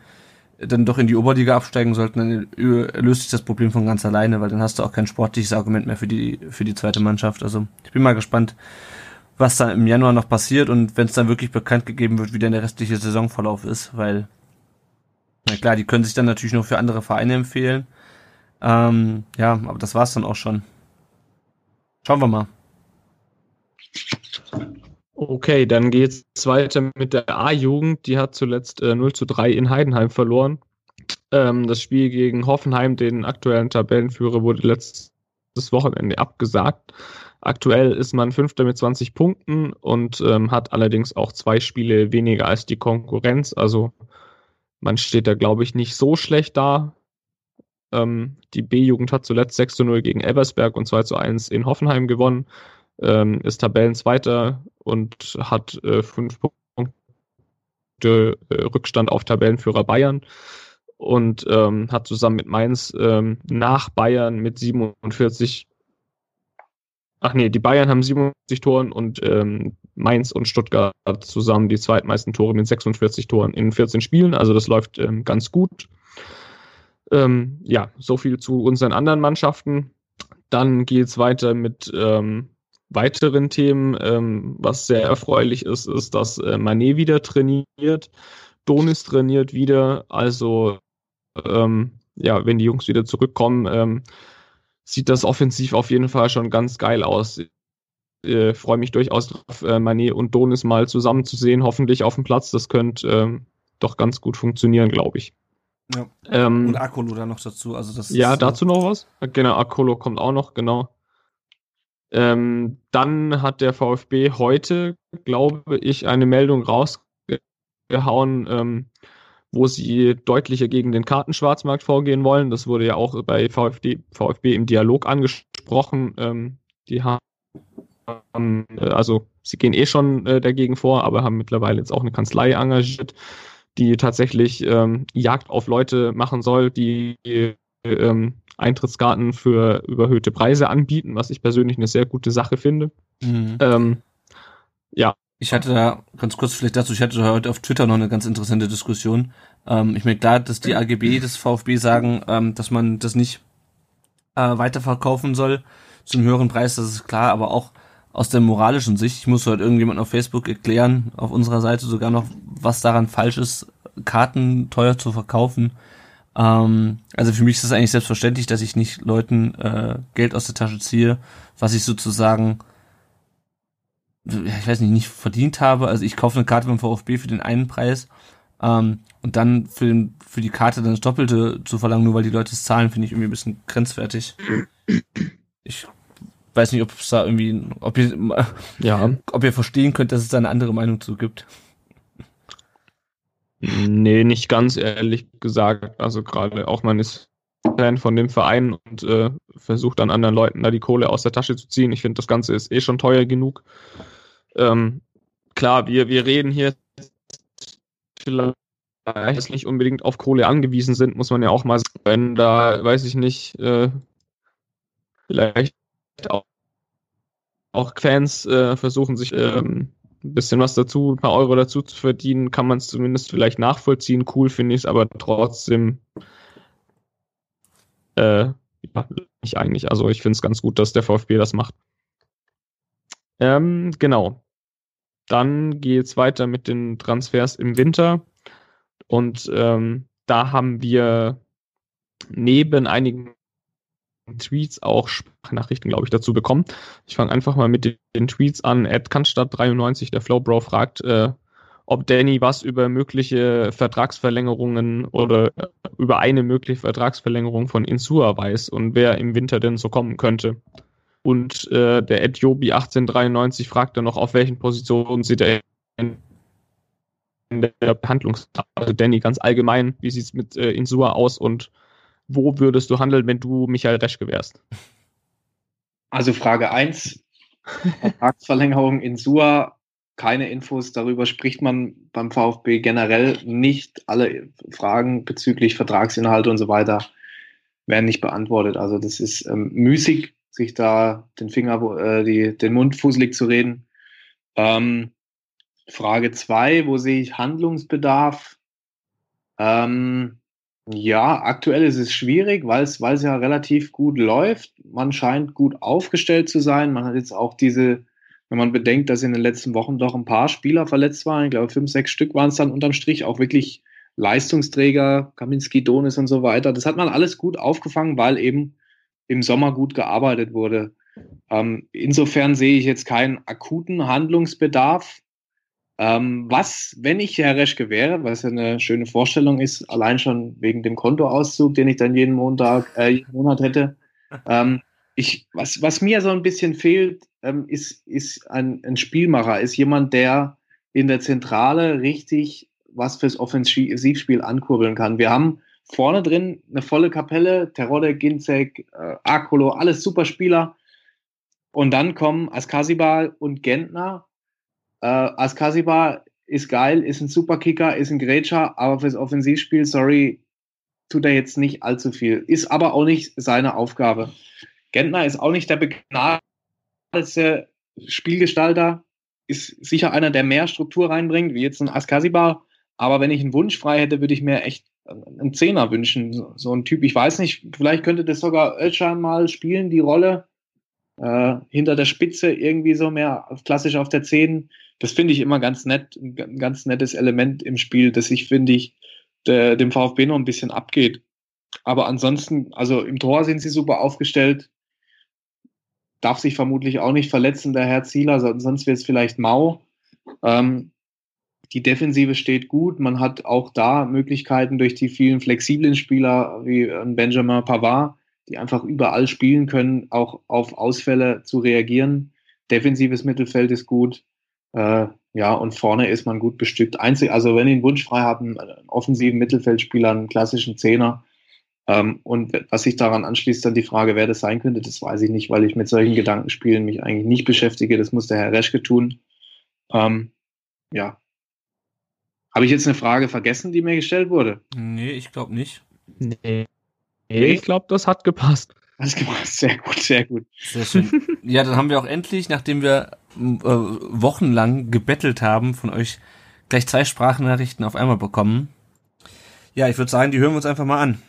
dann doch in die Oberliga absteigen sollten, dann löst sich das Problem von ganz alleine, weil dann hast du auch kein sportliches Argument mehr für die, für die zweite Mannschaft. Also ich bin mal gespannt, was da im Januar noch passiert und wenn es dann wirklich bekannt gegeben wird, wie dann der restliche Saisonverlauf ist, weil, na klar, die können sich dann natürlich noch für andere Vereine empfehlen. Ähm, ja, aber das war's dann auch schon. Schauen wir mal. Okay, dann geht's weiter mit der A-Jugend. Die hat zuletzt äh, 0 zu 3 in Heidenheim verloren. Ähm, das Spiel gegen Hoffenheim, den aktuellen Tabellenführer, wurde letztes Wochenende abgesagt. Aktuell ist man Fünfter mit 20 Punkten und ähm, hat allerdings auch zwei Spiele weniger als die Konkurrenz. Also man steht da, glaube ich, nicht so schlecht da. Ähm, die B-Jugend hat zuletzt 6 zu 0 gegen Ebersberg und 2 zu 1 in Hoffenheim gewonnen ähm, ist Tabellenzweiter und hat äh, fünf Punkte äh, Rückstand auf Tabellenführer Bayern und ähm, hat zusammen mit Mainz ähm, nach Bayern mit 47 Ach nee, die Bayern haben 47 Toren und ähm, Mainz und Stuttgart zusammen die zweitmeisten Tore mit 46 Toren in 14 Spielen. Also das läuft ähm, ganz gut. Ähm, ja, so viel zu unseren anderen Mannschaften. Dann geht's weiter mit ähm, weiteren Themen, ähm, was sehr erfreulich ist, ist, dass äh, Manet wieder trainiert, Donis trainiert wieder. Also ähm, ja, wenn die Jungs wieder zurückkommen, ähm, sieht das offensiv auf jeden Fall schon ganz geil aus. Äh, Freue mich durchaus drauf, äh, Manet und Donis mal zusammen zu sehen, hoffentlich auf dem Platz. Das könnte ähm, doch ganz gut funktionieren, glaube ich. Ja. Ähm, und Akolo da noch dazu. Also das ja, dazu noch was? Genau, Akolo kommt auch noch, genau. Ähm, dann hat der VfB heute, glaube ich, eine Meldung rausgehauen, ähm, wo sie deutlicher gegen den Kartenschwarzmarkt vorgehen wollen. Das wurde ja auch bei VfB, VfB im Dialog angesprochen. Ähm, die haben, äh, also sie gehen eh schon äh, dagegen vor, aber haben mittlerweile jetzt auch eine Kanzlei engagiert, die tatsächlich ähm, Jagd auf Leute machen soll, die ähm, Eintrittskarten für überhöhte Preise anbieten, was ich persönlich eine sehr gute Sache finde. Mhm. Ähm, ja. Ich hatte da, ganz kurz vielleicht dazu, ich hatte heute auf Twitter noch eine ganz interessante Diskussion. Ähm, ich meine, klar, dass die AGB des VfB sagen, ähm, dass man das nicht äh, weiterverkaufen soll zu einem höheren Preis, das ist klar, aber auch aus der moralischen Sicht, ich muss heute irgendjemand auf Facebook erklären, auf unserer Seite sogar noch, was daran falsch ist, Karten teuer zu verkaufen. Ähm, also für mich ist es eigentlich selbstverständlich, dass ich nicht Leuten äh, Geld aus der Tasche ziehe, was ich sozusagen, ich weiß nicht, nicht verdient habe. Also ich kaufe eine Karte beim VfB für den einen Preis ähm, und dann für, den, für die Karte dann das Doppelte zu verlangen, nur weil die Leute es zahlen, finde ich irgendwie ein bisschen grenzwertig. Ich weiß nicht, ob es da irgendwie, ob ihr, ja. ob ihr verstehen könnt, dass es da eine andere Meinung zu gibt. Nee, nicht ganz ehrlich gesagt. Also gerade auch man ist Fan von dem Verein und äh, versucht dann anderen Leuten da die Kohle aus der Tasche zu ziehen. Ich finde, das Ganze ist eh schon teuer genug. Ähm, klar, wir, wir reden hier vielleicht nicht unbedingt auf Kohle angewiesen sind, muss man ja auch mal sagen, wenn da, weiß ich nicht, äh, vielleicht auch, auch Fans äh, versuchen sich ähm, ein bisschen was dazu, ein paar Euro dazu zu verdienen, kann man es zumindest vielleicht nachvollziehen. Cool finde ich es, aber trotzdem äh, ja, nicht eigentlich. Also ich finde es ganz gut, dass der VfB das macht. Ähm, genau. Dann geht es weiter mit den Transfers im Winter. Und ähm, da haben wir neben einigen Tweets auch Sprachnachrichten, glaube ich, dazu bekommen. Ich fange einfach mal mit den Tweets an. Ed Kannstadt93, der Flowbro, fragt, äh, ob Danny was über mögliche Vertragsverlängerungen oder äh, über eine mögliche Vertragsverlängerung von Insua weiß und wer im Winter denn so kommen könnte. Und äh, der Ed Jobi 1893 fragt dann noch, auf welchen Positionen sieht er in der Behandlungs... Also Danny ganz allgemein, wie sieht es mit äh, Insua aus und wo würdest du handeln, wenn du Michael Reschke wärst? Also Frage 1, Vertragsverlängerung in Sua, keine Infos, darüber spricht man beim VfB generell nicht. Alle Fragen bezüglich Vertragsinhalte und so weiter werden nicht beantwortet. Also das ist ähm, müßig, sich da den Finger, äh, die, den Mund fußelig zu reden. Ähm, Frage 2, wo sehe ich Handlungsbedarf? Ähm, ja, aktuell ist es schwierig, weil es, ja relativ gut läuft. Man scheint gut aufgestellt zu sein. Man hat jetzt auch diese, wenn man bedenkt, dass in den letzten Wochen doch ein paar Spieler verletzt waren, ich glaube fünf, sechs Stück waren es dann unterm Strich, auch wirklich Leistungsträger, Kaminski, Donis und so weiter. Das hat man alles gut aufgefangen, weil eben im Sommer gut gearbeitet wurde. Ähm, insofern sehe ich jetzt keinen akuten Handlungsbedarf. Ähm, was, wenn ich Herr Reschke wäre, was ja eine schöne Vorstellung ist, allein schon wegen dem Kontoauszug, den ich dann jeden Montag, äh, jeden Monat hätte. [LAUGHS] Ähm, ich, was, was mir so ein bisschen fehlt, ähm, ist, ist ein, ein Spielmacher, ist jemand, der in der Zentrale richtig was fürs Offensivspiel ankurbeln kann. Wir haben vorne drin eine volle Kapelle, Terodde, Ginzek, äh, Akolo, alles super Spieler. Und dann kommen Askasibal und Gentner äh, Askasiba ist geil, ist ein Superkicker, ist ein Grätscher, aber fürs Offensivspiel, sorry, tut er jetzt nicht allzu viel. Ist aber auch nicht seine Aufgabe. Gentner ist auch nicht der begnadete Spielgestalter, ist sicher einer, der mehr Struktur reinbringt, wie jetzt ein Askasiba. Aber wenn ich einen Wunsch frei hätte, würde ich mir echt einen Zehner wünschen. So, so ein Typ, ich weiß nicht, vielleicht könnte das sogar Özcan mal spielen, die Rolle. Äh, hinter der Spitze irgendwie so mehr klassisch auf der Zehn das finde ich immer ganz nett, ein ganz nettes Element im Spiel, das ich, finde ich, der, dem VfB noch ein bisschen abgeht. Aber ansonsten, also im Tor sind sie super aufgestellt. Darf sich vermutlich auch nicht verletzen, der Herr Zieler, sonst wäre es vielleicht mau. Ähm, die Defensive steht gut. Man hat auch da Möglichkeiten durch die vielen flexiblen Spieler wie Benjamin Pavard, die einfach überall spielen können, auch auf Ausfälle zu reagieren. Defensives Mittelfeld ist gut. Äh, ja, und vorne ist man gut bestückt. Einzig, also wenn ihr einen Wunsch frei habt, einen, offensiven Mittelfeldspieler, einen klassischen Zehner. Ähm, und was sich daran anschließt, dann die Frage, wer das sein könnte, das weiß ich nicht, weil ich mit solchen Gedankenspielen mich eigentlich nicht beschäftige. Das muss der Herr Reschke tun. Ähm, ja. Habe ich jetzt eine Frage vergessen, die mir gestellt wurde? Nee, ich glaube nicht. Nee. Ich glaube, das hat gepasst. Alles gepasst, sehr gut, sehr gut. Sehr schön. ja, dann haben wir auch endlich, nachdem wir äh, wochenlang gebettelt haben, von euch gleich zwei Sprachnachrichten auf einmal bekommen. Ja, ich würde sagen, die hören wir uns einfach mal an.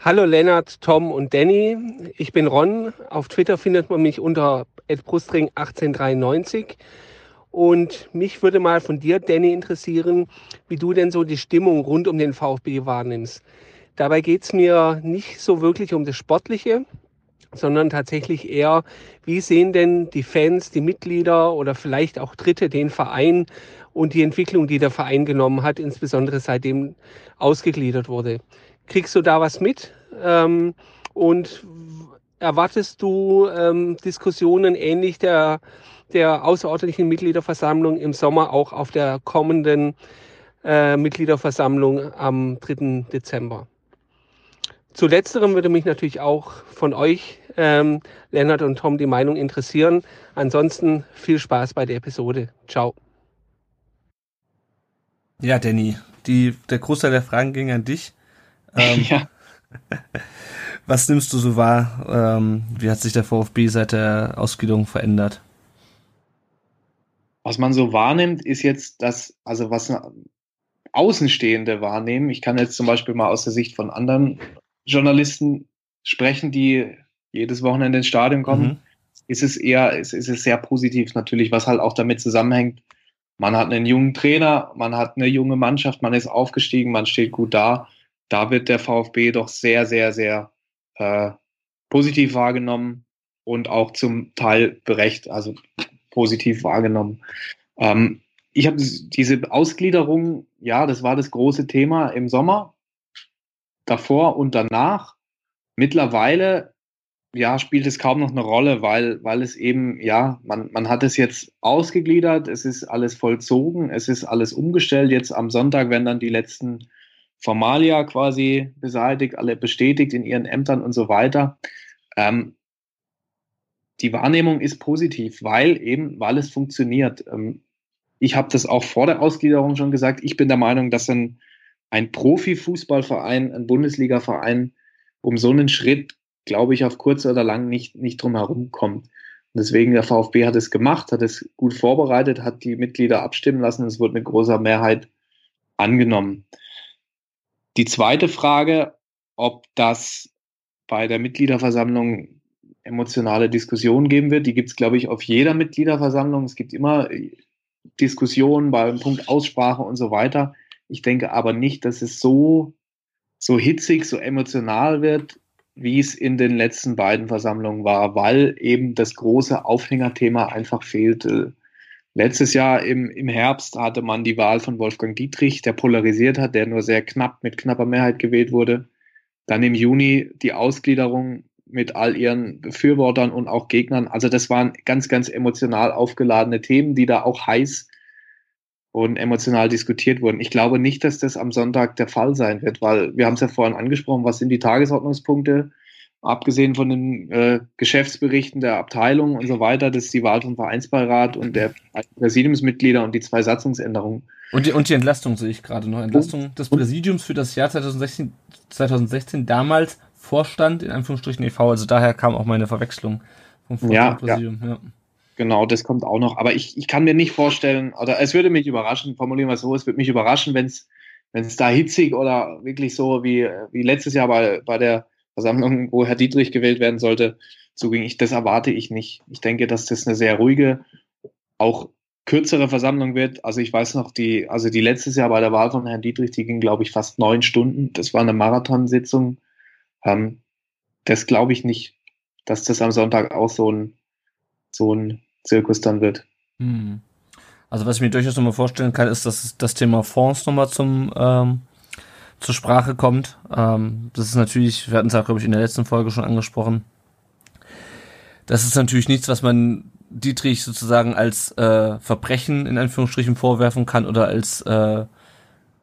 Hallo Lennart, Tom und Danny. Ich bin Ron. Auf Twitter findet man mich unter @brustring1893 und mich würde mal von dir, Danny, interessieren, wie du denn so die Stimmung rund um den VfB wahrnimmst. Dabei geht es mir nicht so wirklich um das Sportliche, sondern tatsächlich eher, wie sehen denn die Fans, die Mitglieder oder vielleicht auch Dritte den Verein und die Entwicklung, die der Verein genommen hat, insbesondere seitdem ausgegliedert wurde. Kriegst du da was mit? Ähm, und erwartest du ähm, Diskussionen ähnlich der, der außerordentlichen Mitgliederversammlung im Sommer auch auf der kommenden äh, Mitgliederversammlung am 3. Dezember? Zu letzterem würde mich natürlich auch von euch, ähm, Lennart und Tom, die Meinung interessieren. Ansonsten viel Spaß bei der Episode. Ciao. Ja, Danny, die, der Großteil der Fragen ging an dich. Ähm, [LAUGHS] ja. [LAUGHS] Was nimmst du so wahr? Ähm, wie hat sich der VfB seit der Ausgliederung verändert? Was man so wahrnimmt, ist jetzt das, also was Außenstehende wahrnehmen. Ich kann jetzt zum Beispiel mal aus der Sicht von anderen Journalisten sprechen, die jedes Wochenende ins Stadion kommen. Mhm. Ist es eher, ist, ist es sehr positiv natürlich, was halt auch damit zusammenhängt. Man hat einen jungen Trainer, man hat eine junge Mannschaft, man ist aufgestiegen, man steht gut da da wird der VfB doch sehr, sehr, sehr äh, positiv wahrgenommen und auch zum Teil berecht, also positiv wahrgenommen. Ähm, ich habe diese Ausgliederung, ja, das war das große Thema im Sommer, davor und danach. Mittlerweile, ja, spielt es kaum noch eine Rolle, weil, weil es eben, ja, man, man hat es jetzt ausgegliedert, es ist alles vollzogen, es ist alles umgestellt. Jetzt am Sonntag werden dann die letzten Formalia quasi beseitigt, alle bestätigt in ihren Ämtern und so weiter. Ähm, die Wahrnehmung ist positiv, weil eben, weil es funktioniert. Ähm, ich habe das auch vor der Ausgliederung schon gesagt. Ich bin der Meinung, dass ein, ein Profifußballverein, ein Bundesligaverein um so einen Schritt, glaube ich, auf kurz oder lang nicht, nicht drum herum kommt. Und deswegen der VfB hat es gemacht, hat es gut vorbereitet, hat die Mitglieder abstimmen lassen. Es wurde mit großer Mehrheit angenommen. Die zweite Frage, ob das bei der Mitgliederversammlung emotionale Diskussionen geben wird, die gibt es, glaube ich, auf jeder Mitgliederversammlung. Es gibt immer Diskussionen beim Punkt Aussprache und so weiter. Ich denke aber nicht, dass es so, so hitzig, so emotional wird, wie es in den letzten beiden Versammlungen war, weil eben das große Aufhängerthema einfach fehlte. Letztes Jahr im, im Herbst hatte man die Wahl von Wolfgang Dietrich, der polarisiert hat, der nur sehr knapp mit knapper Mehrheit gewählt wurde. Dann im Juni die Ausgliederung mit all ihren Befürwortern und auch Gegnern. Also das waren ganz, ganz emotional aufgeladene Themen, die da auch heiß und emotional diskutiert wurden. Ich glaube nicht, dass das am Sonntag der Fall sein wird, weil wir haben es ja vorhin angesprochen, was sind die Tagesordnungspunkte? abgesehen von den äh, Geschäftsberichten der Abteilung und so weiter, das ist die Wahl vom Vereinsbeirat und der Präsidiumsmitglieder und die zwei Satzungsänderungen. Und die, und die Entlastung sehe ich gerade noch. Entlastung des Präsidiums für das Jahr 2016, 2016 damals Vorstand, in Anführungsstrichen e.V., also daher kam auch meine Verwechslung vom Vorstand ja, Präsidium. Ja. ja. Genau, das kommt auch noch. Aber ich, ich kann mir nicht vorstellen, oder es würde mich überraschen, formulieren wir es so, es würde mich überraschen, wenn es da hitzig oder wirklich so wie, wie letztes Jahr bei, bei der Versammlung, wo Herr Dietrich gewählt werden sollte, zuging. Ich, das erwarte ich nicht. Ich denke, dass das eine sehr ruhige, auch kürzere Versammlung wird. Also ich weiß noch, die, also die letztes Jahr bei der Wahl von Herrn Dietrich, die ging, glaube ich, fast neun Stunden. Das war eine Marathonsitzung. Ähm, das glaube ich nicht, dass das am Sonntag auch so ein, so ein Zirkus dann wird. Hm. Also was ich mir durchaus nochmal vorstellen kann, ist, dass das Thema Fonds nochmal zum ähm, zur Sprache kommt. Ähm, das ist natürlich, wir hatten es auch, glaube ich, in der letzten Folge schon angesprochen. Das ist natürlich nichts, was man Dietrich sozusagen als äh, Verbrechen in Anführungsstrichen vorwerfen kann oder als äh,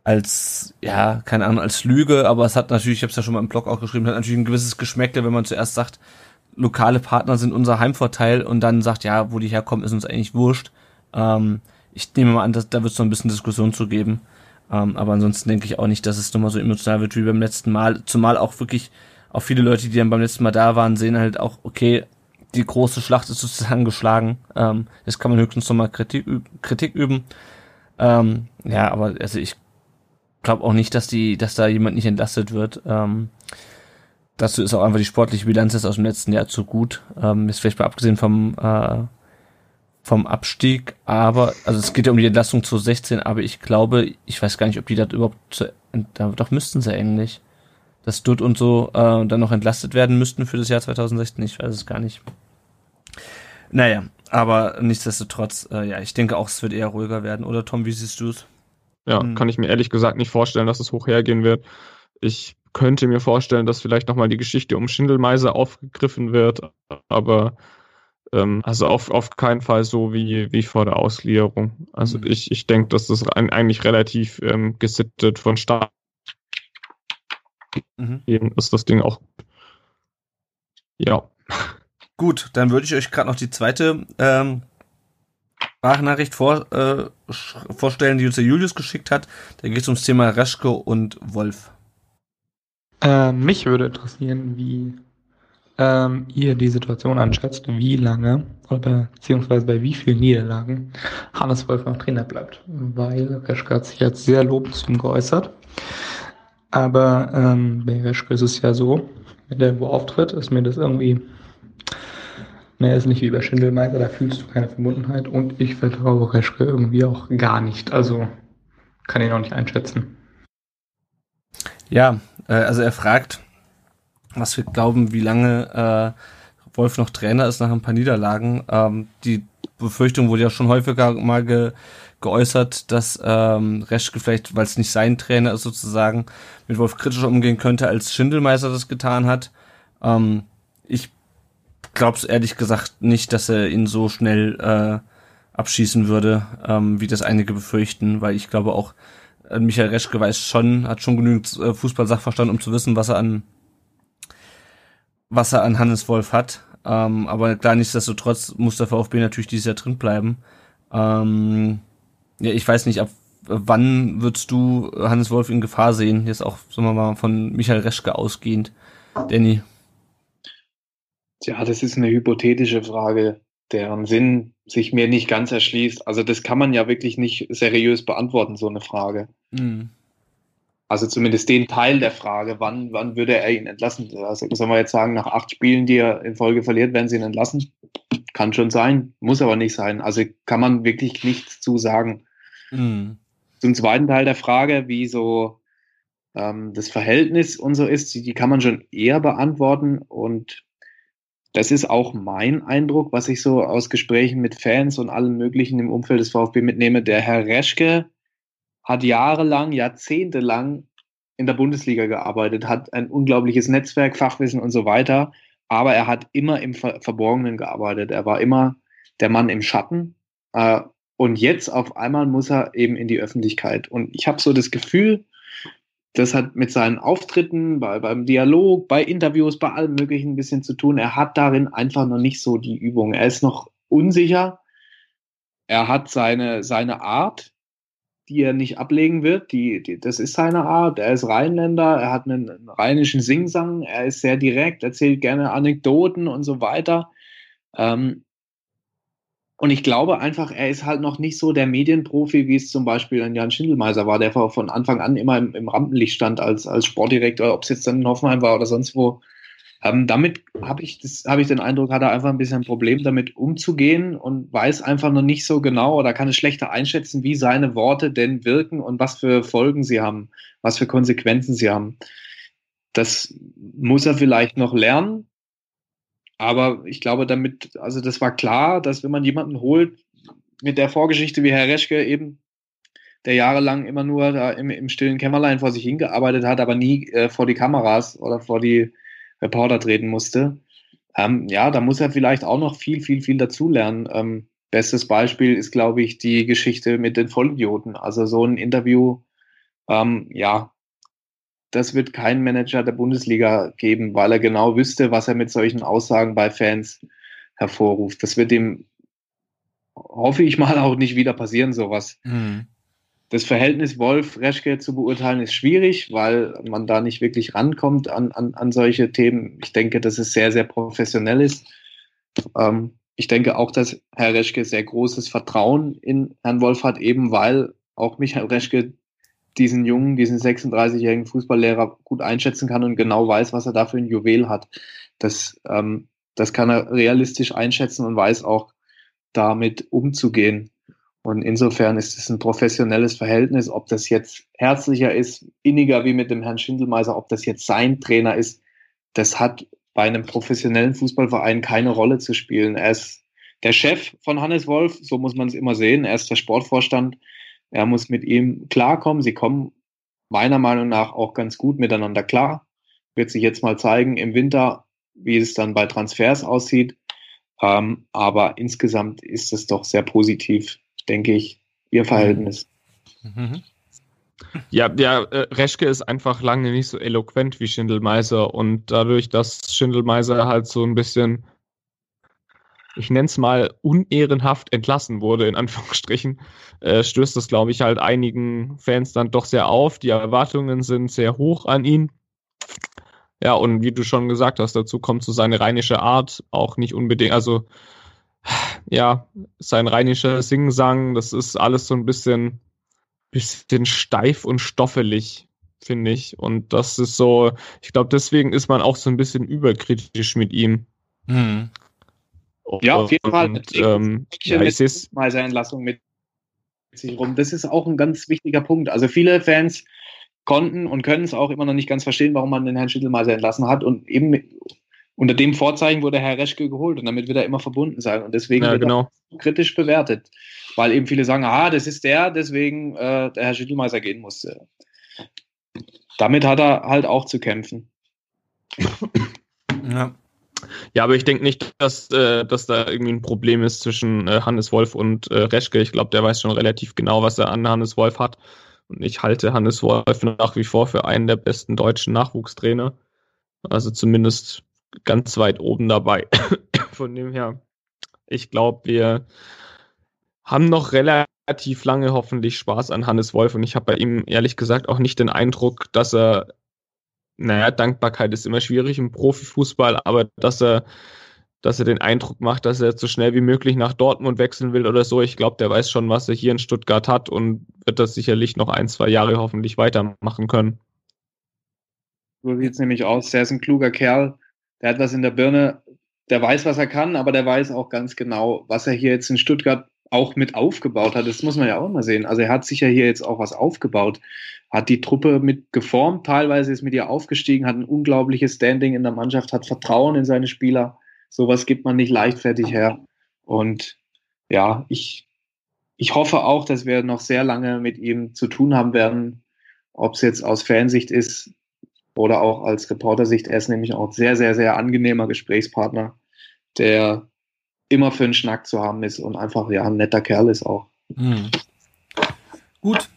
als ja keine Ahnung als Lüge, aber es hat natürlich, ich habe es ja schon mal im Blog auch geschrieben, hat natürlich ein gewisses Geschmäckle, wenn man zuerst sagt, lokale Partner sind unser Heimvorteil und dann sagt, ja, wo die herkommen, ist uns eigentlich wurscht. Ähm, ich nehme mal an, dass, da wird es noch ein bisschen Diskussion zu geben. Ähm, aber ansonsten denke ich auch nicht, dass es nochmal so emotional wird wie beim letzten Mal. Zumal auch wirklich, auch viele Leute, die dann beim letzten Mal da waren, sehen halt auch, okay, die große Schlacht ist sozusagen geschlagen. Ähm, jetzt kann man höchstens nochmal Kritik, Kritik üben. Ähm, ja, aber also ich glaube auch nicht, dass die, dass da jemand nicht entlastet wird. Ähm, dazu ist auch einfach die sportliche Bilanz jetzt aus dem letzten Jahr zu gut. Ähm, ist vielleicht mal abgesehen vom äh, vom Abstieg, aber also es geht ja um die Entlastung zu 16, aber ich glaube, ich weiß gar nicht, ob die das überhaupt zu, doch müssten sie eigentlich, dass Dutt und so äh, dann noch entlastet werden müssten für das Jahr 2016. Ich weiß es gar nicht. Naja, aber nichtsdestotrotz, äh, ja, ich denke auch, es wird eher ruhiger werden. Oder Tom, wie siehst du es? Ja, hm. kann ich mir ehrlich gesagt nicht vorstellen, dass es hoch hergehen wird. Ich könnte mir vorstellen, dass vielleicht nochmal die Geschichte um Schindelmeiser aufgegriffen wird, aber ähm, also auf, auf keinen Fall so wie, wie vor der Ausgliederung. Also mhm. ich, ich denke, dass das eigentlich relativ ähm, gesittet von Start mhm. ist das Ding auch. Ja. Gut, dann würde ich euch gerade noch die zweite ähm, Sprachnachricht vor, äh, vorstellen, die uns der Julius geschickt hat. Da geht es ums Thema Reschke und Wolf. Äh, mich würde interessieren, wie ähm, ihr die Situation anschätzt, wie lange oder beziehungsweise bei wie vielen Niederlagen Hannes Wolf noch Trainer bleibt. Weil Reschke hat sich jetzt sehr lobend zu ihm geäußert. Aber ähm, bei Reschke ist es ja so, wenn der wo auftritt, ist mir das irgendwie, mehr ist nicht wie bei Schindelmeister, da fühlst du keine Verbundenheit und ich vertraue Reschke irgendwie auch gar nicht. Also kann ihn auch nicht einschätzen. Ja, äh, also er fragt, was wir glauben, wie lange äh, Wolf noch Trainer ist nach ein paar Niederlagen. Ähm, die Befürchtung wurde ja schon häufiger mal ge geäußert, dass ähm, Reschke vielleicht, weil es nicht sein Trainer ist sozusagen, mit Wolf kritischer umgehen könnte, als Schindelmeister das getan hat. Ähm, ich glaube es ehrlich gesagt nicht, dass er ihn so schnell äh, abschießen würde, ähm, wie das einige befürchten, weil ich glaube auch, Michael Reschke weiß schon, hat schon genügend äh, Fußballsachverstand, um zu wissen, was er an was er an Hannes Wolf hat. Ähm, aber klar, nichtsdestotrotz muss der VfB natürlich dieses Jahr drin bleiben. Ähm, ja, ich weiß nicht, ab wann würdest du Hannes Wolf in Gefahr sehen? Jetzt auch, sagen wir mal, von Michael Reschke ausgehend. Danny. Tja, das ist eine hypothetische Frage, deren Sinn sich mir nicht ganz erschließt. Also das kann man ja wirklich nicht seriös beantworten, so eine Frage. Mhm. Also zumindest den Teil der Frage, wann, wann würde er ihn entlassen? Also sollen wir jetzt sagen, nach acht Spielen, die er in Folge verliert, werden sie ihn entlassen? Kann schon sein, muss aber nicht sein. Also kann man wirklich nichts zu sagen. Mhm. Zum zweiten Teil der Frage, wie so ähm, das Verhältnis und so ist, die kann man schon eher beantworten. Und das ist auch mein Eindruck, was ich so aus Gesprächen mit Fans und allen möglichen im Umfeld des VfB mitnehme. Der Herr Reschke hat jahrelang, jahrzehntelang in der Bundesliga gearbeitet, hat ein unglaubliches Netzwerk, Fachwissen und so weiter. Aber er hat immer im Ver Verborgenen gearbeitet. Er war immer der Mann im Schatten. Äh, und jetzt auf einmal muss er eben in die Öffentlichkeit. Und ich habe so das Gefühl, das hat mit seinen Auftritten, bei, beim Dialog, bei Interviews, bei allem Möglichen ein bisschen zu tun. Er hat darin einfach noch nicht so die Übung. Er ist noch unsicher. Er hat seine, seine Art, die er nicht ablegen wird. Die, die, das ist seine Art. Er ist Rheinländer, er hat einen, einen rheinischen Singsang, er ist sehr direkt, erzählt gerne Anekdoten und so weiter. Ähm, und ich glaube einfach, er ist halt noch nicht so der Medienprofi, wie es zum Beispiel ein Jan Schindelmeiser war, der von Anfang an immer im, im Rampenlicht stand als, als Sportdirektor, ob es jetzt dann in Hoffenheim war oder sonst wo. Ähm, damit habe ich, hab ich den Eindruck, hat er einfach ein bisschen ein Problem damit umzugehen und weiß einfach noch nicht so genau oder kann es schlechter einschätzen, wie seine Worte denn wirken und was für Folgen sie haben, was für Konsequenzen sie haben. Das muss er vielleicht noch lernen. Aber ich glaube, damit, also das war klar, dass wenn man jemanden holt mit der Vorgeschichte wie Herr Reschke eben, der jahrelang immer nur da im, im stillen Kämmerlein vor sich hingearbeitet hat, aber nie äh, vor die Kameras oder vor die Reporter treten musste. Ähm, ja, da muss er vielleicht auch noch viel, viel, viel dazulernen. Ähm, bestes Beispiel ist, glaube ich, die Geschichte mit den Vollidioten. Also so ein Interview, ähm, ja, das wird kein Manager der Bundesliga geben, weil er genau wüsste, was er mit solchen Aussagen bei Fans hervorruft. Das wird ihm hoffe ich mal auch nicht wieder passieren, sowas. Mhm. Das Verhältnis Wolf-Reschke zu beurteilen ist schwierig, weil man da nicht wirklich rankommt an, an, an solche Themen. Ich denke, dass es sehr, sehr professionell ist. Ähm, ich denke auch, dass Herr Reschke sehr großes Vertrauen in Herrn Wolf hat, eben weil auch Michael Reschke diesen jungen, diesen 36-jährigen Fußballlehrer gut einschätzen kann und genau weiß, was er da für ein Juwel hat. Das, ähm, das kann er realistisch einschätzen und weiß auch, damit umzugehen. Und insofern ist es ein professionelles Verhältnis. Ob das jetzt herzlicher ist, inniger wie mit dem Herrn Schindelmeiser, ob das jetzt sein Trainer ist, das hat bei einem professionellen Fußballverein keine Rolle zu spielen. Er ist der Chef von Hannes Wolf, so muss man es immer sehen. Er ist der Sportvorstand. Er muss mit ihm klarkommen. Sie kommen meiner Meinung nach auch ganz gut miteinander klar. Wird sich jetzt mal zeigen im Winter, wie es dann bei Transfers aussieht. Ähm, aber insgesamt ist es doch sehr positiv denke ich, ihr Verhältnis. Mhm. Ja, ja, äh, Reschke ist einfach lange nicht so eloquent wie Schindelmeiser und dadurch, dass Schindelmeiser halt so ein bisschen, ich nenne es mal, unehrenhaft entlassen wurde, in Anführungsstrichen, äh, stößt das, glaube ich, halt einigen Fans dann doch sehr auf. Die Erwartungen sind sehr hoch an ihn. Ja, und wie du schon gesagt hast, dazu kommt so seine rheinische Art auch nicht unbedingt, also ja, sein rheinischer Singsang, das ist alles so ein bisschen, bisschen steif und stoffelig, finde ich. Und das ist so, ich glaube, deswegen ist man auch so ein bisschen überkritisch mit ihm. Hm. Ja, auf jeden Fall. Und, ähm, ja, ich sehe mal seine Entlassung mit sich rum. Das ist auch ein ganz wichtiger Punkt. Also viele Fans konnten und können es auch immer noch nicht ganz verstehen, warum man den Herrn Schittelmeiser entlassen hat. Und eben unter dem Vorzeichen wurde Herr Reschke geholt und damit wird er immer verbunden sein. Und deswegen ja, wird genau. er kritisch bewertet. Weil eben viele sagen, ah, das ist der, deswegen äh, der Herr Schüttelmeister gehen musste. Damit hat er halt auch zu kämpfen. Ja. Ja, aber ich denke nicht, dass, äh, dass da irgendwie ein Problem ist zwischen äh, Hannes Wolf und äh, Reschke. Ich glaube, der weiß schon relativ genau, was er an Hannes Wolf hat. Und ich halte Hannes Wolf nach wie vor für einen der besten deutschen Nachwuchstrainer. Also zumindest ganz weit oben dabei. [COUGHS] Von dem her, ich glaube, wir haben noch relativ lange hoffentlich Spaß an Hannes Wolf und ich habe bei ihm ehrlich gesagt auch nicht den Eindruck, dass er, naja, Dankbarkeit ist immer schwierig im Profifußball, aber dass er, dass er den Eindruck macht, dass er so schnell wie möglich nach Dortmund wechseln will oder so. Ich glaube, der weiß schon, was er hier in Stuttgart hat und wird das sicherlich noch ein, zwei Jahre hoffentlich weitermachen können. So sieht es nämlich aus. Er ist ein kluger Kerl der hat was in der Birne, der weiß, was er kann, aber der weiß auch ganz genau, was er hier jetzt in Stuttgart auch mit aufgebaut hat. Das muss man ja auch mal sehen. Also er hat sicher hier jetzt auch was aufgebaut, hat die Truppe mit geformt, teilweise ist mit ihr aufgestiegen, hat ein unglaubliches Standing in der Mannschaft, hat Vertrauen in seine Spieler. Sowas gibt man nicht leichtfertig her. Und ja, ich, ich hoffe auch, dass wir noch sehr lange mit ihm zu tun haben werden. Ob es jetzt aus Fansicht ist, oder auch als Reportersicht, er ist nämlich auch sehr, sehr, sehr angenehmer Gesprächspartner, der immer für einen Schnack zu haben ist und einfach ja ein netter Kerl ist auch. Hm. Gut,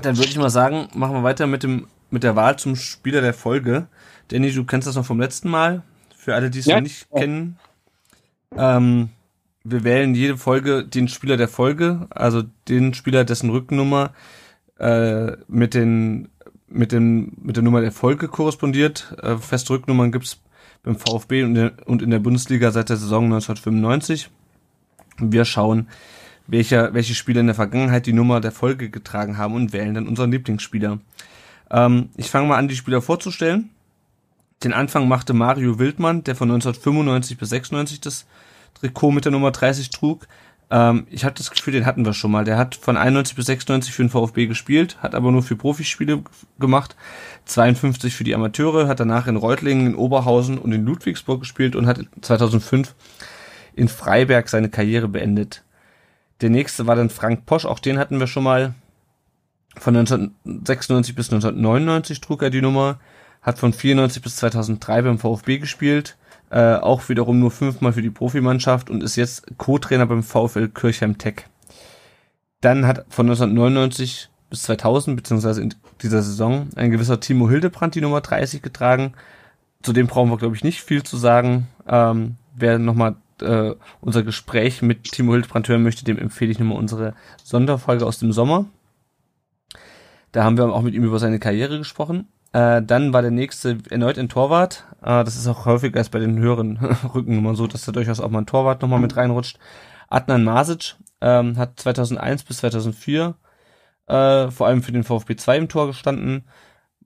dann würde ich mal sagen, machen wir weiter mit dem mit der Wahl zum Spieler der Folge. Danny, du kennst das noch vom letzten Mal. Für alle, die es ja. noch nicht kennen. Ähm, wir wählen jede Folge den Spieler der Folge, also den Spieler, dessen Rückennummer äh, mit den mit, dem, mit der Nummer der Folge korrespondiert. Äh, feste Rücknummern gibt's beim VfB und, in der Bundesliga seit der Saison 1995. Wir schauen, welcher, welche Spieler in der Vergangenheit die Nummer der Folge getragen haben und wählen dann unseren Lieblingsspieler. Ähm, ich fange mal an, die Spieler vorzustellen. Den Anfang machte Mario Wildmann, der von 1995 bis 96 das Trikot mit der Nummer 30 trug. Ähm, ich hatte das Gefühl, den hatten wir schon mal. Der hat von 91 bis 96 für den VfB gespielt, hat aber nur für Profispiele gemacht. 52 für die Amateure, hat danach in Reutlingen, in Oberhausen und in Ludwigsburg gespielt und hat 2005 in Freiberg seine Karriere beendet. Der nächste war dann Frank Posch, auch den hatten wir schon mal. Von 1996 bis 1999 trug er die Nummer, hat von 94 bis 2003 beim VfB gespielt, äh, auch wiederum nur fünfmal für die Profimannschaft und ist jetzt Co-Trainer beim VfL Kirchheim Tech. Dann hat von 1999 bis 2000, beziehungsweise in dieser Saison, ein gewisser Timo Hildebrand die Nummer 30 getragen. Zu dem brauchen wir, glaube ich, nicht viel zu sagen. Ähm, wer nochmal äh, unser Gespräch mit Timo Hildebrand hören möchte, dem empfehle ich nochmal unsere Sonderfolge aus dem Sommer. Da haben wir auch mit ihm über seine Karriere gesprochen. Äh, dann war der nächste erneut ein Torwart. Äh, das ist auch häufiger als bei den höheren [LAUGHS] Rückennummern so, dass da durchaus auch mal ein Torwart nochmal mit reinrutscht. Adnan Masic ähm, hat 2001 bis 2004 äh, vor allem für den VfB 2 im Tor gestanden.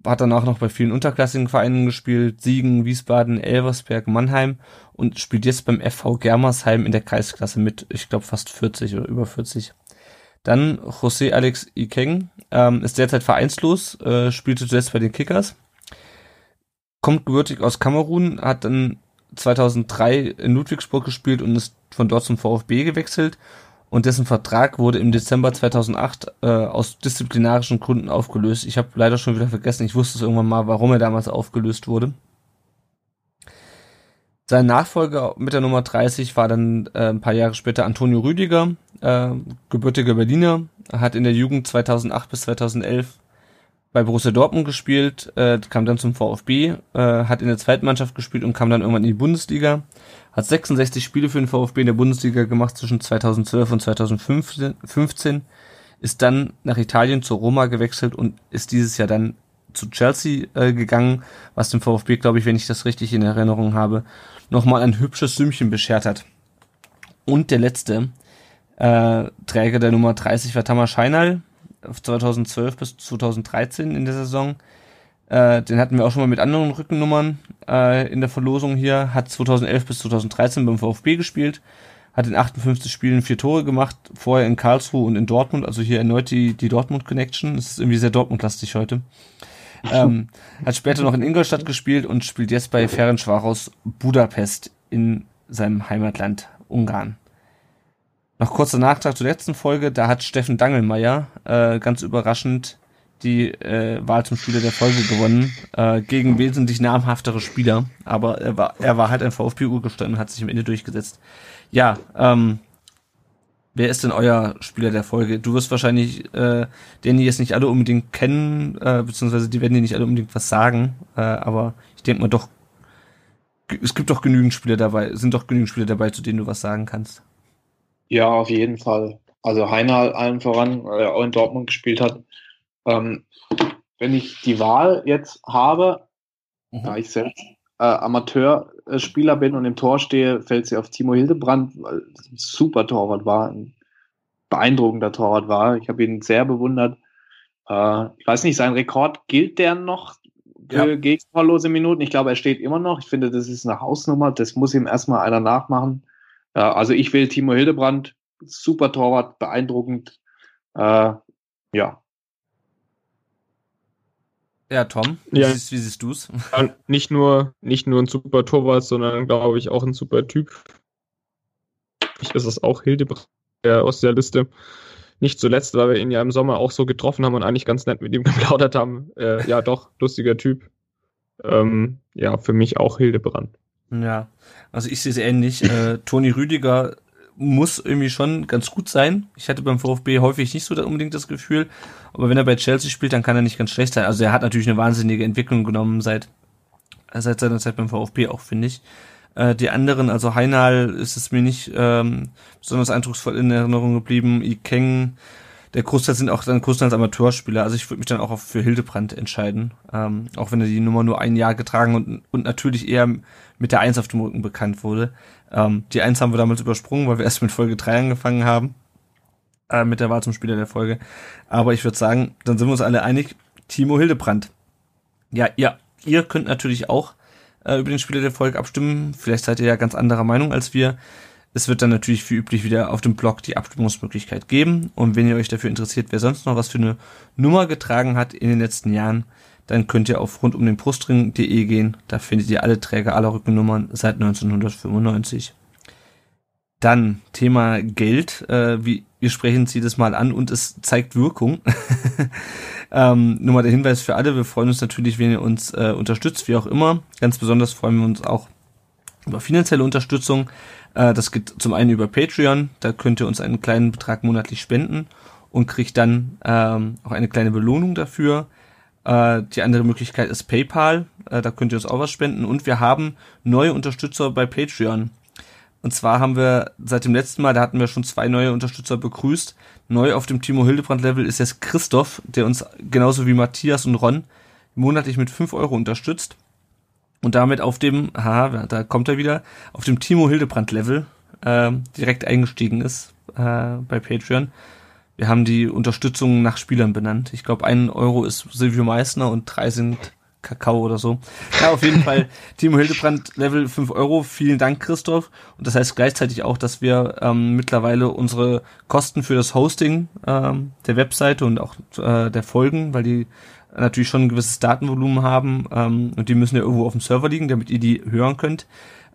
Hat danach noch bei vielen unterklassigen Vereinen gespielt, Siegen, Wiesbaden, Elversberg, Mannheim und spielt jetzt beim FV Germersheim in der Kreisklasse mit, ich glaube, fast 40 oder über 40. Dann José Alex Ikeng ähm, ist derzeit vereinslos, äh, spielte zuletzt bei den Kickers. Kommt gebürtig aus Kamerun, hat dann 2003 in Ludwigsburg gespielt und ist von dort zum VfB gewechselt. Und dessen Vertrag wurde im Dezember 2008 äh, aus disziplinarischen Gründen aufgelöst. Ich habe leider schon wieder vergessen, ich wusste es irgendwann mal, warum er damals aufgelöst wurde. Sein Nachfolger mit der Nummer 30 war dann äh, ein paar Jahre später Antonio Rüdiger, äh, gebürtiger Berliner, hat in der Jugend 2008 bis 2011 bei Borussia Dortmund gespielt, äh, kam dann zum VfB, äh, hat in der zweiten Mannschaft gespielt und kam dann irgendwann in die Bundesliga, hat 66 Spiele für den VfB in der Bundesliga gemacht zwischen 2012 und 2015, ist dann nach Italien zur Roma gewechselt und ist dieses Jahr dann zu Chelsea äh, gegangen, was dem VfB, glaube ich, wenn ich das richtig in Erinnerung habe, nochmal ein hübsches Sümmchen beschert hat. Und der letzte äh, Träger der Nummer 30 war Tamas Scheinal, 2012 bis 2013 in der Saison. Äh, den hatten wir auch schon mal mit anderen Rückennummern äh, in der Verlosung hier. Hat 2011 bis 2013 beim VfB gespielt. Hat in 58 Spielen vier Tore gemacht. Vorher in Karlsruhe und in Dortmund. Also hier erneut die, die Dortmund-Connection. Es ist irgendwie sehr Dortmund-lastig heute. Ähm, hat später noch in Ingolstadt gespielt und spielt jetzt bei Ferencváros Budapest in seinem Heimatland Ungarn. Noch kurzer Nachtrag zur letzten Folge, da hat Steffen Dangelmeier äh, ganz überraschend die äh, Wahl zum Spieler der Folge gewonnen, äh, gegen wesentlich namhaftere Spieler, aber er war, er war halt ein VfB-Urgestein und hat sich am Ende durchgesetzt. Ja, ähm, Wer ist denn euer Spieler der Folge? Du wirst wahrscheinlich äh, den die jetzt nicht alle unbedingt kennen, äh, beziehungsweise die werden dir nicht alle unbedingt was sagen, äh, aber ich denke mal doch, es gibt doch genügend Spieler dabei, sind doch genügend Spieler dabei, zu denen du was sagen kannst. Ja, auf jeden Fall. Also Heiner allen voran, weil er auch in Dortmund gespielt hat. Ähm, wenn ich die Wahl jetzt habe, mhm. da ich selbst äh, Amateurspieler bin und im Tor stehe, fällt sie auf Timo Hildebrand, weil ein super Torwart war, ein beeindruckender Torwart war. Ich habe ihn sehr bewundert. Äh, ich weiß nicht, sein Rekord gilt der noch ja. gegen torlose Minuten? Ich glaube, er steht immer noch. Ich finde, das ist eine Hausnummer. Das muss ihm erstmal einer nachmachen. Äh, also ich will Timo Hildebrand, super Torwart, beeindruckend. Äh, ja, ja, Tom, wie, ja. Siehst, wie siehst du's? [LAUGHS] Ja, nicht nur, nicht nur ein super Torwart, sondern glaube ich auch ein super Typ. Ich ist es auch Hildebrand aus der Liste. Nicht zuletzt, weil wir ihn ja im Sommer auch so getroffen haben und eigentlich ganz nett mit ihm [LAUGHS] geplaudert haben. Äh, ja, doch, lustiger Typ. Ähm, ja, für mich auch Hildebrand. Ja, also ich sehe es ähnlich. Äh, Toni Rüdiger muss irgendwie schon ganz gut sein. Ich hatte beim VfB häufig nicht so unbedingt das Gefühl. Aber wenn er bei Chelsea spielt, dann kann er nicht ganz schlecht sein. Also er hat natürlich eine wahnsinnige Entwicklung genommen seit, seit seiner Zeit beim VfB auch, finde ich. Äh, die anderen, also Heinal ist es mir nicht ähm, besonders eindrucksvoll in Erinnerung geblieben. Ikeng, der Großteil sind auch dann großteils Amateurspieler. Also ich würde mich dann auch für Hildebrand entscheiden. Ähm, auch wenn er die Nummer nur ein Jahr getragen und, und natürlich eher mit der Eins auf dem Rücken bekannt wurde. Ähm, die Eins haben wir damals übersprungen, weil wir [LAUGHS] erst mit Folge 3 angefangen haben. Äh, mit der Wahl zum Spieler der Folge. Aber ich würde sagen, dann sind wir uns alle einig. Timo Hildebrand. Ja, ja, ihr könnt natürlich auch äh, über den Spieler der Folge abstimmen. Vielleicht seid ihr ja ganz anderer Meinung als wir. Es wird dann natürlich wie üblich wieder auf dem Blog die Abstimmungsmöglichkeit geben. Und wenn ihr euch dafür interessiert, wer sonst noch was für eine Nummer getragen hat in den letzten Jahren, dann könnt ihr auf rundumdenbrustring.de gehen. Da findet ihr alle Träger aller Rückennummern seit 1995. Dann Thema Geld. Äh, wie, wir sprechen Sie das mal an und es zeigt Wirkung. [LAUGHS] ähm, nur mal der Hinweis für alle. Wir freuen uns natürlich, wenn ihr uns äh, unterstützt, wie auch immer. Ganz besonders freuen wir uns auch über finanzielle Unterstützung. Äh, das geht zum einen über Patreon. Da könnt ihr uns einen kleinen Betrag monatlich spenden und kriegt dann ähm, auch eine kleine Belohnung dafür. Äh, die andere Möglichkeit ist PayPal. Äh, da könnt ihr uns auch was spenden. Und wir haben neue Unterstützer bei Patreon. Und zwar haben wir seit dem letzten Mal, da hatten wir schon zwei neue Unterstützer begrüßt. Neu auf dem Timo Hildebrand Level ist jetzt Christoph, der uns genauso wie Matthias und Ron monatlich mit fünf Euro unterstützt. Und damit auf dem, haha, da kommt er wieder, auf dem Timo Hildebrand Level äh, direkt eingestiegen ist äh, bei Patreon. Wir haben die Unterstützung nach Spielern benannt. Ich glaube, ein Euro ist Silvio Meissner und drei sind Kakao oder so. Ja, auf jeden Fall [LAUGHS] Timo Hildebrand Level 5 Euro. Vielen Dank, Christoph. Und das heißt gleichzeitig auch, dass wir ähm, mittlerweile unsere Kosten für das Hosting ähm, der Webseite und auch äh, der Folgen, weil die natürlich schon ein gewisses Datenvolumen haben ähm, und die müssen ja irgendwo auf dem Server liegen, damit ihr die hören könnt.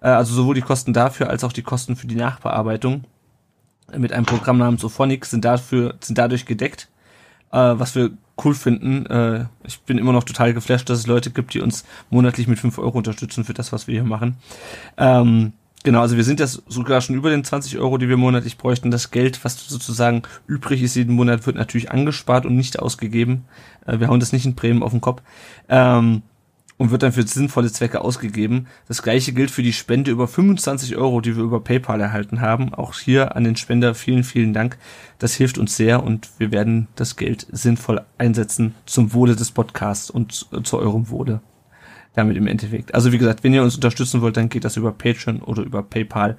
Äh, also sowohl die Kosten dafür als auch die Kosten für die Nachbearbeitung mit einem Programm namens Ophonic sind dafür sind dadurch gedeckt, äh, was wir cool finden. Äh, ich bin immer noch total geflasht, dass es Leute gibt, die uns monatlich mit 5 Euro unterstützen für das, was wir hier machen. Ähm, genau, also wir sind jetzt sogar schon über den 20 Euro, die wir monatlich bräuchten. Das Geld, was sozusagen übrig ist jeden Monat, wird natürlich angespart und nicht ausgegeben. Äh, wir hauen das nicht in Bremen auf den Kopf. Ähm, und wird dann für sinnvolle Zwecke ausgegeben. Das gleiche gilt für die Spende über 25 Euro, die wir über PayPal erhalten haben. Auch hier an den Spender vielen, vielen Dank. Das hilft uns sehr und wir werden das Geld sinnvoll einsetzen zum Wohle des Podcasts und zu eurem Wohle. Damit im Endeffekt. Also wie gesagt, wenn ihr uns unterstützen wollt, dann geht das über Patreon oder über PayPal.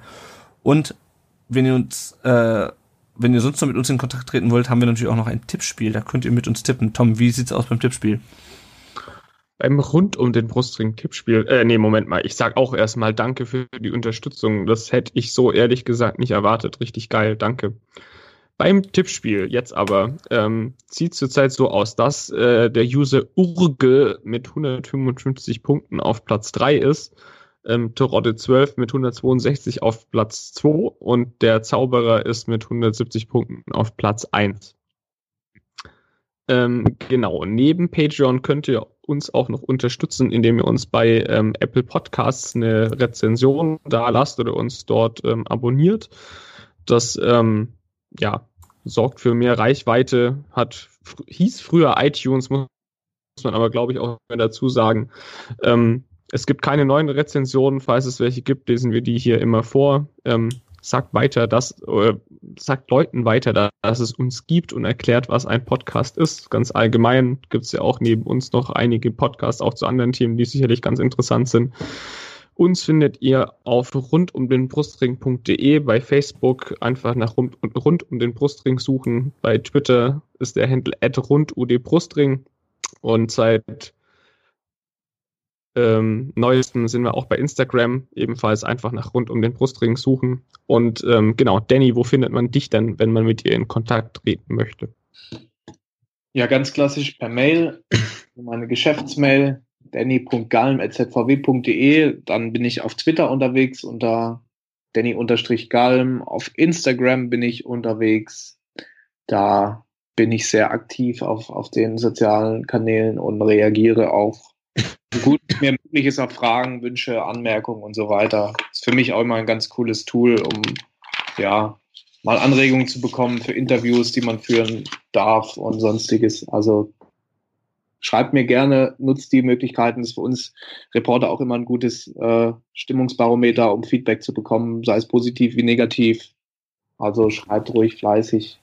Und wenn ihr uns, äh, wenn ihr sonst noch mit uns in Kontakt treten wollt, haben wir natürlich auch noch ein Tippspiel. Da könnt ihr mit uns tippen. Tom, wie sieht's aus beim Tippspiel? beim rund um den Brustring-Tippspiel, äh, nee, Moment mal, ich sag auch erstmal Danke für die Unterstützung. Das hätte ich so ehrlich gesagt nicht erwartet. Richtig geil, danke. Beim Tippspiel jetzt aber ähm, sieht zurzeit so aus, dass äh, der User Urge mit 155 Punkten auf Platz 3 ist, ähm, Terodde 12 mit 162 auf Platz 2 und der Zauberer ist mit 170 Punkten auf Platz 1. Ähm, genau, neben Patreon könnt ihr uns auch noch unterstützen, indem ihr uns bei ähm, Apple Podcasts eine Rezension da lasst oder uns dort ähm, abonniert. Das ähm, ja, sorgt für mehr Reichweite, hat hieß früher iTunes, muss man aber glaube ich auch mehr dazu sagen. Ähm, es gibt keine neuen Rezensionen, falls es welche gibt, lesen wir die hier immer vor. Ähm, sagt weiter, dass, äh, sagt Leuten weiter, dass es uns gibt und erklärt, was ein Podcast ist. Ganz allgemein gibt es ja auch neben uns noch einige Podcasts auch zu anderen Themen, die sicherlich ganz interessant sind. Uns findet ihr auf rund um den Brustring.de, bei Facebook einfach nach rund, rund um den Brustring suchen. Bei Twitter ist der Handle at rundudbrustring und seit ähm, neuesten sind wir auch bei Instagram, ebenfalls einfach nach rund um den Brustring suchen. Und ähm, genau, Danny, wo findet man dich denn, wenn man mit dir in Kontakt treten möchte? Ja, ganz klassisch per Mail, [COUGHS] meine Geschäftsmail, danny.galm.zvw.de. Dann bin ich auf Twitter unterwegs unter danny-galm. Auf Instagram bin ich unterwegs. Da bin ich sehr aktiv auf, auf den sozialen Kanälen und reagiere auch gut mir möglich ist auf Fragen, Wünsche, Anmerkungen und so weiter. Ist für mich auch immer ein ganz cooles Tool, um ja mal Anregungen zu bekommen für Interviews, die man führen darf und sonstiges. Also schreibt mir gerne, nutzt die Möglichkeiten. Das ist für uns Reporter auch immer ein gutes äh, Stimmungsbarometer, um Feedback zu bekommen, sei es positiv wie negativ. Also schreibt ruhig fleißig.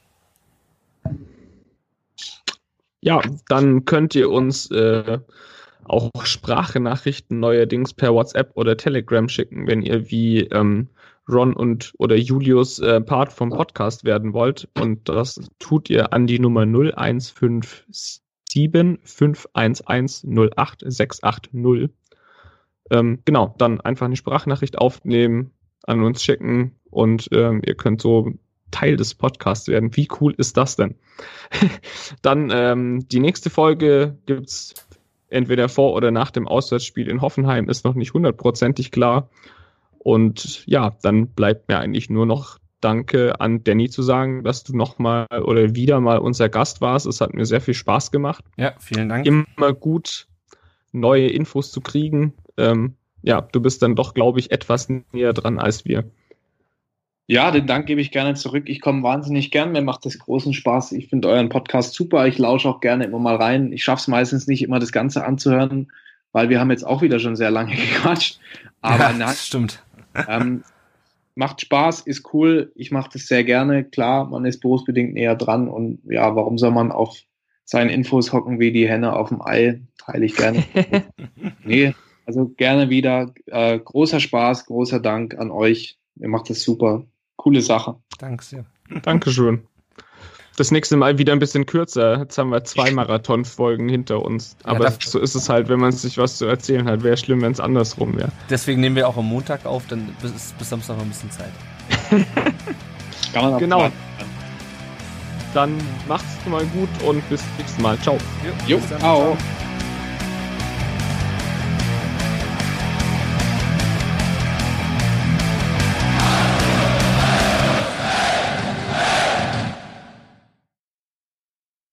Ja, dann könnt ihr uns äh, auch Sprachenachrichten neuerdings per WhatsApp oder Telegram schicken, wenn ihr wie ähm, Ron und oder Julius äh, Part vom Podcast werden wollt. Und das tut ihr an die Nummer 0157 511 08680. Ähm, genau, dann einfach eine Sprachnachricht aufnehmen, an uns schicken und ähm, ihr könnt so Teil des Podcasts werden. Wie cool ist das denn? [LAUGHS] dann ähm, die nächste Folge gibt's entweder vor oder nach dem Auswärtsspiel in Hoffenheim ist noch nicht hundertprozentig klar. Und ja, dann bleibt mir eigentlich nur noch Danke an Danny zu sagen, dass du nochmal oder wieder mal unser Gast warst. Es hat mir sehr viel Spaß gemacht. Ja, vielen Dank. Immer gut, neue Infos zu kriegen. Ähm, ja, du bist dann doch, glaube ich, etwas näher dran als wir. Ja, den Dank gebe ich gerne zurück. Ich komme wahnsinnig gern. Mir macht das großen Spaß. Ich finde euren Podcast super. Ich lausche auch gerne immer mal rein. Ich schaffe es meistens nicht, immer das Ganze anzuhören, weil wir haben jetzt auch wieder schon sehr lange [LAUGHS] gequatscht. Aber ja, das stimmt. Ähm, macht Spaß, ist cool. Ich mache das sehr gerne. Klar, man ist berufsbedingt näher dran und ja, warum soll man auf seinen Infos hocken wie die Henne auf dem Ei? Teile ich gerne. [LAUGHS] nee, also gerne wieder. Äh, großer Spaß, großer Dank an euch. Ihr macht das super. Coole Sache. Danke sehr. Dankeschön. Das nächste Mal wieder ein bisschen kürzer. Jetzt haben wir zwei Marathonfolgen hinter uns. Aber das- so ist es halt, wenn man sich was zu erzählen hat. Wäre schlimm, wenn es andersrum wäre. Deswegen nehmen wir auch am Montag auf, dann bis, bis Samstag noch ein bisschen Zeit. [LAUGHS] Kann man auch Genau. planen. Dann macht's mal gut und bis nächstes Mal. Ciao. Jo, ciao.